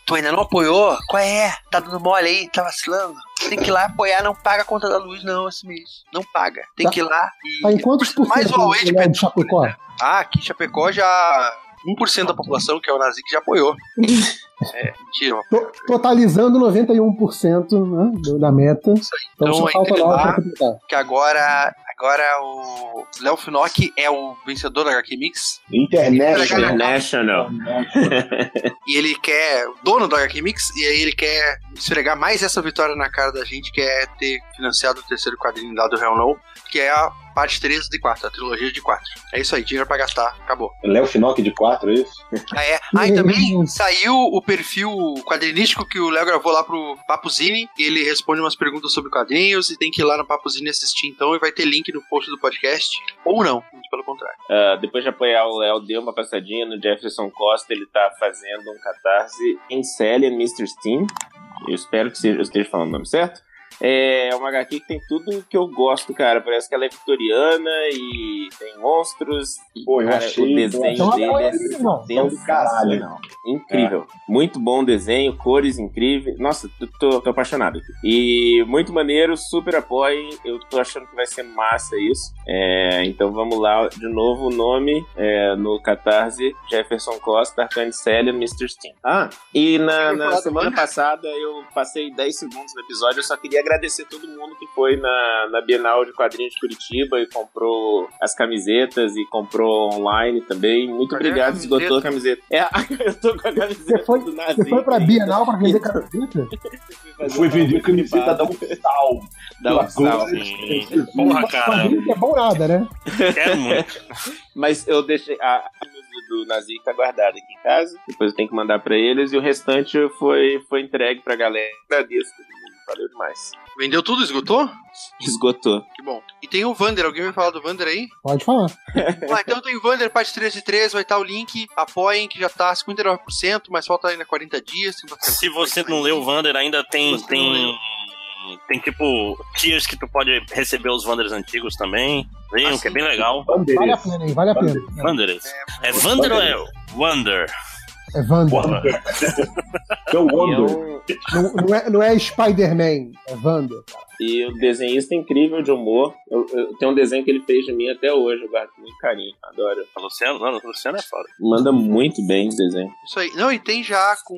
S3: tu ainda não apoiou, qual é? Tá dando mole aí, tá vacilando? Tem que ir lá apoiar, não paga a conta da luz, não, esse mês. Não paga. Tem
S2: Tá-
S3: que ir lá e.
S2: Tá em quantos por
S3: Mais
S2: cento
S3: o
S2: o
S3: Huawei de
S2: Léo de Chapecó?
S3: Ah, aqui em Chapecó já. 1% da população, que é o Nazik, já apoiou. é, mentira.
S2: To- Totalizando 91% né, da meta. Então,
S3: Então,
S2: só falta
S3: entre
S2: 9
S3: lá-. Que agora. Agora o Léo Finock é o vencedor da HQ Mix.
S4: International.
S5: International.
S3: E ele quer. O dono da HQ Mix, e aí ele quer esfregar mais essa vitória na cara da gente, que é ter financiado o terceiro quadrinho lá do Hell No, que é a parte 3 de 4, a trilogia de 4. É isso aí, dinheiro pra gastar, acabou.
S4: Léo Finock de 4, é isso?
S3: Ah, é. Ah, e também saiu o perfil quadrinístico que o Léo gravou lá pro. E ele responde umas perguntas sobre quadrinhos e tem que ir lá no Papo Zine assistir então. E vai ter link no post do podcast. Ou não, muito pelo contrário.
S5: Ah, depois de apoiar o Léo, deu uma passadinha no Jefferson Costa. Ele tá fazendo um catarse em Célia Mr. Steam. Eu espero que seja- eu esteja falando o nome certo. É uma HQ que tem tudo que eu gosto, cara. Parece que ela é vitoriana e tem monstros.
S4: Pô, eu
S5: cara,
S4: achei-
S5: o desenho
S2: Então
S5: dele
S2: apoia
S5: é
S2: ele, irmão.
S5: sensacional. Incrível. Muito bom desenho, cores incríveis. Nossa, tô, tô apaixonado aqui. E muito maneiro, super apoiem. Eu tô achando que vai ser massa isso. É, então vamos lá, de novo o nome é, no Catarse, Jefferson Costa, Arcane Célia, Mr. Steam. Ah, e na, na semana passada eu passei 10 segundos no episódio, eu só queria agradecer todo mundo que foi na, na Bienal de Quadrinhos de Curitiba e comprou as camisetas e comprou online também. Muito
S3: Cadê
S5: obrigado, esgotou a camiseta. É, eu tô com a camiseta
S2: Você foi,
S5: do
S2: você
S5: Nazi.
S2: foi pra Bienal pra vender camiseta?
S4: Fui vender a camiseta da um sal.
S5: Dá um sal.
S7: Sim. Porra, cara.
S2: Que é bom nada, né?
S7: Quero muito.
S5: Mas eu deixei a camisa do Nazi tá guardada aqui em casa. Depois eu tenho que mandar pra eles. E o restante foi, foi entregue pra galera. Agradeço todo mundo. Valeu demais.
S3: Vendeu tudo? Esgotou?
S5: Esgotou.
S3: Que bom. E tem o Vander. Alguém vai falar do Vander aí?
S2: Pode falar.
S3: Ah, então tem o Vander, parte 3 de 3. Vai estar o link. Apoiem, que já tá 59%, mas falta ainda 40 dias.
S7: Se você não leu o Vander, ainda tem. Tem... Tem tipo tiers que tu pode receber os Wanders antigos também. Venham,
S3: Ah,
S7: que é bem legal.
S2: Vale a pena, hein? Vale a pena.
S7: Wanders. É Wander ou é Wonder?
S2: É Wanda.
S4: Então,
S5: E,
S4: Wonder.
S5: eu-
S2: Não, não é, não é Spider-Man, é Wanda.
S5: e o desenhista incrível de humor. Eu, eu tenho um desenho que ele fez de mim até hoje. Eu guardo com muito carinho. Adoro.
S7: O Luciano? Não, o Luciano é foda.
S5: Manda muito bem o desenho.
S3: Isso aí. Não, e tem já com.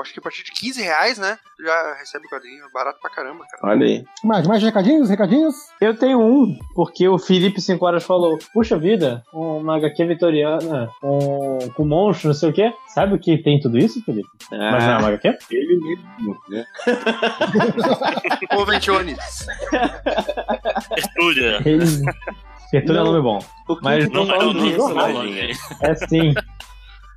S3: Acho que a partir de 15 reais, né? Já recebe o quadrinho. Barato pra caramba, cara.
S5: Olha aí.
S2: Mais, mais recadinhos? Recadinhos?
S9: Eu tenho um, porque o Felipe 5 horas falou: Puxa vida, uma HQ vitoriana um, com monstros, não sei o quê. Sabe o que tem tudo isso, Felipe? Mas não é uma HQ?
S4: Ele mesmo, né?
S3: Ô, Ventiones.
S7: Estúdia.
S9: Ele... Tudo é nome bom. Mas
S7: Não é o
S5: falando
S7: nome
S5: disso,
S7: dessa
S5: lojinha.
S7: lojinha aí.
S9: É sim.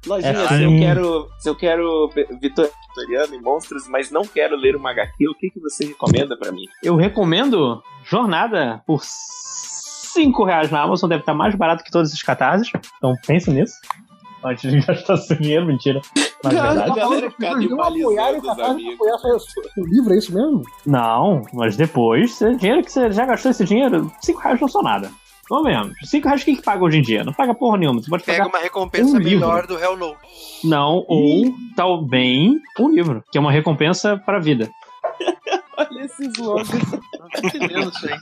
S5: Lojinha,
S9: É,
S5: se eu
S9: sim.
S5: quero, se eu quero vitor- vitoriano e monstros, mas não quero ler uma HQ, o que, que você recomenda pra mim?
S9: Eu recomendo Jornada por 5 reais na Amazon, deve estar mais barato que todos esses catarses. Então pense nisso. Antes de gastar seu dinheiro, mentira. Mas é
S5: Não,
S9: verdade.
S5: a galera fica
S2: apoiaram o
S5: os
S2: Catarse apoiar o livro, é isso mesmo?
S9: Não, mas depois, dinheiro que você já gastou esse dinheiro, 5 reais não são nada. Não mesmo. 5 reais quem que paga hoje em dia? Não paga porra nenhuma. Você pode
S3: Pega
S9: pagar.
S3: uma recompensa
S9: um livro.
S3: melhor do Hell No.
S9: Não, ou talvez um livro, que é uma recompensa para a vida.
S5: Olha esses logos.
S3: Não tô entendendo isso aí.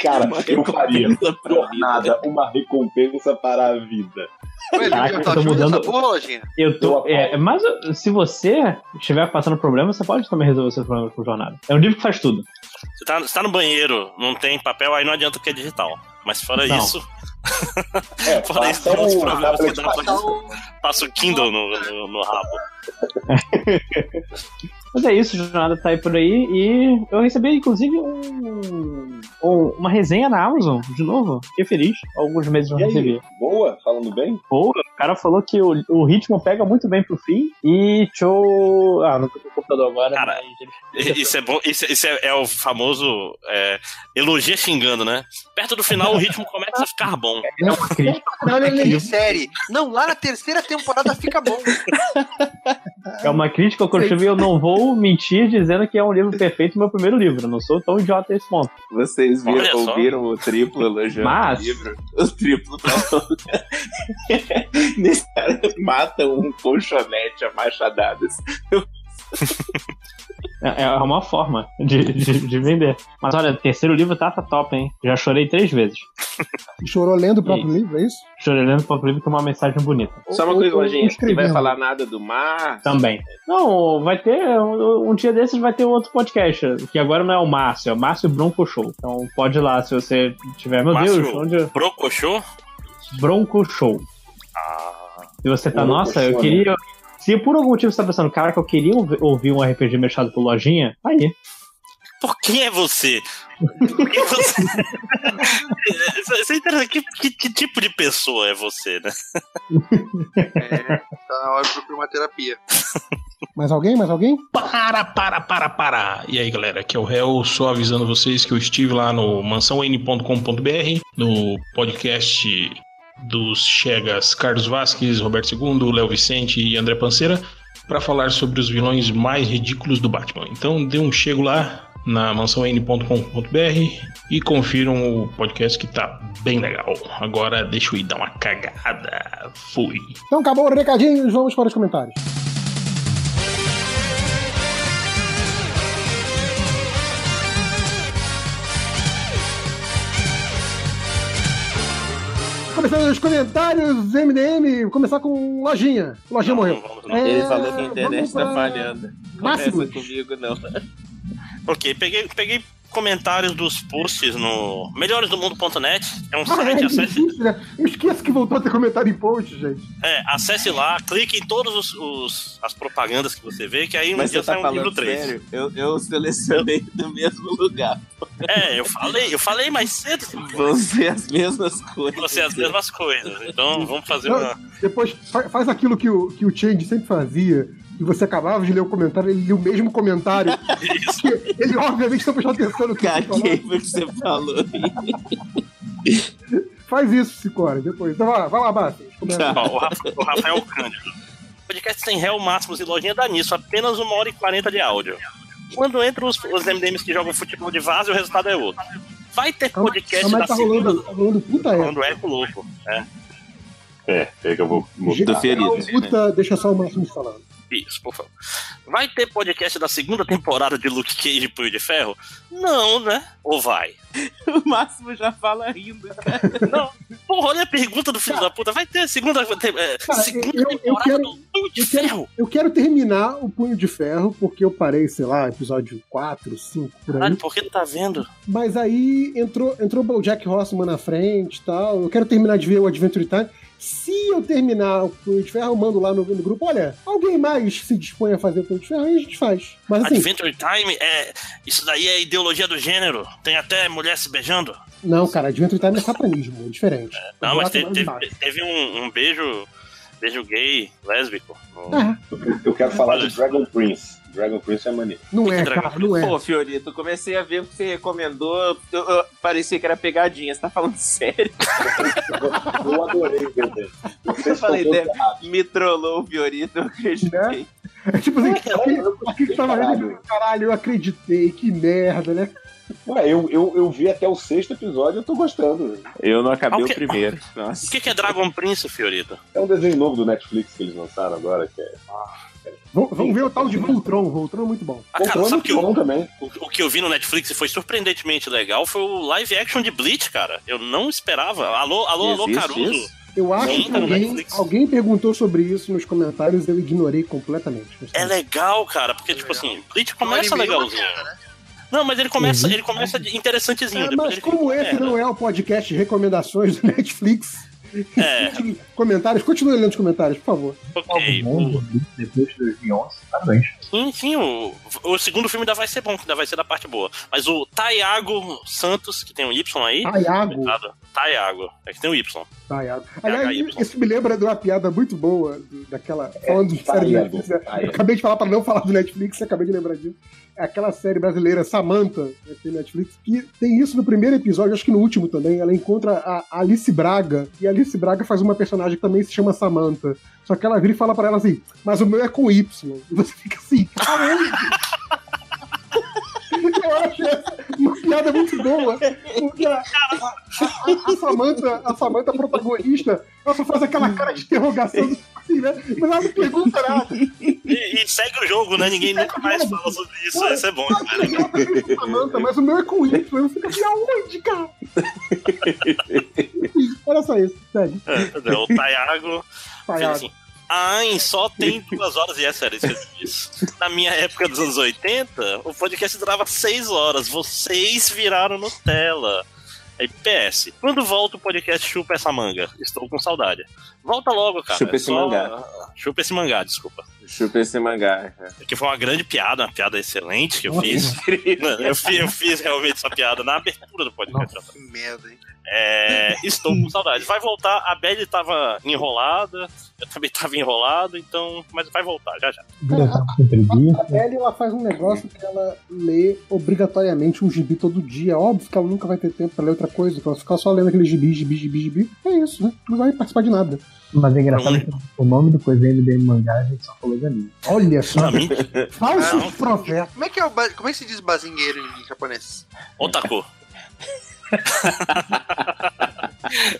S4: Cara,
S5: Uma
S4: eu faria. Jornada, uma recompensa para a vida.
S3: Ué,
S9: Caraca, eu tô mudando-
S3: porra?
S9: Eu tô. É, mas se você estiver passando problema, você pode também resolver seus problemas com jornada. É um livro que faz tudo.
S7: Você tá, você tá no banheiro, não tem papel, aí não adianta que é digital. Mas fora
S9: Não.
S7: isso,
S4: É,
S7: fora isso, tem uns
S4: o
S7: problemas que dá pra Passa o Kindle no, no, no rabo.
S9: Mas é isso, jornada tá aí por aí. E eu recebi, inclusive, um, um- uma resenha na Amazon, de novo. Fiquei feliz. Alguns meses eu recebi.
S4: Boa, falando bem?
S9: Pô, o cara falou que o, o ritmo pega muito bem pro fim. E show. Ah, não tô com o computador agora,
S7: Cara,
S9: mas.
S7: Isso é bom, isso, isso é, é o famoso é, elogia xingando, né? Perto do final o ritmo começa começa a ficar bom.
S9: É uma crítica.
S3: Não, não, não, série. Não, lá na terceira temporada fica bom.
S9: É uma crítica construtiva e eu não vou mentir dizendo que é um livro perfeito, meu primeiro livro. Eu não sou tão idiota a esse ponto.
S5: Vocês viram, ouviram o triplo elogiando
S9: Mas-
S5: o livro? O triplo tá falando. Nesse cara mata um colchonete a machadadas.
S9: É, é uma forma de, de, de vender. Mas olha, o terceiro livro tá, tá top, hein? Já chorei três vezes.
S2: Chorou lendo o próprio livro, é isso?
S9: Chorei lendo o próprio livro com uma mensagem bonita.
S5: Só uma coisa, Lojinha, você vai falar nada do mar?
S9: Também. Não, vai ter. Um, um dia desses vai ter outro podcast. Que agora não é o Márcio, é o Márcio Bronco Show. Então pode ir lá se você tiver. Meu
S7: Márcio
S9: Deus, onde.
S7: Brocochô?
S9: Bronco Show.
S7: Ah,
S9: Se você tá,
S4: Bronco
S9: nossa, eu
S4: Show,
S9: queria. Se por algum motivo você tá pensando, cara, que eu queria ouvi- ouvir um RPG mexado por lojinha, aí.
S7: por quem é você? Por que você... Isso é interessante. Que, que- que tipo de pessoa é você, né?
S3: É, tá na hora de procurar uma terapia.
S2: Mais alguém? Mais alguém?
S11: Para, para, para, para. E aí, galera, aqui é o Réu, só avisando vocês que eu estive lá no mansãon.com.br, no podcast dos Chegas Carlos Vasques, Roberto II, Léo Vicente e André Panceira, para falar sobre os vilões mais ridículos do Batman. Então, dê um chego lá na mansãon.com.br e confiram o podcast que tá bem legal. Agora deixa eu ir dar uma cagada. Fui.
S2: Então acabou o recadinho, vamos para os comentários. Começando os comentários, MDM, começar com Lojinha. Lojinha morreu.
S7: Vamos lá.
S2: É,
S5: Ele falou que a internet tá
S2: pra-
S5: falhando.
S2: Máximos.
S5: Começa comigo, não.
S7: Ok, peguei, peguei comentários dos posts no melhoresdomundo.net. É um
S2: Ah,
S7: site,
S2: é,
S7: acesse,
S2: né? Eu esqueço que voltou a ter comentário em post, gente.
S7: é, acesse lá, clique em todas os, os- as propagandas que você vê, que aí um
S5: Mas
S7: dia
S5: você tá
S7: sai um livro
S5: falando
S7: 3.
S5: sério? Eu, eu selecionei do mesmo lugar.
S7: É, eu falei, eu falei mais cedo.
S5: Vão ser as mesmas coisas.
S7: Você as mesmas coisas. Então vamos fazer
S2: Não,
S7: uma.
S2: Depois fa- faz aquilo que o, que o Change sempre fazia. E você acabava de ler o comentário, ele lia o mesmo comentário. Ele, obviamente, não prestou atenção no que você falou.
S5: Caguei você falou.
S2: Faz isso, Cicora, depois. Então vai lá, vai lá, Bastos.
S7: Ó, o, Rafa- o Rafael Cândido. Podcast sem réu máximos e lojinha dá nisso, apenas uma hora e quarenta de áudio. Quando entram os, os MDMs que jogam futebol de vaso, o resultado é outro. Vai ter podcast da
S2: tá
S7: segunda.
S2: tá rolando puta é.
S7: Eco louco. É,
S4: É, é que eu vou.
S5: Do ferido.
S2: Puta, deixa só o Máximo falando.
S7: Isso, por favor. Vai ter podcast da segunda temporada de Luke Cage e Punho de Ferro? Não, né? Ou vai?
S5: O Máximo já fala rindo.
S7: Não. Porra, olha a pergunta do filho da puta. Vai ter segunda, te- é,
S2: Cara,
S7: segunda
S2: eu- eu
S7: temporada
S2: quero-
S7: do Punho de
S2: eu quero-
S7: Ferro?
S2: Eu quero terminar o Punho de Ferro, porque eu parei, sei lá, episódio 4, 5, por aí.
S7: Caralho, por que tu tá vendo?
S2: Mas aí entrou, entrou o Jack Horseman na frente e tal. Eu quero terminar de ver o Adventure Time. Se eu terminar o Punho de Ferro, eu mando lá no, no grupo: olha, alguém mais se dispõe a fazer o Punho de Ferro, aí a gente faz. Mas assim,
S7: Adventure Time é. Isso daí é ideologia do gênero. Tem até mulher se beijando.
S2: não, cara, Adventure Time é satanismo, é diferente.
S7: Não,
S2: O
S7: mas teve, teve, um, um beijo. Beijo gay, lésbico. no-
S2: Ah,
S4: Eu quero falar de Dragon Prince. Dragon Prince é maneiro.
S2: não é,
S7: Dragon
S2: cara, não é.
S5: Pô, Fiorito, eu comecei a ver o que você recomendou. Eu, eu- parecia que era pegadinha. Você tá falando sério?
S4: Eu adorei o sei
S5: Eu falei,
S4: errado.
S5: Me trollou o Fiorito, eu acreditei.
S2: É tipo assim,
S4: eu
S2: aquele que tava vendo, caralho, eu acreditei, que merda, né?
S4: Ué, eu, eu, eu vi até o sexto episódio e eu tô gostando.
S5: Eu não acabei
S7: Ah, o
S5: o
S7: quê?
S5: primeiro.
S7: O
S5: Nossa.
S7: que, que é Dragon Prince, Fiorito?
S4: É um desenho novo do Netflix que eles lançaram agora, que é.
S2: Vamos, vamos ver o tal de Voltron. Voltron é muito bom.
S7: Ah, cara,
S4: Voltron é
S7: sabe que
S4: muito
S7: o,
S4: bom também.
S7: o, o que eu vi no Netflix e foi surpreendentemente legal foi o live action de Bleach, cara. Eu não esperava. Alô, alô, alô,
S5: Existe
S7: Caruso.
S5: isso?
S2: Eu acho
S7: Sim,
S2: que
S7: tá
S2: alguém, alguém perguntou sobre isso nos comentários e eu ignorei completamente.
S7: É legal, cara, porque, tipo assim, Bleach começa
S3: Um anime
S7: legalzinho.
S3: bacana,
S7: Não, mas ele começa,
S2: Uhum.
S7: ele começa de interessantezinho.
S2: É,
S7: depois
S2: mas como esse
S7: merda.
S2: não é o podcast de recomendações do Netflix,
S7: É,
S2: comentários, continue lendo os comentários, por favor.
S7: ok. O,
S12: depois de 2011, parabéns.
S7: sim, sim, o, o segundo filme ainda vai ser bom, que ainda vai ser da parte boa. Mas o Taiago Santos, que tem um Y aí.
S2: Taiago.
S7: Taiago, é que tem um Y.
S2: Taiago. Aliás, isso me lembra de uma piada muito boa daquela. Falando de série Netflix. né? Acabei de falar pra não falar do Netflix, acabei de lembrar disso. Aquela série brasileira Samantha, né, que tem Netflix, que tem isso no primeiro episódio, acho que no último também. Ela encontra a Alice Braga, e a Alice Braga faz uma personagem que também se chama Samantha. Só que ela vira e fala pra ela assim, mas o meu é com Y. E você fica assim, aonde? Eu acho essa uma piada muito boa. Porque a, a, a, a Samantha, a Samantha protagonista, ela só faz aquela cara de interrogação assim, né? Mas ela não pergunta nada.
S7: E, e segue o jogo, né? Ninguém nunca mais fala sobre isso. Isso é bom, cara.
S2: Samantha, mas o meu é com Y. Eu fico assim, aonde, cara? Olha só isso, sério.
S7: É, o Tayago fez
S2: Tayago.
S7: assim. Ai, só tem duas horas e é sério isso que eu disse. Na minha época dos anos 80, o podcast durava seis horas. Vocês viraram Nutella. Aí, PS, quando volta o podcast Chupa essa manga? Estou com saudade. Volta logo, cara.
S5: Chupa
S7: é
S5: esse
S7: só-
S5: mangá.
S7: Chupa esse mangá, desculpa.
S5: Chupa esse mangá.
S7: Que foi uma grande piada, uma piada excelente que eu
S3: Nossa.
S7: fiz. eu fiz. Eu fiz realmente essa piada na abertura do podcast.
S3: Que merda, hein?
S7: É, estou com saudade. Vai voltar. A Belly tava enrolada, eu também tava enrolado, então. Mas vai voltar, já já.
S12: Tá.
S2: A Ellie, ela faz um negócio que ela lê obrigatoriamente um gibi todo dia. Óbvio que ela nunca vai ter tempo pra ler outra coisa. Ela fica só lendo aquele gibi, gibi, gibi, gibi. É isso, né? Não vai participar de nada.
S12: Mas é engraçado que o nome do coisa MDM mangá a gente só falou de anime.
S2: Olha só.
S7: Pra mim,
S2: Falso
S3: Não.
S2: profeta.
S3: Como é que é o ba- como é que se diz bazingueiro em japonês?
S7: Otaku.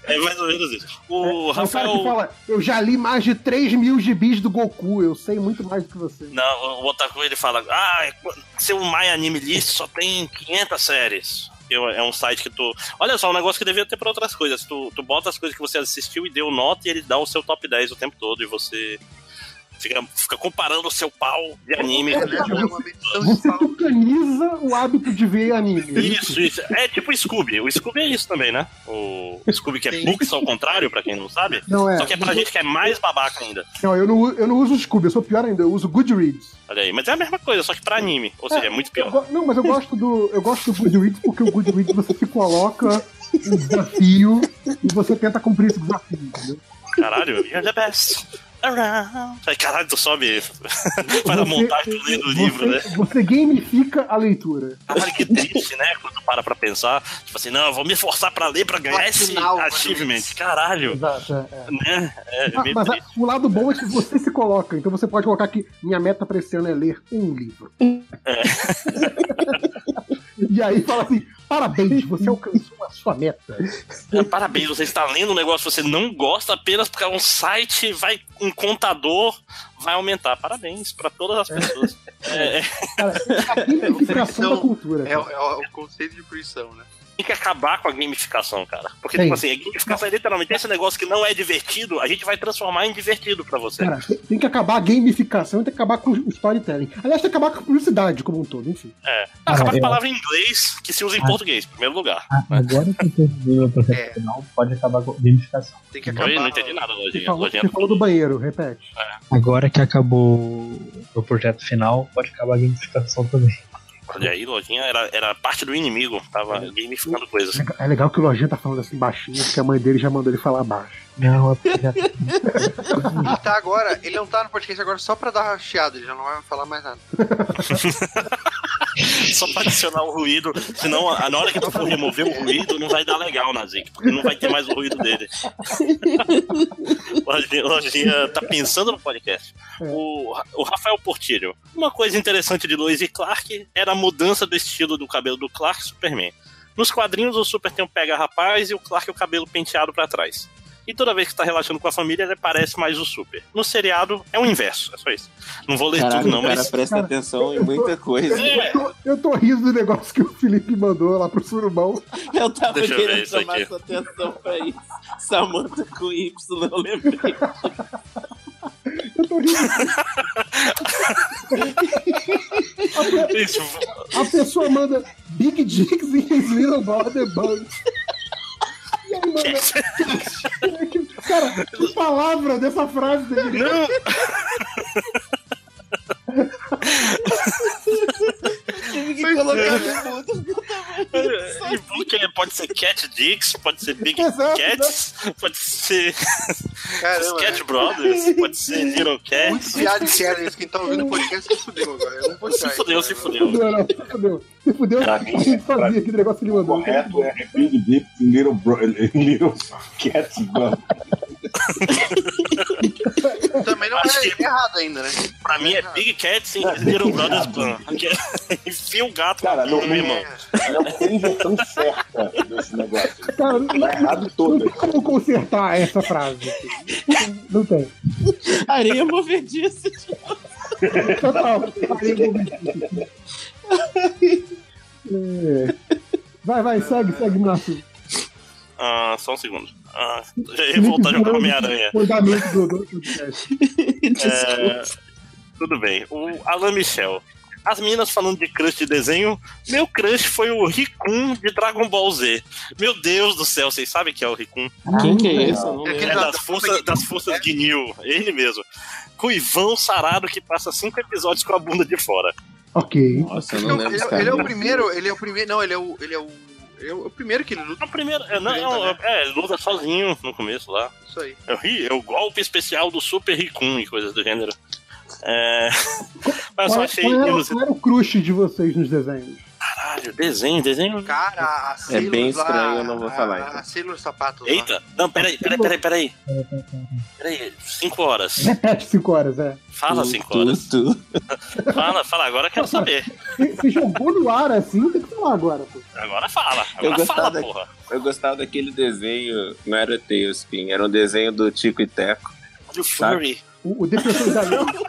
S7: é mais ou menos isso. O
S2: É o cara que
S7: Rafael.
S2: fala, eu já li mais de 3 mil gibis do Goku, eu sei muito mais do que você.
S7: Não, o Otaku ele fala: Ah, seu My Anime List só tem 500 séries. É um site que tu. Olha só, um negócio que devia ter pra outras coisas. Tu, tu bota as coisas que você assistiu e deu nota e ele dá o seu top 10 o tempo todo e você fica, fica comparando o seu pau de anime.
S3: É, né? É
S2: Você tucaniza o hábito de ver anime.
S7: Isso, isso. É tipo o Scooby. O Scooby é isso também, né? O Scooby que é
S3: Sim.
S7: books ao contrário, pra quem não sabe.
S2: Não é.
S7: Só que é pra gente que é mais babaca ainda.
S2: Não, eu não, eu não uso o Scooby, eu sou pior ainda, eu uso Goodreads.
S7: Olha aí. Mas é a mesma coisa, só que pra anime. Ou seja, é muito
S2: Eu
S7: pior.
S2: não, mas eu gosto do. Eu gosto do Goodreads porque o Goodreads você se coloca um desafio e você tenta cumprir esse desafio, entendeu?
S7: Caralho, you're the best. Around. Aí, caralho, tu sobe. Faz a montagem do do livro, né?
S2: você, gamifica a leitura.
S7: Caralho, que triste, né? Quando tu para pra pensar. Tipo assim, não, eu vou me forçar pra ler pra ganhar esse
S3: Final,
S7: achievement. Caralho.
S2: Exato. é, é.
S7: Né? É,
S2: Ah,
S7: meio
S2: mas a- o lado bom é que você se coloca. Então você pode colocar que minha meta pra esse ano é ler um livro. e aí fala assim: parabéns, você alcançou a sua meta.
S7: É, Parabéns, você está lendo um negócio que você não gosta apenas porque é um site, vai um contador, vai aumentar. Parabéns pra todas as pessoas. É, é,
S2: Cara, a gamificação da cultura.
S3: É, o-
S2: cara.
S3: é o, é o conceito de fruição, né?
S7: Tem que acabar com a gamificação, cara. Porque,
S2: Tem.
S7: tipo assim, a gamificação é literalmente esse negócio que não é divertido, a gente vai transformar em divertido pra você.
S2: Cara, tem, tem que acabar a gamificação e tem que acabar com o storytelling. Aliás, tem que acabar com a publicidade como um todo, enfim.
S7: É. Acabar com a
S12: eu-
S7: palavra em inglês que se usa em
S12: Ah.
S7: português, em primeiro lugar.
S12: Ah, agora que eu o processo
S3: É.
S12: final, pode acabar com a gamificação.
S3: Tem que acabar.
S7: Oi, não entendi nada,
S2: Você
S7: Lojinha.
S2: falou,
S7: Lojinha
S2: você falou do banheiro, repete.
S12: Agora que acabou o projeto final, pode acabar a gamificação também.
S7: Olha aí, Lojinha era, era parte do inimigo, tava gamificando coisas.
S2: É legal que o Lojinha tá falando assim baixinho, porque a mãe dele já mandou ele falar baixo.
S12: Não, é.
S3: Ele tá agora, ele não tá no podcast agora só pra dar chiado, ele já não vai falar mais nada.
S7: Só pra adicionar o ruído, senão na hora que tu for remover o ruído, não vai dar legal na Zic, porque não vai ter mais o ruído dele. Lojinha, Lojinha tá pensando no podcast. O, o Rafael Portilho. Uma coisa interessante de Lois e Clark era a mudança do estilo do cabelo do Clark e Superman. Nos quadrinhos, o Super tem um pega rapaz e o Clark o cabelo penteado pra trás. E toda vez que tá relaxando com a família, ele parece mais o Super. No seriado, é o inverso, é só isso. Não vou ler
S5: Caralho,
S7: tudo, não,
S5: cara
S7: mas.
S5: presta atenção em muita coisa.
S7: É.
S2: Eu tô, eu tô rindo do negócio que o Felipe mandou lá pro Surubão.
S5: Eu tava
S7: Deixa eu
S5: querendo
S7: isso
S5: chamar
S7: aqui.
S5: sua atenção pra isso. Samantha com Y, eu lembrei.
S2: Eu tô rindo.
S7: Isso,
S2: A pessoa manda Big Dicks in his little border bugs. Manda. Que- Cara, que palavra dessa frase dele.
S5: Eu fiquei
S7: E porque pode ser Cat Dicks, pode ser Big
S2: Exato,
S7: Cats, pode ser
S3: Caramba,
S7: Cat
S3: né?
S7: Brothers, pode ser Little
S3: Muito
S7: Cats.
S3: piada interna, quem tá ouvindo o podcast se fudeu agora. Eu não vou
S7: Se fudeu, se fudeu.
S2: Não, se fudeu. Se fudeu,
S5: Pra
S2: a gente fazia aquele negócio que ele mandou.
S4: correto é Big Dick Little, bro, little Cats Bro.
S3: Também não é
S7: que-
S3: errado ainda, né?
S7: Pra mim é Big Cats e Little Brothers Plan. Enfia o gato
S4: Cara,
S7: no
S4: não,
S7: meu irmão.
S4: não tem versão certa desse negócio.
S2: Cara, não,
S4: Tá errado
S2: não
S4: todo.
S2: tem como consertar essa frase. Não tem.
S10: Areia movediça.
S2: Total. É. Vai, vai, segue, segue, Márcio.
S7: Ah, só um segundo. Ah, já ia voltar a jogar Homem-Aranha. É, tudo bem. O Alan Michel. As meninas falando de crush de desenho, meu crush foi o Rikun de Dragon Ball Z. Meu Deus do céu, vocês sabem que é o Rikun?
S10: Quem que é esse? Eu
S3: É
S7: É das forças, das forças Ginyu, ele mesmo. Cuivão sarado que passa cinco episódios com a bunda de fora.
S2: Ok.
S10: Nossa, eu
S3: Ele,
S10: não
S3: é o-
S10: lembro
S3: ele, é- ele é o primeiro, ele é o primeiro. Não, ele é o. Ele é o. Ele é o primeiro que ele luta.
S7: No primeiro, é, não, não, é, ele luta sozinho no começo lá.
S3: Isso aí.
S7: É o, Ri- é o golpe especial do Super Rikun e coisas do gênero. É... Mas eu só
S2: Qual,
S7: achei
S2: qual era, qual era o crush de vocês nos desenhos?
S7: Caralho, desenho, desenho.
S3: Cara, a
S10: É bem
S3: Sailor lá,
S10: estranho, eu não vou falar,
S3: A,
S10: então.
S3: a Sailor Sapatos.
S7: Eita, não, peraí, peraí, peraí, peraí. Peraí, cinco horas.
S2: Repete cinco horas, é.
S7: Fala cinco horas.
S10: Tu,
S7: Fala, fala, agora eu quero saber.
S2: Você você jogou no ar assim, tem que falar agora, pô.
S7: Agora fala,
S10: Eu
S7: agora
S10: gostava
S7: fala,
S10: da-
S7: porra.
S10: Eu gostava daquele desenho, não era Tailspin, era um desenho do Tico e Teco.
S7: Olha o Furry.
S2: O, o Defensor da.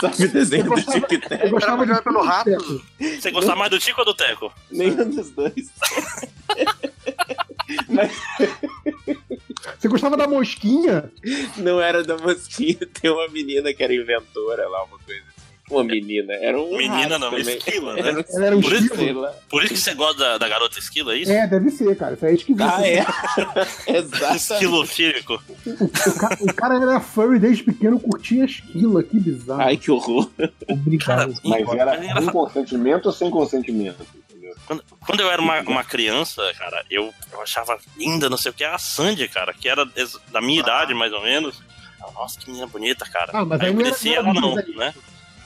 S10: Sabe o desenho
S2: Eu
S10: do
S2: gostava-
S10: Tico e
S2: Eu
S10: Teco?
S2: gostava
S3: jogar pelo rato.
S7: Você gostar mais do Tico ou do Teco?
S10: Nenhum dos dois.
S2: Você gostava da mosquinha?
S10: Não era da mosquinha, tem uma menina que era inventora lá, uma coisa. Uma menina, era um.
S7: Menina não,
S10: também.
S7: esquila, né?
S10: Era um
S2: Ela era um
S7: Por isso-
S2: esquilo?
S7: Por isso que você gosta da, da garota esquila, é isso?
S2: É, deve ser, cara. Isso aí é esquisito.
S10: Ah, é? Exatamente.
S7: Esquilofílico.
S2: O, ca- o cara era furry desde pequeno, curtia esquila. Que bizarro.
S10: Ai, que horror.
S12: Obrigado.
S4: Mas era
S7: Mas era-
S4: com consentimento ou sem consentimento? Entendeu?
S7: Quando, quando eu era uma, uma criança, cara, eu, eu achava linda, não sei o que, a Sandy, cara, que era da minha idade, mais ou menos. Nossa, que menina bonita, cara.
S2: Ah, mas
S7: aí eu cresci, ela não, né?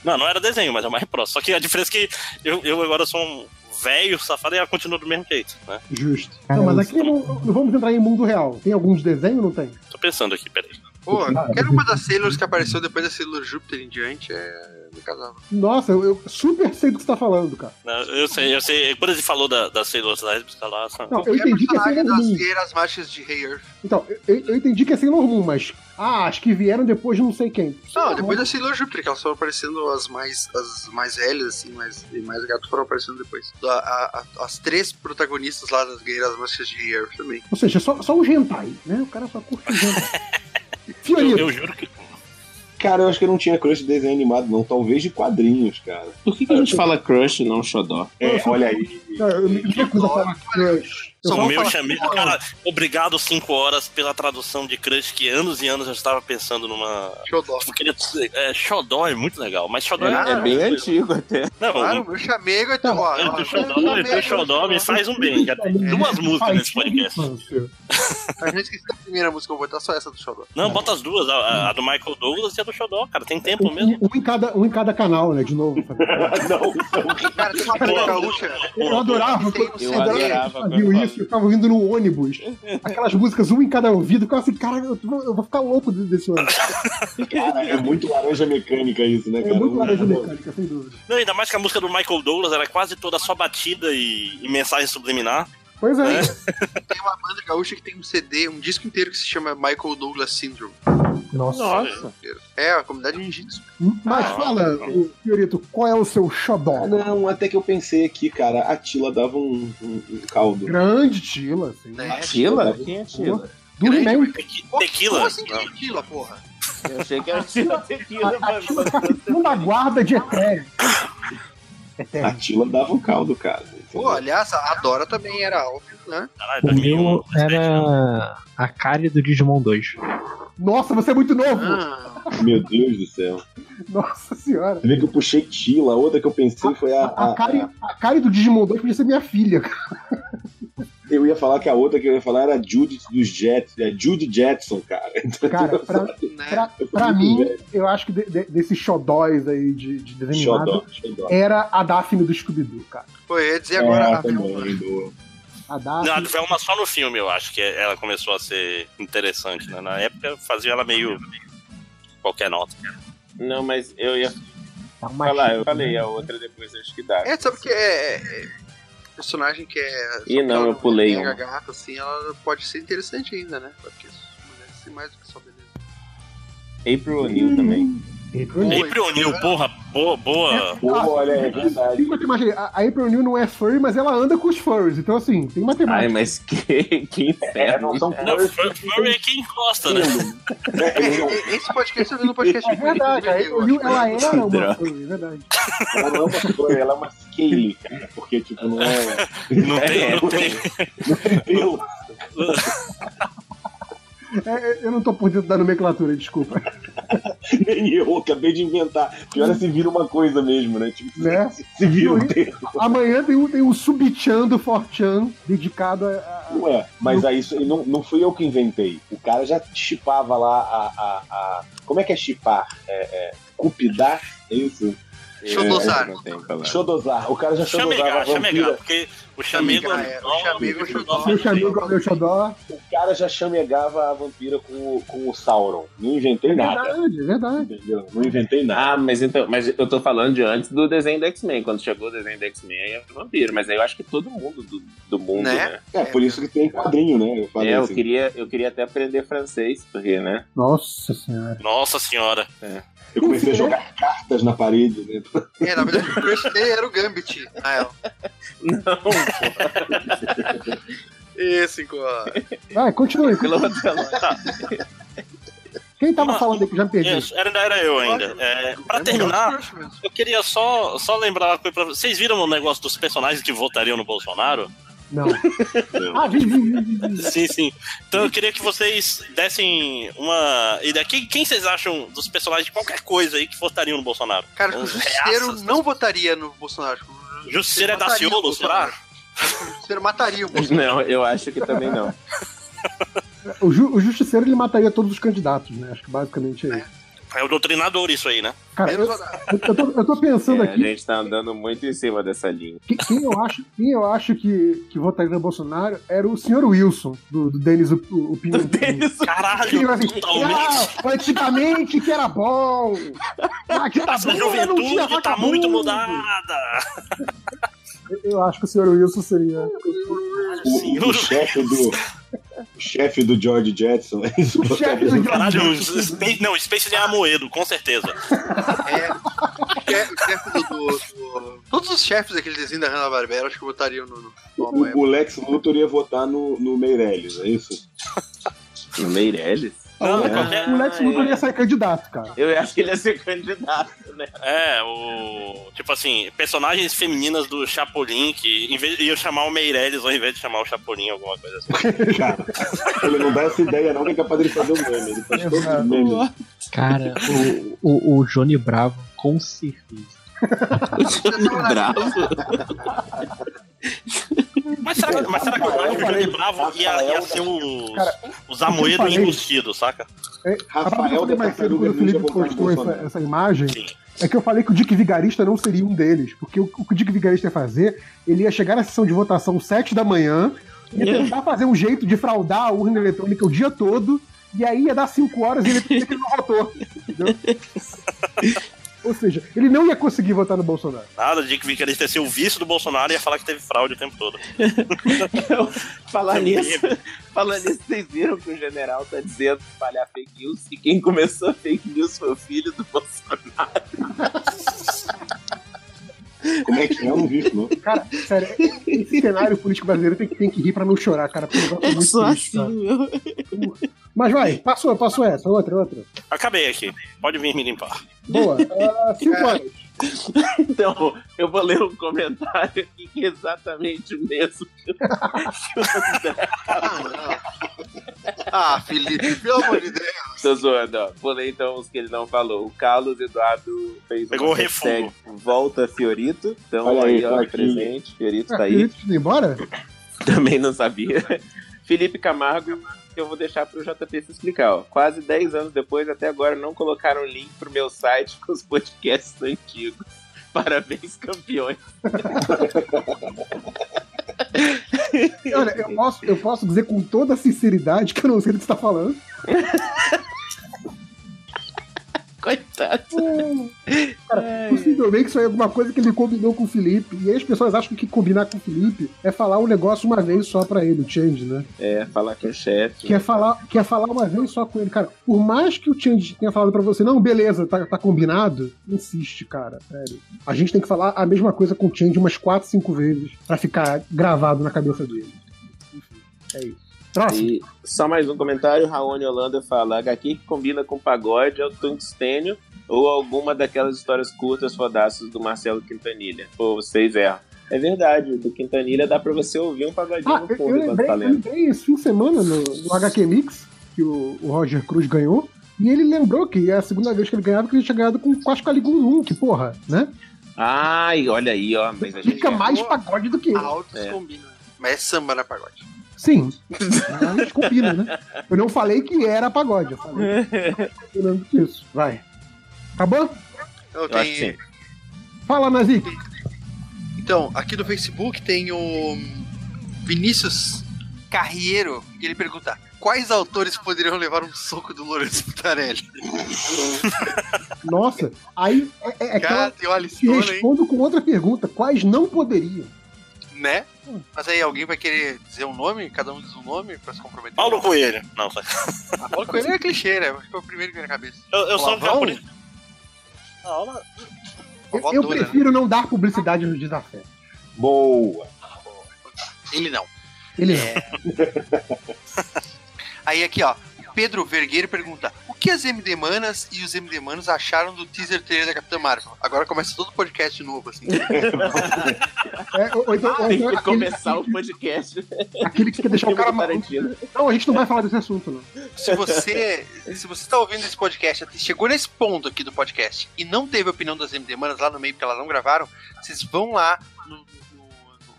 S7: Não, não era desenho, mas é mais próximo. Só que a diferença é que eu, eu agora sou um velho safado e ela continua do mesmo jeito, né?
S2: Justo. Não, mas aqui não, não vamos entrar em mundo real. Tem alguns desenhos não tem?
S7: Tô pensando aqui, peraí.
S3: Pô, qualquer uma das Sailors que apareceu depois da Sailor Júpiter em diante é. Me casava.
S2: Nossa, eu, eu super sei do que você tá falando, cara.
S7: Não, Eu sei, eu sei. Quando ele falou da, da Sailor Lésbica lá, sabe?
S2: Não, eu
S3: a
S2: entendi que é Sailor
S3: das
S2: Moon.
S3: guerreiras marchas de Hey Earth.
S2: Então, eu, eu entendi que é Sailor Moon, mas. Ah, acho que vieram depois de não sei quem.
S3: Não, depois da Sailor Júpiter, que elas foram aparecendo as mais, as mais velhas, assim, mais, e mais gatos foram aparecendo depois. A- a- a- as três protagonistas lá das guerreiras marchas de Earth também.
S2: Ou seja, só, só o hentai, né? O cara só curte o hentai.
S7: Eu, eu juro que.
S4: Cara, eu acho que eu não tinha crush de desenho animado, não. Talvez de quadrinhos, cara.
S10: Por que, que a gente fala crush e não xodó?
S4: É, olha aí.
S2: Não, eu me recuso a falar crush. Eu
S7: O
S2: só
S7: meu chamei. Cara, obrigado cinco horas pela tradução de Crush, que anos e anos eu estava pensando numa.
S3: Xodó.
S7: Dizer, é, Xodó é muito legal, mas Xodó é.
S10: É, é bem antigo até.
S7: Não,
S3: Claro,
S7: o-
S3: meu chamego é teu. Ó,
S7: o
S3: ó,
S7: Xodó,
S3: meu chamego,
S7: Xodó me faz um bem. Já tem duas músicas nesse podcast.
S3: A gente esqueceu a primeira música, eu vou botar só essa do Xodó.
S7: Não, bota as duas, a, a do Michael Douglas e a do Xodó, cara. Tem tempo mesmo.
S2: Um, um em cada, um em cada canal, né? De novo. sabe?
S3: Cara, tem uma gaúcha.
S2: Eu adorava. Quando-
S3: CD.
S10: Eu adorava
S2: fazia
S10: quando
S2: isso, eu ficava ouvindo no ônibus. Aquelas músicas, um em cada ouvido. Eu assim, cara, eu vou, eu vou ficar louco desse ônibus.
S4: Cara, é muito laranja mecânica isso, né,
S2: É
S4: cara?
S2: muito laranja mecânica, sem dúvida.
S7: Não, ainda mais que a música do Michael Douglas era quase toda só batida e, e mensagem subliminar.
S2: Pois é.
S7: É.
S3: Tem uma banda gaúcha que tem um CD, um disco inteiro que se chama Michael Douglas Syndrome.
S12: Nossa.
S10: Nossa.
S3: É, a comunidade ninjitsu.
S2: Mas
S7: Ah,
S2: fala, ô, Fiorito, qual é o seu xodó?
S4: Não, até que eu pensei aqui, cara, a Tila dava um, um- um caldo.
S2: Grande Tila, assim.
S3: Né?
S10: Tila? Quem é Tila?
S2: Do
S3: Grande,
S7: Tequila.
S3: Como assim que
S7: Não.
S3: é tequila, porra?
S10: Eu achei que era Tila Tequila,
S2: A Tila da guarda de Etério.
S4: A Tila dava um caldo, cara.
S3: Pô, aliás, a Dora também era alta, né?
S7: Caralho,
S12: O
S7: 2001,
S12: meu era a Kari do Digimon 2.
S2: Nossa, você é muito novo!
S4: Meu Deus do céu.
S2: Nossa senhora.
S4: Você vê que eu puxei Tila, a outra que eu pensei foi a.
S2: A
S4: a-
S2: Kari, a Kari do Digimon 2 podia ser minha filha. cara.
S4: Eu ia falar que a outra que eu ia falar era a Judith dos Jets, é Judy Jetson, cara. Então,
S2: Cara, pra, pra, pra mim, eu acho que de- de- desses xodóis aí de, de desenho
S4: Xodó, xodó.
S2: era a Daphne do Scooby-Doo, cara.
S3: Pô, eu ia dizer agora
S4: É,
S3: a
S4: também, boa.
S2: A Daphne.
S7: Não, a Velma só no filme, eu acho que ela começou a ser interessante, né? Na época fazia ela meio. qualquer nota.
S5: Não, mas eu ia
S2: Tá
S5: falar, eu falei
S2: né?
S5: a outra depois, acho que dá.
S3: É, sabe que é, é- personagem que é.
S5: Ih, não, eu pulei uma.
S3: gata, assim, ela pode ser interessante ainda, né? Porque isso merece mais do que só beleza.
S5: April O'Neil também.
S7: April O'Neil, porra, boa, boa.
S4: Pô, olha, é
S2: Tem
S4: verdade.
S2: matemática. A a April O'Neil não é furry, mas ela anda com os furries. Então, assim, tem
S5: Ai,
S2: matemática.
S5: mas que, que inferno.
S4: não são
S7: Não, fur- Furry é quem gosta, né?
S3: É, é, esse podcast eu vi no podcast
S2: É verdade, a April O'Neil, ela era uma furry, é verdade.
S4: Ela não é uma flor, ela é uma scale, cara. Porque, tipo, não é.
S7: Não tem, não tem.
S4: Não tem.
S2: É, é, eu não tô por dentro da nomenclatura, desculpa.
S4: Nem eu, acabei de inventar. Pior é se vira uma coisa mesmo, né? Tipo,
S2: Né?
S4: se, vira um termo.
S2: Amanhã tem um, tem um Subchan do Forchan dedicado a.
S4: Ué, mas aí isso não, não fui eu que inventei. O cara já chipava lá a. a, a- como é que é chipar? É, é, cupidar? É isso?
S3: Xodozar.
S5: Tem palavra.
S4: Xodozar. O cara já xodozava
S7: Chamegar, porque o chamego.
S3: É, o chamego,
S2: chamego é o meu xodó.
S4: O cara já chamegava a vampira com, o- com o Sauron. Não inventei
S2: É
S4: nada.
S2: verdade, é verdade.
S4: Entendeu? Não inventei nada.
S5: Ah, mas então, mas eu tô falando de antes do desenho do X-Men. Quando chegou o desenho do X-Men, aí é vampiro. Mas aí eu acho que todo mundo do, do mundo,
S3: Né?
S5: né?
S4: É, por isso que tem quadrinho, né? Eu falei
S5: É, eu
S4: assim.
S5: queria, eu queria até aprender francês, porque, né?
S2: Nossa senhora.
S7: Nossa senhora.
S4: Eu comecei a jogar cartas na parede, né?
S3: É, na verdade, o crush dele era o Gambit. Ah, é. Esse, cara.
S2: Vai, continue.
S7: Tá.
S2: Quem tava falando aí que já me perdi?
S7: Isso, era, era eu ainda. É, pra terminar, eu queria só, só lembrar uma coisa pra vocês. Vocês viram o negócio dos personagens que votariam no Bolsonaro?
S2: Não. Ah, vi, vi, vi.
S7: Sim, sim. Então eu queria que vocês dessem uma ideia. Quem, quem vocês acham dos personagens de qualquer coisa aí que votariam no Bolsonaro?
S3: Cara, o
S7: Os
S3: Justiceiro não votaria no Bolsonaro. O
S7: Justiceiro é Daciolo, será?
S3: O Justiceiro mataria o Bolsonaro.
S5: Não, eu acho que também não.
S2: O, ju- o justiceiro ele mataria todos os candidatos, né? Acho que basicamente é isso.
S7: É o doutrinador isso aí, né?
S2: Cara, eu, eu, tô, eu tô pensando
S5: É, a
S2: aqui.
S5: gente tá andando muito em cima dessa linha.
S2: que- Quem eu acho, quem eu acho que, que votaria no Bolsonaro era o senhor Wilson, do, do Denis o, o Pimentinho.
S7: Caralho,
S2: Ele vai assim,
S7: totalmente.
S2: "Ah, antigamente que era bom. Ah, que tá
S7: Essa
S2: bom,
S7: juventude tá
S2: vagabundo."
S7: muito mudada.
S2: Eu, eu acho que o senhor Wilson seria.
S4: O, o chefe do. O chefe do George Jetson. É isso.
S2: O chefe do
S7: Caralho, o Space, não, Space de Amoedo, com certeza.
S3: É, o chefe- o chefe do, do- do- Todos os chefes daquele desenho da Hanna Barbera acho que votariam no. no, no.
S4: O, o Lex Luthor ia votar no, no Meirelles, é isso?
S5: No Meirelles?
S7: Não,
S2: o,
S7: qualquer-
S2: o Lex Luthor ia sair candidato, cara.
S5: Eu acho que ele ia ser candidato, né?
S7: É, o. Tipo assim, personagens femininas do Chapolin que em vez, iam chamar o Meirelles ao invés de chamar o Chapolin, alguma coisa assim.
S4: Cara, ele não dá essa ideia, não, que é capaz dele fazer um meme. Ele faz todos os memes.
S12: Cara, o, o, o Johnny Bravo, com certeza.
S5: Bravo.
S7: Mas será, que- mas será que o
S4: Rafael,
S7: Johnny Bravo ia, ia ser os, os Amoedo saca?
S2: É,
S4: Rafael da
S2: mais cedo quando o Felipe postou essa, essa imagem é que eu falei que o Dick Vigarista não seria um deles. Porque o, o que o Dick Vigarista ia fazer, ele ia chegar na sessão de votação 7 da manhã, ia tentar fazer um jeito de fraudar a urna eletrônica o dia todo, e aí ia dar 5 horas e ele ia que ele não votou. Entendeu? Ou seja, ele não ia conseguir votar no Bolsonaro.
S7: Nada, de que ia ser o vice do Bolsonaro e ia falar que teve fraude o tempo todo.
S5: Falar nisso, falar nisso, vocês viram que o general tá dizendo espalhar fake news e quem começou a fake news foi o filho do Bolsonaro.
S4: Como é que é? Eu não vi isso, não.
S2: Cara, sério, esse cenário político brasileiro tem que, tem que rir pra não chorar, cara. porque o negócio é muito
S12: só
S2: triste,
S12: assim,
S2: cara. Mas vai, passou, passou essa, outra, outra.
S7: Acabei aqui. Pode vir me limpar.
S2: Boa. Ah, cinco horas.
S5: Então, eu vou ler um comentário aqui que é exatamente o mesmo que o André.
S3: Ah, Felipe, pelo amor de Deus.
S5: Tô zoando, ó. Pulei então os que ele não falou. O Carlos Eduardo fez
S7: Pegou
S5: uma
S7: o refugo.
S5: Volta Fiorito. Então
S4: Olha
S5: aí,
S4: aí,
S5: ó,
S4: tá aqui.
S5: presente. Fiorito
S2: Ah,
S5: tá aí.
S2: Felipe, indo embora?
S5: Também não sabia. Felipe Camargo, que eu vou deixar pro JP se explicar. Ó. Quase 10 anos depois, até agora não colocaram link pro meu site com os podcasts antigos. Parabéns, campeões.
S2: Olha, eu posso, eu posso dizer com toda sinceridade que eu não sei do que você tá falando.
S5: Coitado.
S2: Cara, possivelmente isso aí é alguma coisa que ele combinou com o Felipe. E aí as pessoas acham que combinar com o Felipe é falar um negócio uma vez só pra ele, o Change, né?
S5: É, falar com o chefe.
S2: Quer falar, quer falar uma vez só com ele. Cara, por mais que o Change tenha falado pra você, não, beleza, tá, tá combinado, insiste, cara. Sério. A gente tem que falar a mesma coisa com o Change umas 4, 5 vezes pra ficar gravado na cabeça dele. Enfim, é isso. Próximo.
S5: E só mais um comentário, Raoni Holanda fala, HQ que combina com pagode é o tungstênio ou alguma daquelas histórias curtas fodaças do Marcelo Quintanilha. Pô, vocês erram. É verdade, do Quintanilha dá pra você ouvir um pagodinho
S2: Ah,
S5: no
S2: eu,
S5: fundo
S2: eu lembrei,
S5: tá
S2: eu
S5: lendo.
S2: lembrei esse fim de semana no, no HQ Mix, que o, o Roger Cruz ganhou. E ele lembrou que é a segunda vez que ele ganhava, que ele tinha ganhado com Quase Caligulum, que porra, né?
S5: Ai, olha aí, ó. Mas a gente
S2: Fica mais pagode do que ele.
S3: Altos
S5: É.
S3: combinam. Mas é samba na pagode.
S2: Sim. Mas combina, né? Eu não falei que era pagode, eu falei. Lembro disso. Vai. Acabou?
S3: Eu
S5: Eu acho que
S3: tenho...
S5: sim.
S2: Fala, Nazik.
S3: Então, aqui no Facebook tem o Vinícius Carriero, e ele pergunta: quais autores poderiam levar um soco do Lourenço Butarelli?
S2: Nossa, aí é, é, é
S3: Cara,
S2: aquela que
S3: listona, hein?
S2: respondo com outra pergunta. Quais não poderiam?
S3: Né? Mas aí alguém vai querer dizer um nome? Cada um diz um nome pra se comprometer?
S7: Paulo Coelho. Não, sai.
S3: Ah, Paulo Coelho é clichê, né? Acho que foi o primeiro que veio na cabeça.
S7: Eu, eu só por Não,
S2: Eu,
S3: Vovó
S2: eu
S3: Dura, né?
S2: prefiro não dar publicidade no desafio.
S4: Boa.
S3: Ele não.
S2: Ele
S3: É. Aí aqui, ó. Pedro Vergueiro pergunta: que as MD Manas e os MD Manos acharam do teaser trailer da Capitã Marvel? Agora começa todo o podcast de novo, assim.
S2: É, ou, ou então, ou
S5: Tem
S2: então
S5: que
S2: aquele,
S5: começar o podcast.
S2: aquele que quer deixar o cara maluco. Não, a gente não vai falar desse assunto, não.
S3: Se você, se você tá ouvindo esse podcast, chegou nesse ponto aqui do podcast e não teve a opinião das MD Manas lá no meio porque elas não gravaram, vocês vão lá no- no- no-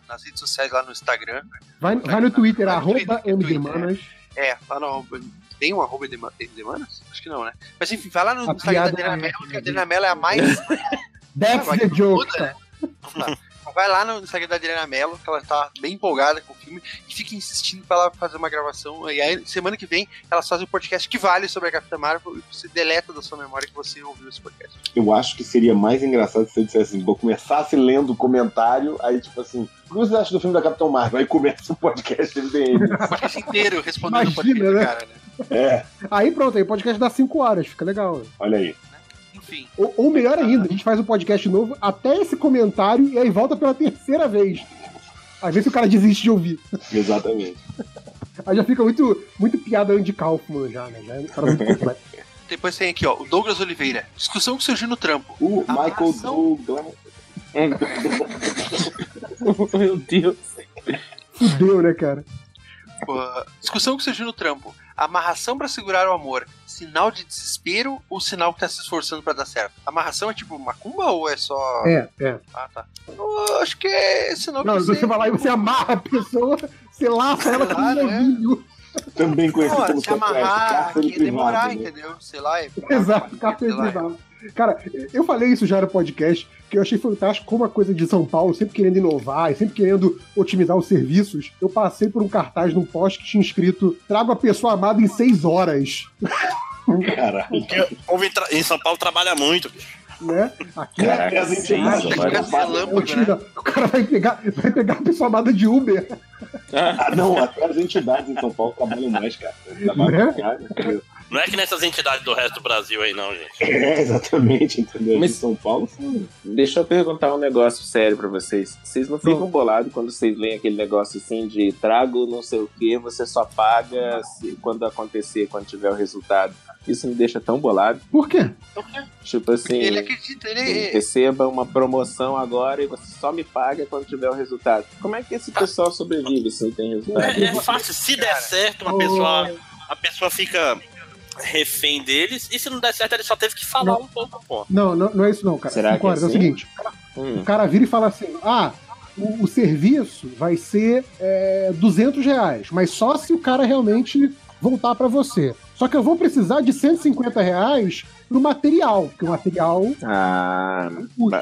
S3: nas redes sociais, lá no Instagram.
S2: Vai, vai no Twitter,
S3: Vai no
S2: arroba
S3: Twitter,
S2: MD
S3: Twitter,
S2: Manas.
S3: É, lá no arroba. Tem um arroba de, de Manas? Acho que não, né? Mas enfim, vai lá no
S2: A
S3: Instagram da Adriana
S2: é-
S3: Mello, que a Adriana Mello é a mais.
S2: That's
S3: vai
S2: the joke.
S3: muda, né? Vamos lá. Vai lá no Instagram da Adriana Mello, que ela tá bem empolgada com o filme, e fica insistindo pra ela fazer uma gravação. E aí, semana que vem, elas fazem um podcast que vale sobre a Capitã Marvel e você deleta da sua memória que você ouviu esse podcast.
S4: Eu acho que seria mais engraçado se você dissesse assim, eu começasse lendo o comentário, aí tipo assim, o que você acha do filme da Capitão Marvel? Aí começa o podcast MDM.
S3: O podcast inteiro respondendo o
S2: Imagina,
S3: podcast do
S2: né?
S3: cara, né?
S4: É,
S2: Aí pronto, aí o podcast dá 5 horas, fica legal.
S4: olha aí.
S3: Enfim.
S2: Ou, ou melhor ainda, a gente faz um podcast novo até esse comentário e aí volta pela terceira vez. Às vezes o cara desiste de ouvir.
S4: Exatamente.
S2: Aí já fica muito, muito piada Andy Kaufman já, né? Já é um cara muito completo.
S3: Depois tem aqui, ó, o Douglas Oliveira. Discussão que surgiu no trampo.
S4: O Michael
S3: Amarração-
S4: Douglas.
S5: Meu Deus.
S2: Fudeu, né, cara?
S3: Pô, discussão que surgiu no trampo. Amarração pra segurar o amor. Sinal de desespero ou sinal que tá se esforçando pra dar certo? Amarração é tipo macumba ou é só.
S2: É, é.
S3: Ah, tá. Eu acho que é sinal
S2: Não,
S3: que
S2: você vai lá e você amarra a pessoa, você laça ela com um
S3: Sei lá, né?
S2: novinho.
S4: Também conhecido
S3: Pô,
S4: como
S3: se amarrar, demorar,
S4: né?
S3: entendeu? Sei lá. É,
S2: Exato,
S3: lá.
S2: privado. Cara, eu falei isso já no podcast, que eu achei fantástico como a coisa de São Paulo, sempre querendo inovar e sempre querendo otimizar os serviços. Eu passei por um cartaz num poste que tinha escrito: trago a pessoa amada em seis horas.
S4: Caralho.
S7: Porque o povo em, São Paulo trabalha muito.
S2: Né? Aqui é,
S5: Caraca,
S2: é
S3: relâmpago, né?
S2: o cara vai pegar, vai pegar a pessoa amada de Uber.
S4: Ah, não, até as entidades em São Paulo trabalham mais, cara. Trabalham
S2: Né?
S4: mais?
S7: Não é que nessas entidades do resto do Brasil aí, não, gente.
S4: É, exatamente, entendeu?
S5: Mas-
S4: Em São Paulo, sim.
S5: Deixa eu perguntar um negócio sério pra vocês. Vocês não ficam bolados quando vocês leem aquele negócio assim de trago não sei o que, você só paga se- quando acontecer, quando tiver o resultado. Isso me deixa tão bolado.
S2: Por quê?
S5: Tipo assim,
S3: Ele acredita, ele.
S5: receba uma promoção agora e você só me paga quando tiver o resultado. Como é que esse pessoal sobrevive se não tem resultado?
S7: É, é fácil, se der certo, uma pessoa, a pessoa fica refém deles, e se não der certo, ele só teve que falar
S2: Não.
S7: um pouco, pô.
S2: Não, não, não é isso não, cara.
S5: Será
S2: Cinco
S5: que é
S2: horas, é o
S5: assim?
S2: seguinte.
S5: Hum.
S2: O cara vira e fala assim: ah, o, o serviço vai ser é, 200 reais, mas só se o cara realmente voltar pra você. Só que eu vou precisar de 150 reais pro material, porque o material.
S5: Ah,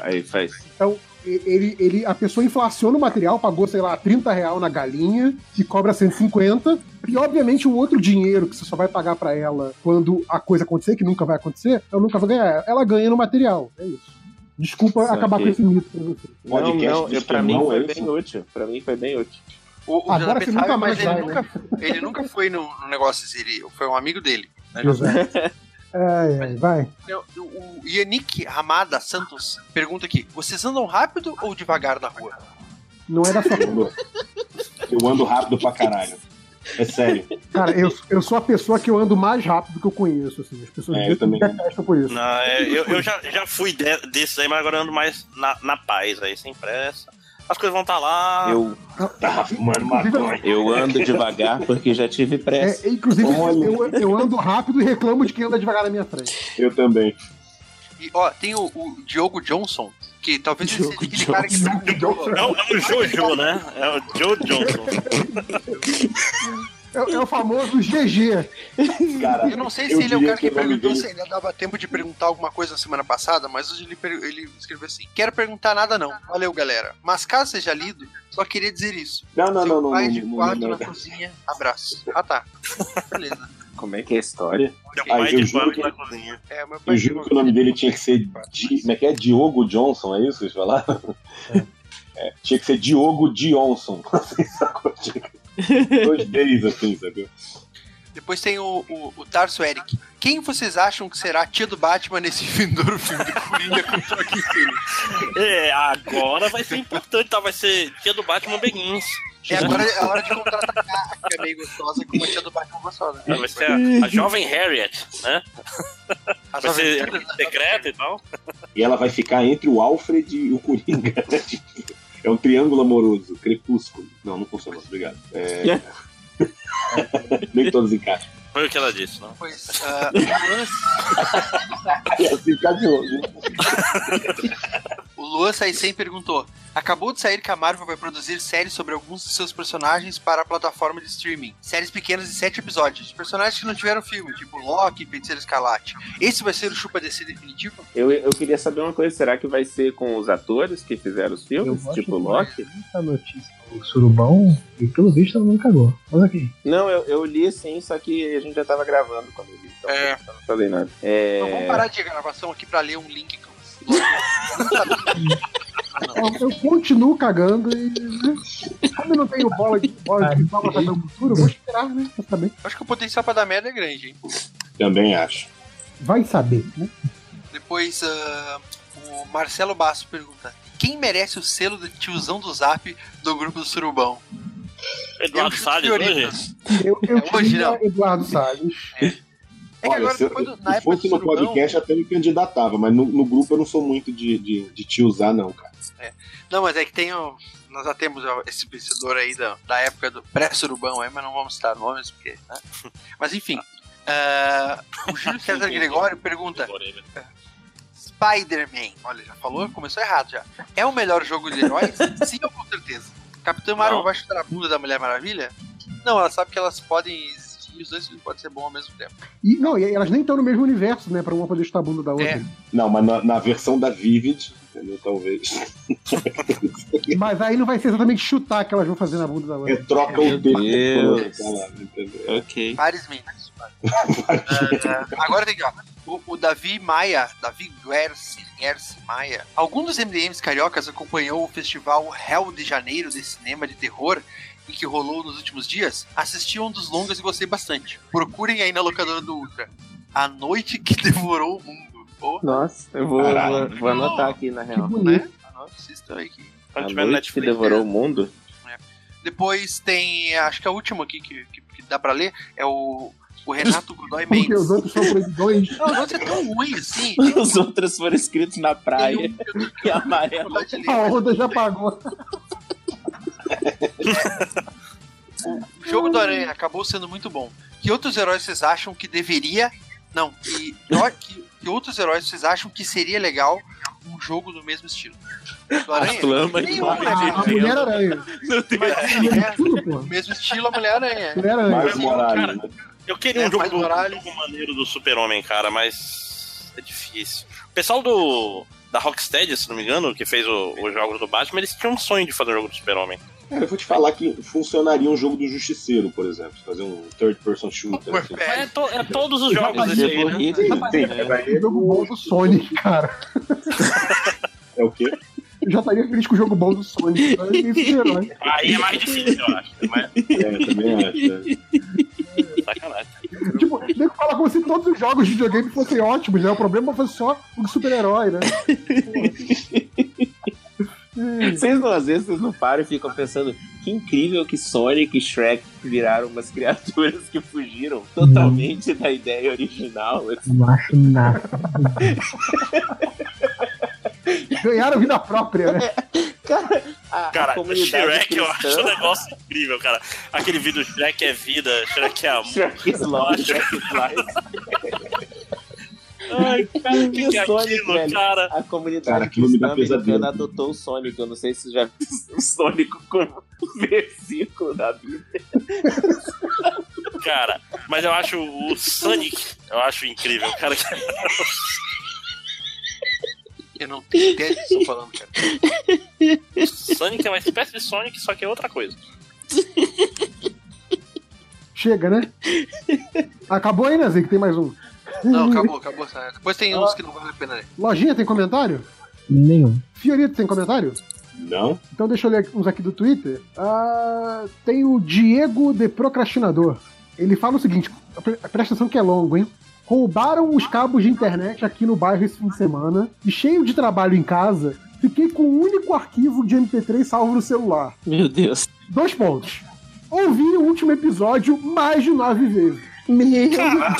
S5: aí faz.
S2: Então, ele, ele, a pessoa inflaciona o material, pagou, sei lá, 30 real na galinha, e cobra 150, e obviamente o outro dinheiro que você só vai pagar pra ela quando a coisa acontecer, que nunca vai acontecer, ela nunca vai ganhar. Ela ganha no material. É isso. Desculpa
S5: Saquei.
S2: acabar com esse mito pra você.
S5: Não,
S4: Podcast
S5: não, eu, pra mim
S4: esquemão,
S5: foi
S4: é
S5: bem útil. Pra mim foi bem útil.
S3: O, o
S2: Agora você nunca
S3: sabe,
S2: mais
S3: mas ele,
S2: vai,
S3: nunca, ele nunca foi no, no negócio ele foi um amigo dele. né?
S2: Ai, ai, vai.
S3: O, Yannick Ramada Santos pergunta aqui: vocês andam rápido ou devagar na rua?
S2: Não é da sua
S4: Eu ando rápido pra caralho. É sério.
S2: Cara, eu, eu sou a pessoa que eu ando mais rápido que eu conheço, assim. As pessoas
S4: É, eu também.
S2: me detestam por isso.
S7: Não, é, eu, eu já, já fui de- desses aí, mas agora eu ando mais na, na paz aí, sem pressa. As coisas vão estar lá.
S5: Eu,
S4: Tá fumando maconha.
S5: eu ando devagar porque já tive pressa.
S2: É, inclusive, eu, eu ando rápido e reclamo de quem anda devagar na minha frente.
S4: Eu também.
S3: E ó, tem o, o Diogo Johnson, que talvez ele seja
S5: Diogo
S3: aquele cara que
S7: É o, é o Jojo, né? É o Joe Johnson.
S2: É, é o famoso GG.
S4: Cara,
S3: Eu não sei
S4: eu
S3: se ele é o cara que
S4: que
S3: perguntou se ainda dava tempo de perguntar alguma coisa na semana passada, mas hoje ele, ele escreveu assim: Quero perguntar nada não. Valeu, galera. Mas caso seja lido, só queria dizer isso.
S4: Não, não,
S3: Seu
S4: não, não.
S3: pai
S4: não,
S3: de
S4: não,
S3: quarto
S4: não,
S3: na
S4: não.
S3: cozinha. Abraço. Ah, tá. Beleza.
S5: Como é que é a história?
S7: Meu
S4: Ah,
S7: pai
S4: eu
S7: de
S4: juro que-
S7: na cozinha.
S3: É, meu pai
S4: Eu juro que o nome dele tinha que ser. Di... Como é que é? Diogo Johnson, é isso que vocês falaram? É, tinha que ser Diogo Johnson. Dois Ds assim, sacou?
S3: Depois tem o, o, o Tarso Eric. Quem vocês acham que será a tia do Batman nesse vindouro filme do Coringa com o Joaquin Phoenix?
S7: É, agora vai ser importante, tá? Vai ser dia do Batman Begins.
S3: É agora é a hora de contratar a que é meio gostosa com uma tia do Batman gostosa.
S7: Vai ser a, a jovem Harriet, né?
S3: As
S7: Vai ser
S3: da-
S7: secreta e tal.
S4: E ela vai ficar entre o Alfred e o Coringa. né? É um triângulo amoroso, crepúsculo. Não, não funciona, obrigado. É... Nem todos encaixam.
S7: Foi o que ela disse, não?
S3: Pois,
S4: E assim de olho.
S3: o Luan Saisen perguntou: Acabou de sair que a Marvel vai produzir séries sobre alguns de seus personagens para a plataforma de streaming. Séries pequenas de sete episódios. de Personagens que não tiveram filme, tipo Loki, Feiticeiro Escarlate. Esse vai ser o Chupa DC definitivo?
S5: Eu, eu queria saber uma coisa, será que vai ser com os atores que fizeram os filmes? Tipo Loki?
S12: Essa notícia do surubão, e pelo visto ela não cagou. Mas ok.
S5: Não, eu, eu li sim, só que a gente já tava gravando quando eu li. Então
S3: É.
S5: eu não falei nada. É...
S3: Então vamos parar de gravação aqui pra ler um link. Eu-
S2: continuo cagando e. né, Como eu não tenho bola de bola de cristal pra o futuro, eu vou esperar, né? Pra saber.
S3: Acho que o potencial pra dar merda é grande, hein?
S4: Também acho.
S2: Vai saber, né?
S3: Depois, ah, o Marcelo Basso pergunta: Quem merece o selo de tiozão do zap do grupo do Surubão?
S7: Eduardo Salles hoje?
S2: Eu, eu
S3: É hoje, não.
S2: Eduardo Salles.
S3: É que
S4: Olha,
S3: agora,
S4: se,
S3: do-
S4: se fosse no
S3: Surubão.
S4: podcast, até me candidatava, mas no, no grupo eu não sou muito de, de, de te usar, não, cara.
S3: Não, mas é que tem o. Nós já temos esse vencedor aí da, da época do pré-surubão aí, mas não vamos citar nomes, porque. né? Mas enfim. ah, o Júlio César Gregório pergunta: Spider-Man, olha, já falou, começou errado já. É o melhor jogo de heróis? Sim com certeza? Capitã Marvel
S7: Não.
S3: vai chutar a bunda da Mulher Maravilha? Não, ela sabe que elas podem e os dois podem ser bons ao mesmo tempo.
S2: E, não, e elas nem estão no mesmo universo, né? Pra uma poder chutar a bunda da outra.
S3: É.
S4: Não, mas na, na versão da Vivid, entendeu? Talvez.
S2: Mas aí não vai ser exatamente chutar que elas vão fazer na bunda da
S4: É,
S2: outra.
S4: troca o entendeu?
S5: Ok.
S3: Pares Mendes. Ah, agora tem aqui, ó. O, o Davi Maia, Davi Guerci, Guerci Maia. Algum dos MDMs cariocas acompanhou o festival Hell de Janeiro de cinema de terror que rolou nos últimos dias? Assisti um dos longas e gostei bastante. Procurem aí na locadora do Ultra. A Noite que Devorou o Mundo. Pô,
S5: Nossa, eu vou,
S4: Caralho.
S5: vou, anotar aqui na
S2: Que
S5: real.
S2: bonito.
S3: nossa, assistam aí que
S5: A noite que
S7: Netflix.
S5: devorou o mundo?
S3: Depois tem, acho que a última aqui que, que, que dá pra ler é o, o Renato Godoy
S2: Porque
S3: Mendes.
S2: os outros são proibidões.
S3: Não, os outros é tão ruim assim.
S5: Os outros foram escritos na praia
S3: um que
S5: e amarelo.
S2: A onda já pagou.
S3: O jogo do Aranha acabou sendo muito bom. que outros heróis vocês acham que deveria. Não, que, que, que outros heróis vocês acham que seria legal um jogo do mesmo estilo? Do Aranha?
S5: Flama
S3: Nenhum, né?
S2: A Mulher-Aranha.
S5: Não tem
S3: É,
S2: Tudo, pô.
S3: o mesmo estilo a Mulher-Aranha.
S2: Mulher-Aranha.
S4: Mais Morales,
S7: cara,
S4: né?
S7: Eu queria um
S3: É,
S7: jogo,
S3: mas
S7: do,
S3: Morales-
S7: jogo maneiro do Super-Homem, cara, mas é difícil. O pessoal do da Rocksteady, se não me engano, que fez o- os jogos do Batman, eles tinham um sonho de fazer um jogo do Super-Homem.
S4: Cara, eu vou te falar que funcionaria um jogo do Justiceiro, por exemplo. Fazer um third person shooter. assim.
S7: Mas é, to- é todos os jogos
S5: Mas
S7: desse
S5: é
S7: aí, né?
S4: Sim,
S5: né?
S2: O jogo bom do Sonic, cara.
S4: É o quê?
S2: Eu já estaria feliz com o jogo bom do Sonic. Mas tem herói.
S7: Aí é mais difícil, eu acho. É mais
S4: É, também acho. é.
S7: sacanagem.
S2: Tipo, tem que falar como se todos os jogos de videogame fossem ótimos, né? O problema foi só o super-herói, né?
S5: Vocês não, às vezes vocês não param e ficam pensando que incrível que Sonic e Shrek viraram umas criaturas que fugiram totalmente da ideia original.
S12: Não acho nada.
S2: Ganharam vida própria, né?
S5: Cara, a, a
S7: Cara,
S5: comunidade
S7: Shrek eu
S5: cristã-
S7: acho um negócio incrível, cara. Aquele vídeo Shrek é vida, Shrek é amor.
S5: Shrek is love, Shrek is life.
S7: Ai, cara, o que, que é
S5: Sonic,
S7: aquilo,
S5: velho?
S7: cara?
S5: A comunidade
S4: Cara, aquilo me dá pesadelo.
S5: adotou o Sonic. Eu não sei se já viu o Sonic como versículo da Bíblia.
S7: Cara, mas eu acho o Sonic, eu acho incrível, cara.
S3: Eu não tenho ideia do que estão falando, cara.
S7: O Sonic é uma espécie de Sonic, só que é outra coisa.
S2: Chega, né? Acabou aí, né, Zé? Que tem mais um.
S3: Não, acabou, acabou. Depois tem uns que não vale a pena ler.
S2: Lojinha tem comentário?
S12: Nenhum.
S2: Fiorito tem comentário?
S4: Não?
S2: Então deixa eu ler uns aqui do Twitter. Ah, tem o Diego de Procrastinador. Ele fala o seguinte: pre- presta atenção que é longo, hein? Roubaram os cabos de internet aqui no bairro esse fim de semana e, cheio de trabalho em casa, fiquei com um único arquivo de MP3 salvo no celular.
S5: Meu Deus.
S2: Dois pontos. Ouvi o último episódio mais de nove vezes.
S5: Meu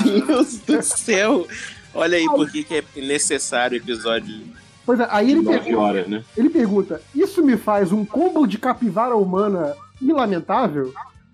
S5: Deus do céu. Olha aí por que é necessário o episódio.
S2: Pois é, aí ele pergunta,
S4: horas, né?
S2: ele pergunta: Isso me faz um combo de capivara humana ilamentável?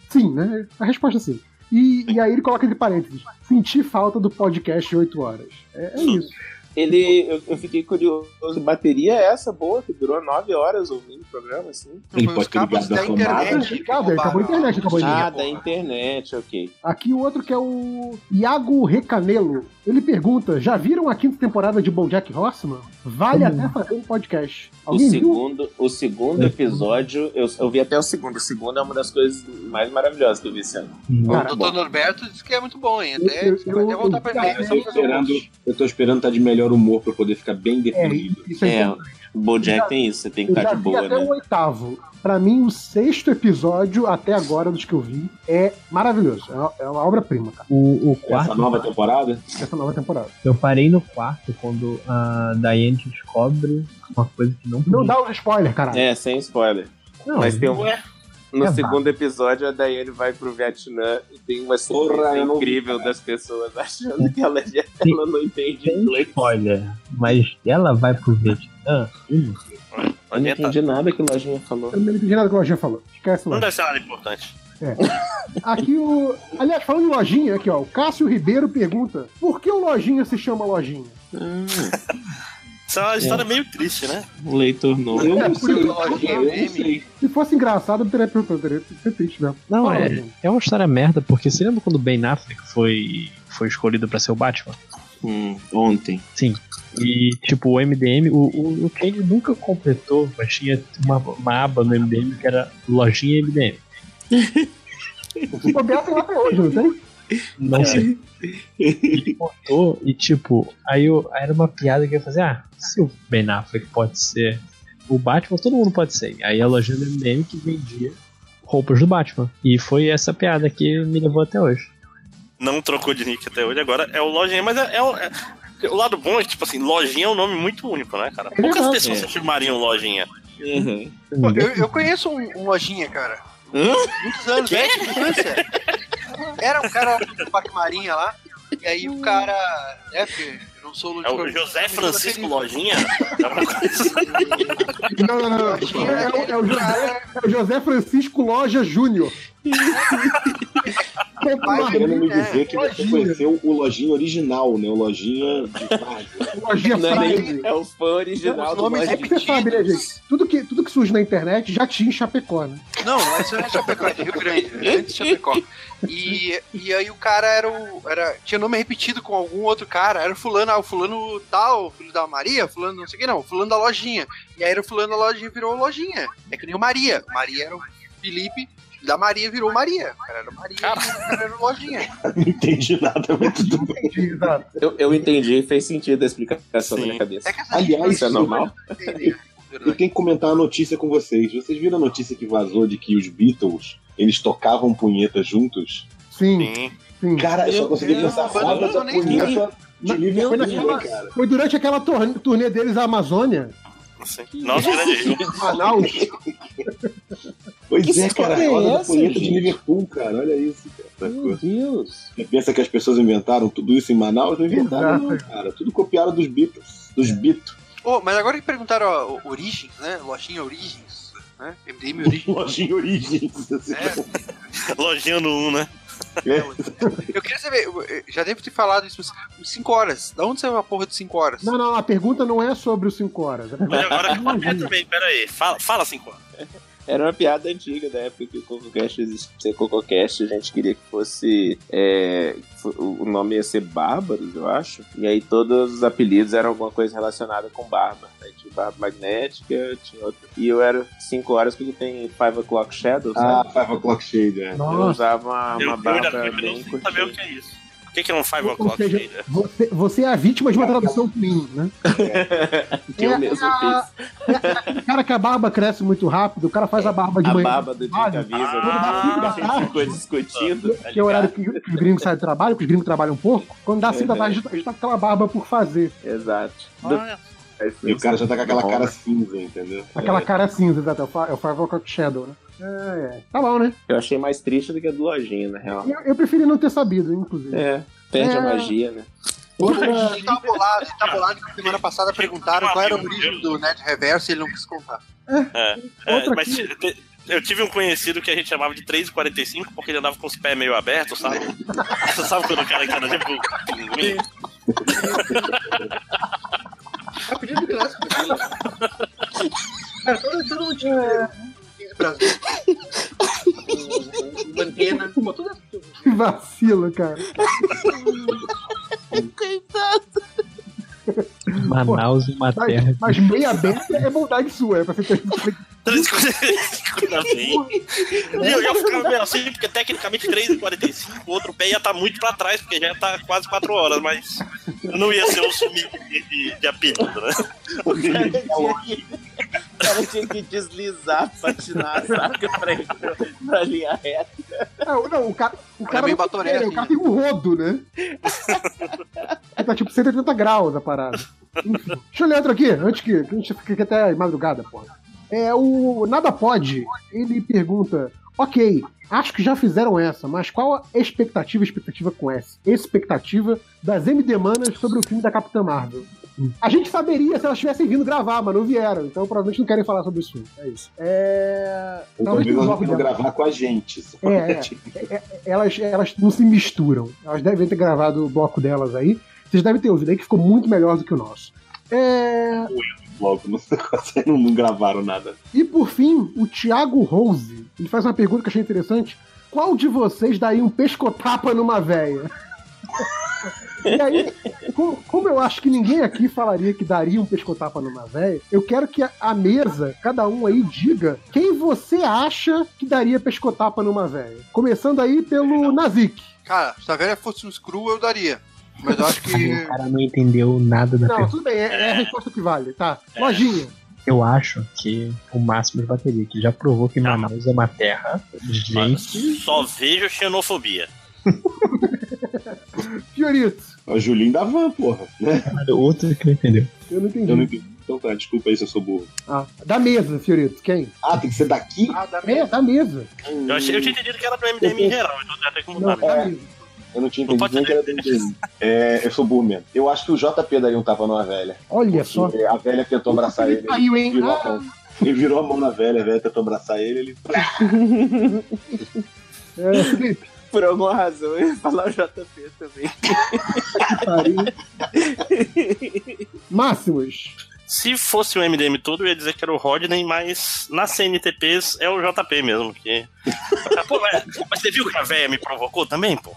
S2: Sim, né? A resposta é sim. E, e aí ele coloca entre parênteses: Senti falta do podcast 8 horas. É, é isso.
S5: Ele, eu, eu fiquei curioso. Bateria é essa boa que durou nove horas ouvindo o programa, assim?
S4: Ele
S3: Foi
S4: pode ter ligado
S3: da
S4: da tomada.
S3: internet.
S2: aí acabou a internet, acabou a
S5: Ah,
S2: internet.
S5: da internet, ok.
S2: Aqui o outro que é o Iago Recanelo. Ele pergunta: Já viram a quinta temporada de BoJack Horseman? Vale até fazer um podcast.
S5: O
S2: Alguém viu?
S5: segundo, o segundo episódio, eu, eu vi até o segundo. O segundo é uma das coisas mais maravilhosas que eu vi esse ano.
S3: O
S2: Cara,
S3: Dr. Norberto disse que é muito bom, hein? Até,
S2: Eu- eu-
S3: até voltar pra
S2: eu-
S3: e-mail.
S4: Eu
S3: post.
S4: eu tô esperando estar de melhor humor pra poder ficar bem
S2: É,
S4: definido.
S2: isso é
S5: É, Bojack tem isso, você tem que estar
S2: já
S5: de boa,
S2: até
S5: né?
S2: o oitavo. Pra mim, o sexto episódio, até agora, dos que eu vi, é maravilhoso. É uma, é uma obra-prima, cara,
S12: O, o
S4: Essa
S12: quarto,
S4: nova temporada?
S2: essa nova temporada.
S12: eu parei no quarto quando a Diane descobre uma coisa que não
S2: Não
S12: podia.
S2: dá um spoiler, caralho.
S5: É, sem spoiler.
S12: Não,
S5: Mas tem um.
S7: Ué,
S5: No
S12: É
S5: segundo episódio, a Daiane vai pro Vietnã e tem uma
S4: não vi,
S5: incrível
S4: cara.
S5: das pessoas achando que ela, já, ela não entende
S12: Tem
S5: inglês.
S12: spoiler, mas ela vai pro Vietnã. hum,
S5: Eu não entendi nada que o Lojinha falou.
S2: Eu não entendi nada que o Lojinha falou. Esquece
S7: Não
S2: lá.
S7: deve ser nada importante.
S2: Aqui o. Aliás, falando em lojinha, aqui, ó. O Cássio Ribeiro pergunta: por que o Lojinha se chama Lojinha?
S7: Isso é uma história meio triste, né?
S5: O leitor novo.
S4: Eu
S2: É,
S4: não
S2: por
S4: sei, eu não
S3: meme.
S4: sei.
S2: Se fosse engraçado, eu teria perguntado. Teria ser triste mesmo.
S12: Não,
S2: Fala,
S12: é, é uma história merda, porque você lembra quando o Ben Affleck foi, foi escolhido pra ser o Batman?
S5: Hum, ontem.
S12: Sim. E, tipo, o MDM, o, o, o Kane nunca completou, mas tinha uma, uma aba no MDM que era Lojinha MDM.
S2: Se bobear, tem lá até hoje, não tem?
S12: Sei. Ele cortou e, tipo, aí, eu, aí era uma piada que eu ia fazer: ah, se o Ben Affleck pode ser o Batman, todo mundo pode ser. Aí a lojinha do MDM que vendia roupas do Batman. E foi essa piada que me levou até hoje.
S7: Não trocou de nick até hoje, agora é o Lojinha, mas é, é o- é- o lado bom é que, tipo assim, Lojinha é um nome muito único, né, cara? Poucas
S2: verdade.
S7: pessoas
S5: É.
S7: se chamariam Lojinha.
S5: Uhum.
S3: Pô, eu, eu conheço um, um lojinha, cara.
S5: Hã?
S3: Muitos anos, é de infância. Era um cara do Parque Marinha lá. E aí o cara. É, porque eu não sou
S7: É o José Francisco Lojinha? É coisa...
S2: Não, não, não. não. É, o- é o José, é o José Francisco Loja Júnior.
S4: Tá querendo me
S2: É,
S4: dizer que você conheceu o lojinha original, né? O lojinha de Várzea.
S2: Lojinha
S5: Não é, é o fã original do
S2: É porque você sabe, né, gente? Tudo que, tudo que surge na internet já tinha em Chapecó, né?
S3: Não, não é Chapecó, é de Rio Grande, é antes de Chapecó. E, e aí o cara era o. Era, tinha nome repetido com algum outro cara. Era o fulano, ah, o fulano tal, filho da Maria, fulano não sei o que, não, fulano da lojinha. E aí era o fulano da lojinha virou lojinha. É que nem o Maria. Maria era o Felipe, da Maria virou Maria. O cara era o Maria, o cara era lojinha.
S4: Não entendi nada, muito tudo
S2: Entendi.
S5: Eu, eu entendi, fez sentido a explicação na minha cabeça.
S3: É
S4: Aliás,
S5: Isso é normal?
S4: Eu tenho que comentar uma notícia com vocês. Vocês viram a notícia que vazou de que os Beatles eles tocavam punheta juntos?
S2: Sim,
S7: Sim.
S2: sim.
S4: Cara, eu só consegui pensar
S3: eu
S4: da punheta de
S2: Foi
S4: Liverpool,
S2: naquela-
S4: né, cara?
S2: Foi durante aquela turnê deles à Amazônia.
S7: Nossa, grande.
S2: Manaus.
S4: Pois
S5: Que
S4: é, cara,
S5: é
S4: roda da
S5: essa,
S4: punheta de
S5: gente?
S4: Liverpool, cara. Olha isso, cara.
S5: Meu Deus.
S4: Você pensa que as pessoas inventaram tudo isso em Manaus? Não inventaram, não, cara. Tudo copiaram dos Beatles. Dos Beatles.
S3: Oh, mas agora que perguntaram ó, o- Origens, né? Lojinha Origens, né? MDM Origens.
S4: Lojinha Origens. assim.
S3: É,
S7: Lojinha no 1, né?
S3: eu queria saber, já devo ter falado isso, mas 5 horas. Da onde saiu a porra de 5 horas?
S2: Não, não, a pergunta não é sobre os 5 horas.
S7: Mas agora é também, pera aí. Fala, fala cinco horas.
S5: Era uma piada antiga da época que o CocoCast existia. CocoCast, a gente queria que fosse. é, o nome ia ser Bárbaros, eu acho. E aí todos os apelidos eram alguma coisa relacionada com barba. Aí tinha barba magnética, tinha outro. E eu era 5 horas porque tem Five O'Clock Shadow,
S4: Ah,
S5: sabe?
S4: Five O'Clock Shade, né?
S5: Eu usava uma,
S7: Eu,
S5: uma
S7: eu
S5: barba
S7: eu
S5: bem
S7: não sei saber o
S5: curtinha.
S7: que é. O que, que é um 5
S2: Ou
S7: o'clock
S2: seja,
S7: shader?
S2: você, você é a vítima de uma tradução ruim, né?
S5: Que eu
S2: É,
S5: mesmo
S2: a-
S5: fiz.
S2: O cara que a barba cresce muito rápido, o cara faz a barba de
S5: A
S2: manhã.
S5: barba do
S2: trabalho,
S5: Caviezel.
S2: quando dá cinco da
S5: a ficou discutindo. tá
S2: que é o horário
S5: ligado?
S2: que, que os gringos saem do trabalho, que os gringos trabalham um pouco. Quando dá 5 da tarde, a gente tá- a tá com aquela barba por fazer.
S5: Exato.
S7: Ah,
S4: E o cara já tá com aquela cara cinza, entendeu?
S2: Aquela cara cinza, exato. É é o Five O'Clock Shadow, né? É, é. Tá bom, né?
S5: Eu achei mais triste do que a do Lojinha, na real.
S2: Eu, eu preferi não ter sabido, inclusive.
S5: É, perde
S2: É.
S5: a magia, né?
S3: Ele tá bolado, ele tá bolado que semana passada perguntaram qual era a origem do Net Reverso e ele não quis contar.
S7: É, é,
S2: Outra
S7: mas
S2: aqui.
S7: eu tive um conhecido que a gente chamava de 3,45 porque ele andava com os pés meio abertos, sabe? Você sabe quando o cara que anda tipo pinguim?
S3: É o pedido clássico. Cara, todo, todo mundo tinha. Brasil. Pô, tudo
S2: Que vacilo, cara.
S12: Manaus e uma terra.
S2: Mas, mas meia aberta é bondade sua, é pra você ter.
S7: 3,45 ainda bem. E eu ia ficar meio assim, porque tecnicamente 3,45, o outro pé ia estar muito pra trás, porque já ia estar quase 4 horas, mas eu não ia ser um sumir de, de, de apelido, né?
S5: O cara tinha que, o cara tinha que deslizar, patinar, saca? Pra ir pra, pra linha reta.
S2: Não, não, o cara, o cara,
S3: meio
S2: não
S3: batoré,
S2: tem, o cara
S3: né?
S2: tem um rodo, né? Tá tipo 180 graus a parada. Enfim. Deixa eu ler outro aqui, antes que, que a gente fique até madrugada, porra. É, o Nada Pode, ele pergunta: Ok, acho que já fizeram essa, mas qual a expectativa, expectativa com S? Expectativa das MD Manas sobre o filme da Capitã Marvel? A gente saberia se elas tivessem vindo gravar, mas não vieram, então provavelmente não querem falar sobre isso. É isso. É.
S4: Ou
S2: Talvez
S4: elas
S2: dela.
S4: gravar com a gente.
S2: É. É, é, elas, elas não se misturam. Elas devem ter gravado o bloco delas aí. Vocês devem ter ouvido aí que ficou muito melhor do que o nosso. É,
S4: Logo, não, não, não gravaram nada.
S2: E por fim, o Thiago Rose. Ele faz uma pergunta que eu achei interessante. Qual de vocês daria um pescotapa numa véia? E aí, como, como eu acho que ninguém aqui falaria que daria um pescotapa numa véia, eu quero que a, a mesa, cada um aí, diga quem você acha que daria pescotapa numa véia. Começando aí pelo Nazik.
S3: Cara, se a velha fosse um screw, eu daria. Mas eu acho que.
S12: O cara não entendeu nada da
S2: Não,
S12: pergunta.
S2: tudo bem, é, é a resposta que vale, tá? Lojinha.
S12: Eu acho que o máximo de bateria, que já provou que Manaus é uma terra de gente.
S7: Só vejo xenofobia.
S2: Fiorito.
S4: É O Julinho da van, porra. Né?
S12: Outro que não entendeu.
S2: Eu não entendi.
S4: Eu não entendi. Então tá, desculpa aí se eu sou burro.
S2: Ah, da mesa, Fiorito. Quem?
S4: Ah, tem que ser daqui?
S3: Ah, da
S2: É, da mesa.
S7: Eu, achei, eu tinha entendido que era do MDM em geral, então já tem que
S2: Não,
S7: mudar.
S2: da
S7: né?
S2: mesa.
S4: Eu não tinha
S7: Não
S4: entendido nem que era do MDM. É, eu sou burro mesmo. Eu acho que o JP daria um tapa numa velha.
S2: Olha só.
S4: A velha tentou abraçar ele.
S2: Caiu, hein?
S4: Virou,
S2: Ah.
S4: a mão. ele virou a mão na velha, a velha tentou abraçar ele, ele.
S2: É, Felipe.
S5: Por alguma razão, eu ia falar o JP também.
S2: Máximos.
S7: Se fosse o MDM todo, eu ia dizer que era o Rodney, mas na CNTPs é o JP mesmo. Que... pô, mas, mas você viu que a véia me provocou também, pô?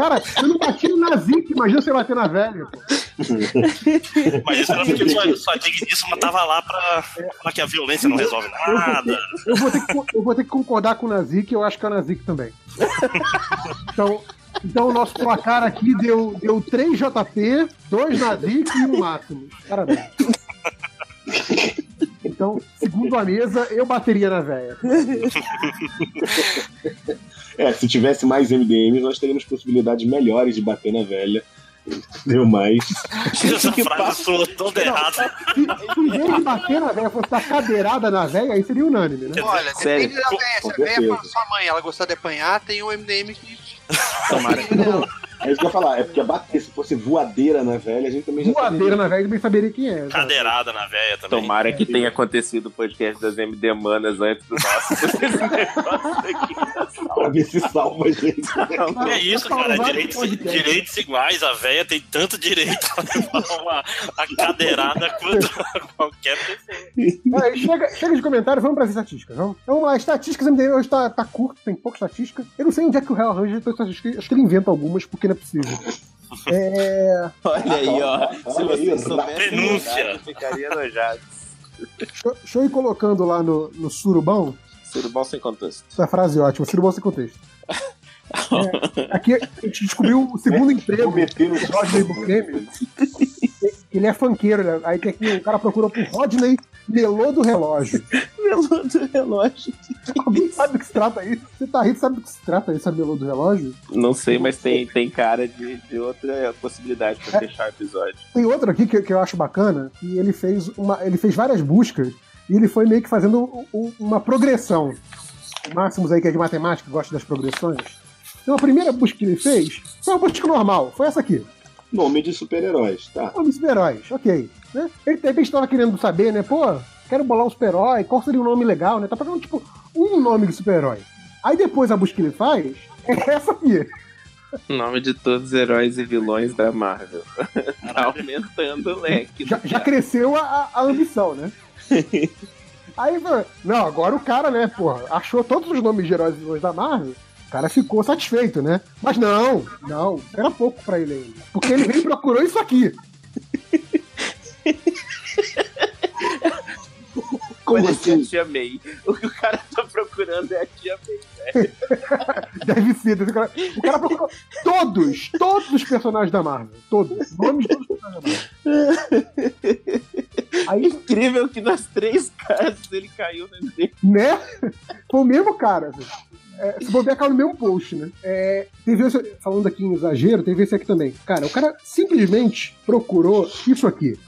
S2: Cara, eu não bati no Nazik, imagina você bater na velha, pô.
S7: Mas isso era porque sua, sua digníssima tava lá pra falar que a violência não resolve nada.
S2: Eu vou ter que, eu vou ter que concordar com o Nazik, eu acho que é o Nazik também. Então, então o nosso placar aqui deu, deu 3 JP, 2 Nazik e 1 máximo. Parabéns. Então, segundo a mesa, eu bateria na véia.
S4: É, se tivesse mais MDM, nós teríamos possibilidades melhores de bater na velha. Entendeu? Mas.
S7: Essa frase soa toda errada.
S2: Se, se em vez de bater na véia, fosse dar cadeirada na véia, aí seria unânime, né?
S3: Olha,
S4: Sério?
S3: depende da véia. Se a
S4: Com
S3: véia for sua mãe ela gostar de apanhar, tem um MDM que.
S5: Tomara que
S4: Não, é isso que eu ia falar. É porque bater, se fosse voadeira na velha, a gente também já
S2: Voadeira na véia, eu também saberia quem é.
S7: Cadeirada na véia também.
S5: Tomara que tenha acontecido o podcast das MD Manas antes do nosso.
S4: Pra ver se salva a gente.
S7: É isso, cara. Direitos, direitos iguais. A véia tem tanto direito a levar uma a cadeirada quanto qualquer pessoa.
S2: Chega, chega de comentário, vamos para as estatísticas. Vamos, então, vamos lá, estatísticas MDM hoje tá, tá curto, tem pouca estatística. Eu não sei onde é que o Real arranja todas essas estatísticas. Acho que ele inventa algumas, porque não é possível. É.
S5: Olha aí, ó. Se você soubesse
S7: denúncia.
S5: eu ficaria enojado.
S2: Eu ir colocando lá no, no surubão.
S5: Surubão sem contexto.
S2: Essa frase é ótima, surubão sem contexto. É, aqui a gente descobriu o segundo emprego
S4: Vou meter no
S2: Bukemi. Ele é funkeiro, né? Aí tem aqui, o cara procurou por Rodney Melô do Relógio.
S5: Melô do relógio.
S2: Alguém sabe do que se trata isso? Você tá rindo, sabe do que se trata isso, a Melô do Relógio?
S5: Não sei, mas tem, tem cara de, de outra possibilidade pra fechar o episódio.
S2: Tem outro aqui que, que eu acho bacana, e ele fez, uma, ele fez várias buscas e ele foi meio que fazendo uma progressão. O Máximos aí, que é de matemática, gosta das progressões. Então a primeira busca que ele fez foi uma busca normal, foi essa aqui.
S4: Nome de super-heróis, tá?
S2: Nome de super-heróis, ok. Né? Ele de repente estava querendo saber, né? Pô, quero bolar um super-herói, qual seria o nome legal, né? Tá pegando, tipo, um nome de super-herói. Aí depois a busca que ele faz é essa aqui.
S5: Nome de todos os heróis e vilões da Marvel. tá aumentando o leque.
S2: Já, já cresceu a, a- a ambição, né? Aí, falou, não, agora o cara, né, porra, achou todos os nomes de heróis e vilões da Marvel. O cara ficou satisfeito, né? Mas não, não, era pouco pra ele ainda. Porque ele veio e procurou isso aqui.
S4: Como
S5: Olha aqui a
S4: assim?
S5: Tia May. O que o cara tá procurando é a Tia May.
S2: Deve ser. deve ser o, cara, o cara procurou todos, todos os personagens da Marvel. Todos. Nomes de todos os personagens da Marvel. Aí,
S5: Incrível que nas três casos ele caiu no MD.
S2: né? Foi o mesmo cara. assim. É, se bobear, caiu no mesmo post, né? É, teve esse, falando aqui em exagero, teve esse aqui também. Cara, o cara simplesmente procurou isso aqui.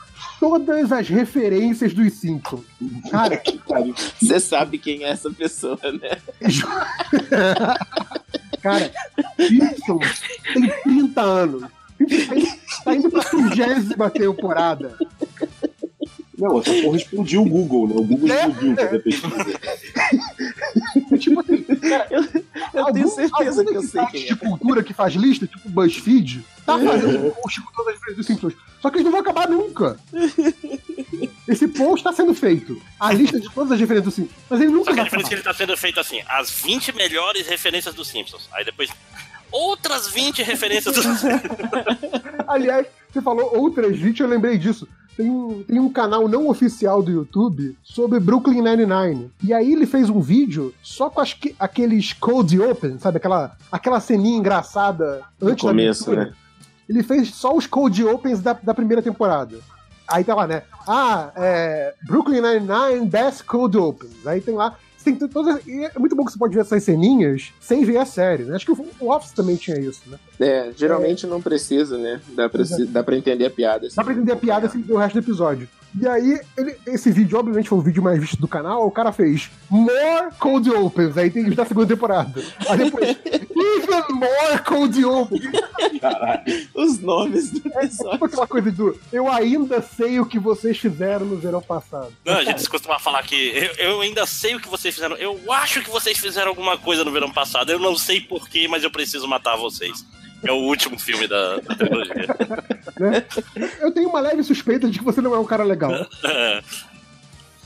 S2: Todas as referências dos Simpsons. Cara,
S5: Você sabe quem é essa pessoa, né?
S2: cara, Simpsons tem 30 anos. Tá indo pra 30 temporada.
S4: Não, essa porra explodiu o Google, né? O Google explodiu fazer pesquisa.
S2: tipo assim, cara,
S5: Eu tenho certeza
S2: algum
S5: que eu sei quem é.
S2: de cultura que faz lista, tipo BuzzFeed, tá fazendo um post com todas as referências dos Simpsons. Só que eles não vão acabar nunca. Esse post tá sendo feito. A lista de todas as referências dos Simpsons. Mas ele nunca
S7: Só que a diferença é que ele tá sendo feito assim: as 20 melhores referências dos Simpsons. Aí depois. Outras 20 referências dos
S2: Aliás, você falou outras 20, eu lembrei disso. Tem um, tem um canal não oficial do YouTube sobre Brooklyn Nine-Nine. E aí ele fez um vídeo só com as que- aqueles cold open, sabe? Aquela, aquela ceninha engraçada antes
S5: começo,
S2: da
S5: né?
S2: Ele fez só os cold opens da, da primeira temporada. Aí tá lá, né? Ah, é, Brooklyn Nine-Nine Best Cold Opens. Aí tem lá. Tem todas, e é muito bom que você pode ver essas ceninhas sem ver a série, né? Acho que o, o Office também tinha isso, né?
S5: É, geralmente não precisa, né? Dá pra, se- dá pra entender a piada. assim.
S2: Dá pra entender a piada sem ver o resto do episódio. E aí, ele- esse vídeo, obviamente, foi o vídeo mais visto do canal. O cara fez More Cold Opens. Aí tem da segunda temporada. Aí depois, Even more cold open.
S5: Os nomes do
S2: pessoal. É aquela coisa do eu ainda sei o que vocês fizeram no verão passado.
S7: Não, a gente costuma falar que eu, eu ainda sei o que vocês fizeram. Eu acho que vocês fizeram alguma coisa no verão passado. Eu não sei porquê, mas eu preciso matar vocês. É o último filme da, da trilogia.
S2: Né? Eu tenho uma leve suspeita de que você não é um cara legal.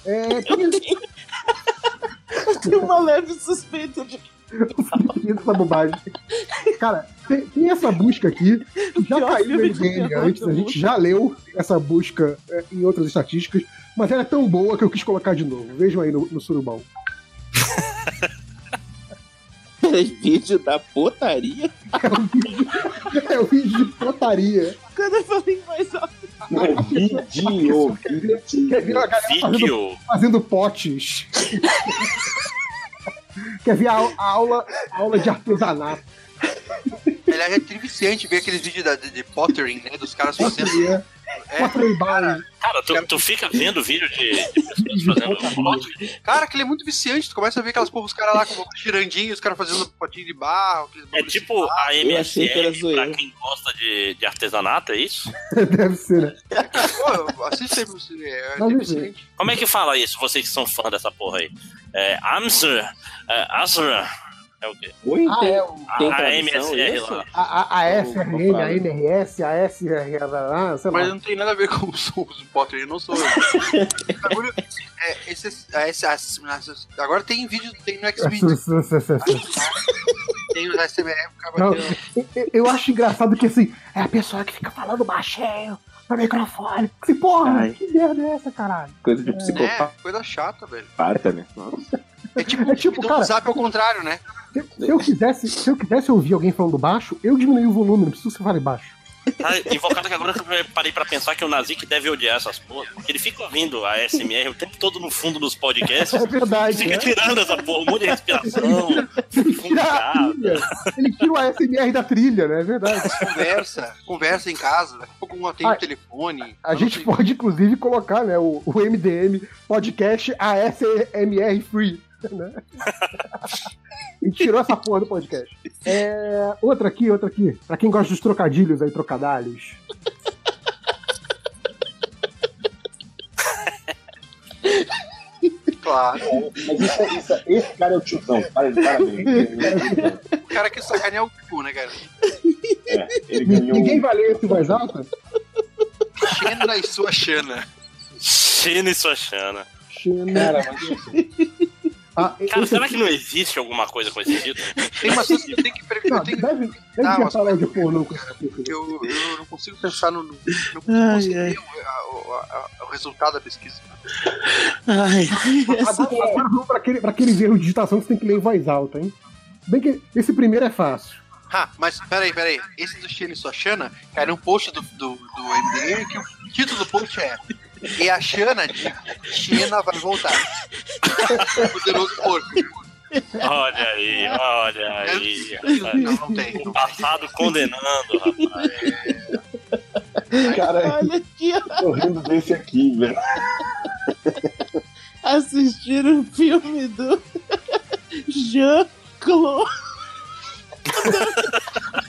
S2: É, tem-
S5: Eu tenho uma leve suspeita de que.
S2: essa bobagem. Cara, tem, tem essa busca aqui, que já caiu no
S5: terror
S2: antes, a gente já leu essa busca é, em outras estatísticas, mas ela é tão boa que eu quis colocar de novo. Vejam aí no, no surubão.
S5: É vídeo da potaria?
S2: É o vídeo de potaria.
S5: Quando eu falei mais alto.
S4: Não é vídeo.
S2: Quer ver a galera fazendo,
S7: Vídeo.
S2: fazendo potes? Quer ver a, a aula, a aula de artesanato?
S3: Ele é viciante ver aqueles vídeos da- de, de pottering, né? Dos caras fazendo.
S2: É. Pottery Bar.
S7: Cara, tu, tu fica vendo vídeo de, de pessoas fazendo.
S3: Cara, aquele é muito viciante. Tu começa a ver aquelas porra, os caras lá com o girandinho, os caras fazendo potinho de barro. aqueles
S7: É
S3: bagulho
S7: tipo a
S5: Eu achei que
S7: pra
S5: zoeira.
S7: quem gosta de, de artesanato, é isso?
S2: Deve ser, né?
S3: assim. Pô, assiste aí você. É.
S7: Como é que fala isso, vocês que são fã dessa porra aí? É Amser, é, Asra, é o quê?
S5: Oi,
S2: Ah,
S5: tem,
S2: é o-
S5: tem
S7: a
S5: tradução
S7: MSR
S5: isso?
S7: lá.
S2: A, a, a SRN, a NRS, a ah, sei lá.
S3: Mas não tem nada a ver com os, os pottering, eu não sou. O bagulho- é, esse, é, esse, esse- agora tem vídeo, tem no Xvideos, tem o SMR,
S2: eu- eu acho engraçado que assim, é a pessoa que fica falando baixinho no microfone. Que porra,
S5: Ai.
S2: que merda é essa, caralho?
S5: Coisa de
S3: É,
S5: psicopata,
S3: coisa chata, velho.
S5: né? Nossa.
S3: É tipo,
S2: É tipo, cara-
S3: WhatsApp ao contrário, né?
S2: Se, se eu quisesse, se eu quisesse ouvir alguém falando baixo, eu diminuí o volume, não preciso que você fale baixo.
S7: Tá invocado que agora eu parei pra pensar que o Nazik deve odiar essas porra. Porque ele fica ouvindo a SMR o tempo todo no fundo dos podcasts.
S2: É verdade,
S7: Fica
S2: né?
S7: tirando essa porra, um monte de respiração.
S2: Ele tira a trilha, ele tira o ASMR da trilha, né? É verdade.
S3: Conversa, conversa em casa, daqui a pouco um atende
S2: Ah,
S3: o telefone.
S2: A gente pode, inclusive, colocar né, o, o MDM podcast ASMR Free. Né? Gente tirou essa porra do podcast. É, outra aqui, outra aqui. Pra quem gosta dos trocadilhos aí, trocadalhos.
S3: Claro.
S4: Mas isso, é- isso é- esse cara é o tiozão. Para- Parabéns.
S3: O cara que sacaneia o cu, né, cara?
S4: É, ele ganhou.
S2: Ninguém vai ler esse voz alta?
S3: Xena e sua Xana.
S7: Xena e sua Xana.
S4: Cara, mas
S2: Ah,
S7: Cara,
S2: esse
S7: será que não existe alguma coisa com esse título?
S3: Tem uma coisa que eu tenho que perguntar.
S2: Deve, deve
S3: Ah,
S2: ter
S3: mas-
S2: de pornô.
S3: Eu, eu não consigo pensar no. não consigo
S5: Ai,
S3: O, a- a- o resultado da pesquisa.
S5: Ai,
S2: Agora, agora vamos pra aquele, aqueles erros de digitação que você tem que ler em voz alta, hein? Bem que esse primeiro é fácil.
S3: Ah, mas peraí, peraí. Esse do Xena e sua Xana caiu um post do, do, do MDM que o título do post é. E a Xana de Xena vai voltar. Poderoso porco.
S7: Olha aí, olha aí.
S3: Não, não tem.
S7: O passado condenando, rapaz.
S4: Cara,
S5: olha aqui, ó.
S4: tô rindo desse aqui, velho.
S5: Assistir o filme do Jean-Claude.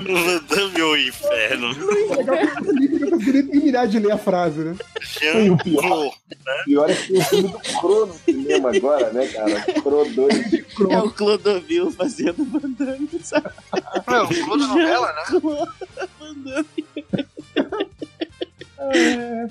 S7: Mandame o inferno.
S2: É legal que o Felipe não conseguiria terminar de ler a frase, né?
S4: E o pior, pior é que tem o filme do Crono no cinema agora, né, cara? Crono 2.
S5: É o Clodovil fazendo?
S3: Não, é o Clube da novela, né?
S5: Jean-Claude Van
S2: É,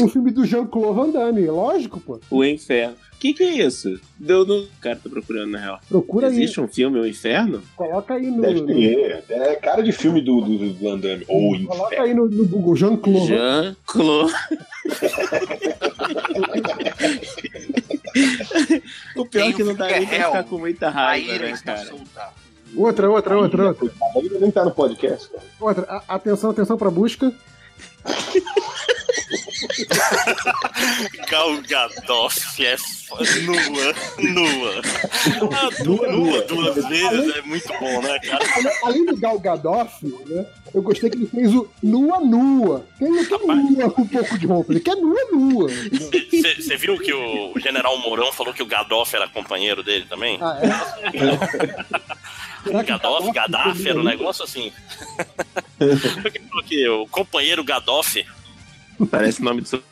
S2: o filme do Jean-Claude Van Damme, lógico, pô.
S5: O Inferno. O que, que é isso? Deu no. O cara tá procurando, na real.
S2: Procura aí,
S5: Existe um filme, O Inferno?
S2: coloca aí no.
S4: Deve ter. É cara de filme do, do, do Van Damme. Ou
S2: coloca aí no, no Google, Jean-Claude.
S5: Jean-Claude. o pior é que não dá
S3: Tem
S5: nem
S3: é
S5: pra ficar com muita raiva,
S3: ira
S5: né, cara?
S2: Outra, outra, outra, outra.
S4: Ainda nem tá no podcast, cara.
S2: Outra. A- atenção, atenção pra busca.
S7: Gal Gadot é nua, nua. Ah, nua, nua duas vezes é muito bom, né, cara?
S2: Além- Além do Gal Gadot, né? Eu gostei que ele fez o nua nua. Ele não quer nua com um pouco de roupa, ele quer nua nua.
S7: Você viu que o General Mourão falou que o Gadoff era companheiro dele também?
S2: Ah, é?
S7: Gadoff, Gaddafi, era um negócio assim. Porque o companheiro Gadoff.
S5: Parece nome do seu.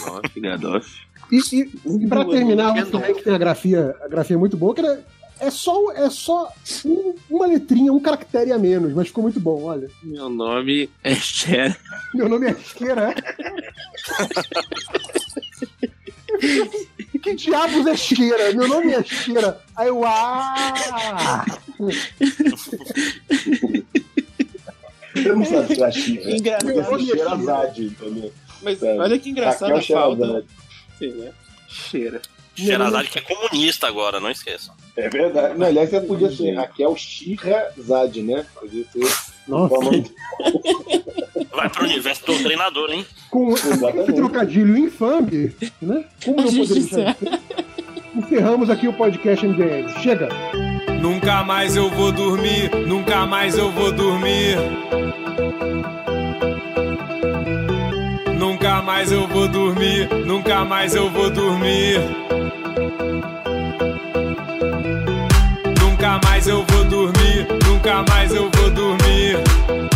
S5: Nossa, Gadoff.
S2: E, e, e pra terminar, o também que tem a grafia, a grafia muito boa, que era, é só, é só um- uma letrinha, um caractere a menos, mas ficou muito bom, olha.
S5: Meu nome é Cher.
S2: Meu nome é Cheira, é? Que diabos é Cheira? Meu nome é Cheira. Aí eu, ah!
S4: Eu não sabia que era Chira.
S5: Engraçado.
S4: Sherazade, entendeu?
S5: Mas
S4: Sabe?
S5: olha que engraçado
S4: Raquel
S5: a falta.
S4: Sherazade.
S5: Sim, né? Cheira.
S7: Sherazade que é comunista agora, não esqueçam.
S4: É verdade. Não, aliás, você podia ser Raquel Shirazade, né? Podia ser.
S2: Nossa.
S7: Vai pro universo do treinador, hein?
S2: Com esse trocadilho infame, né? Como não poderia deixar de ser? Encerramos aqui o podcast MDM. Chega!
S13: Nunca mais eu vou dormir, nunca mais eu vou dormir. Nunca mais eu vou dormir, nunca mais eu vou dormir. Nunca mais eu vou dormir, nunca mais eu vou dormir.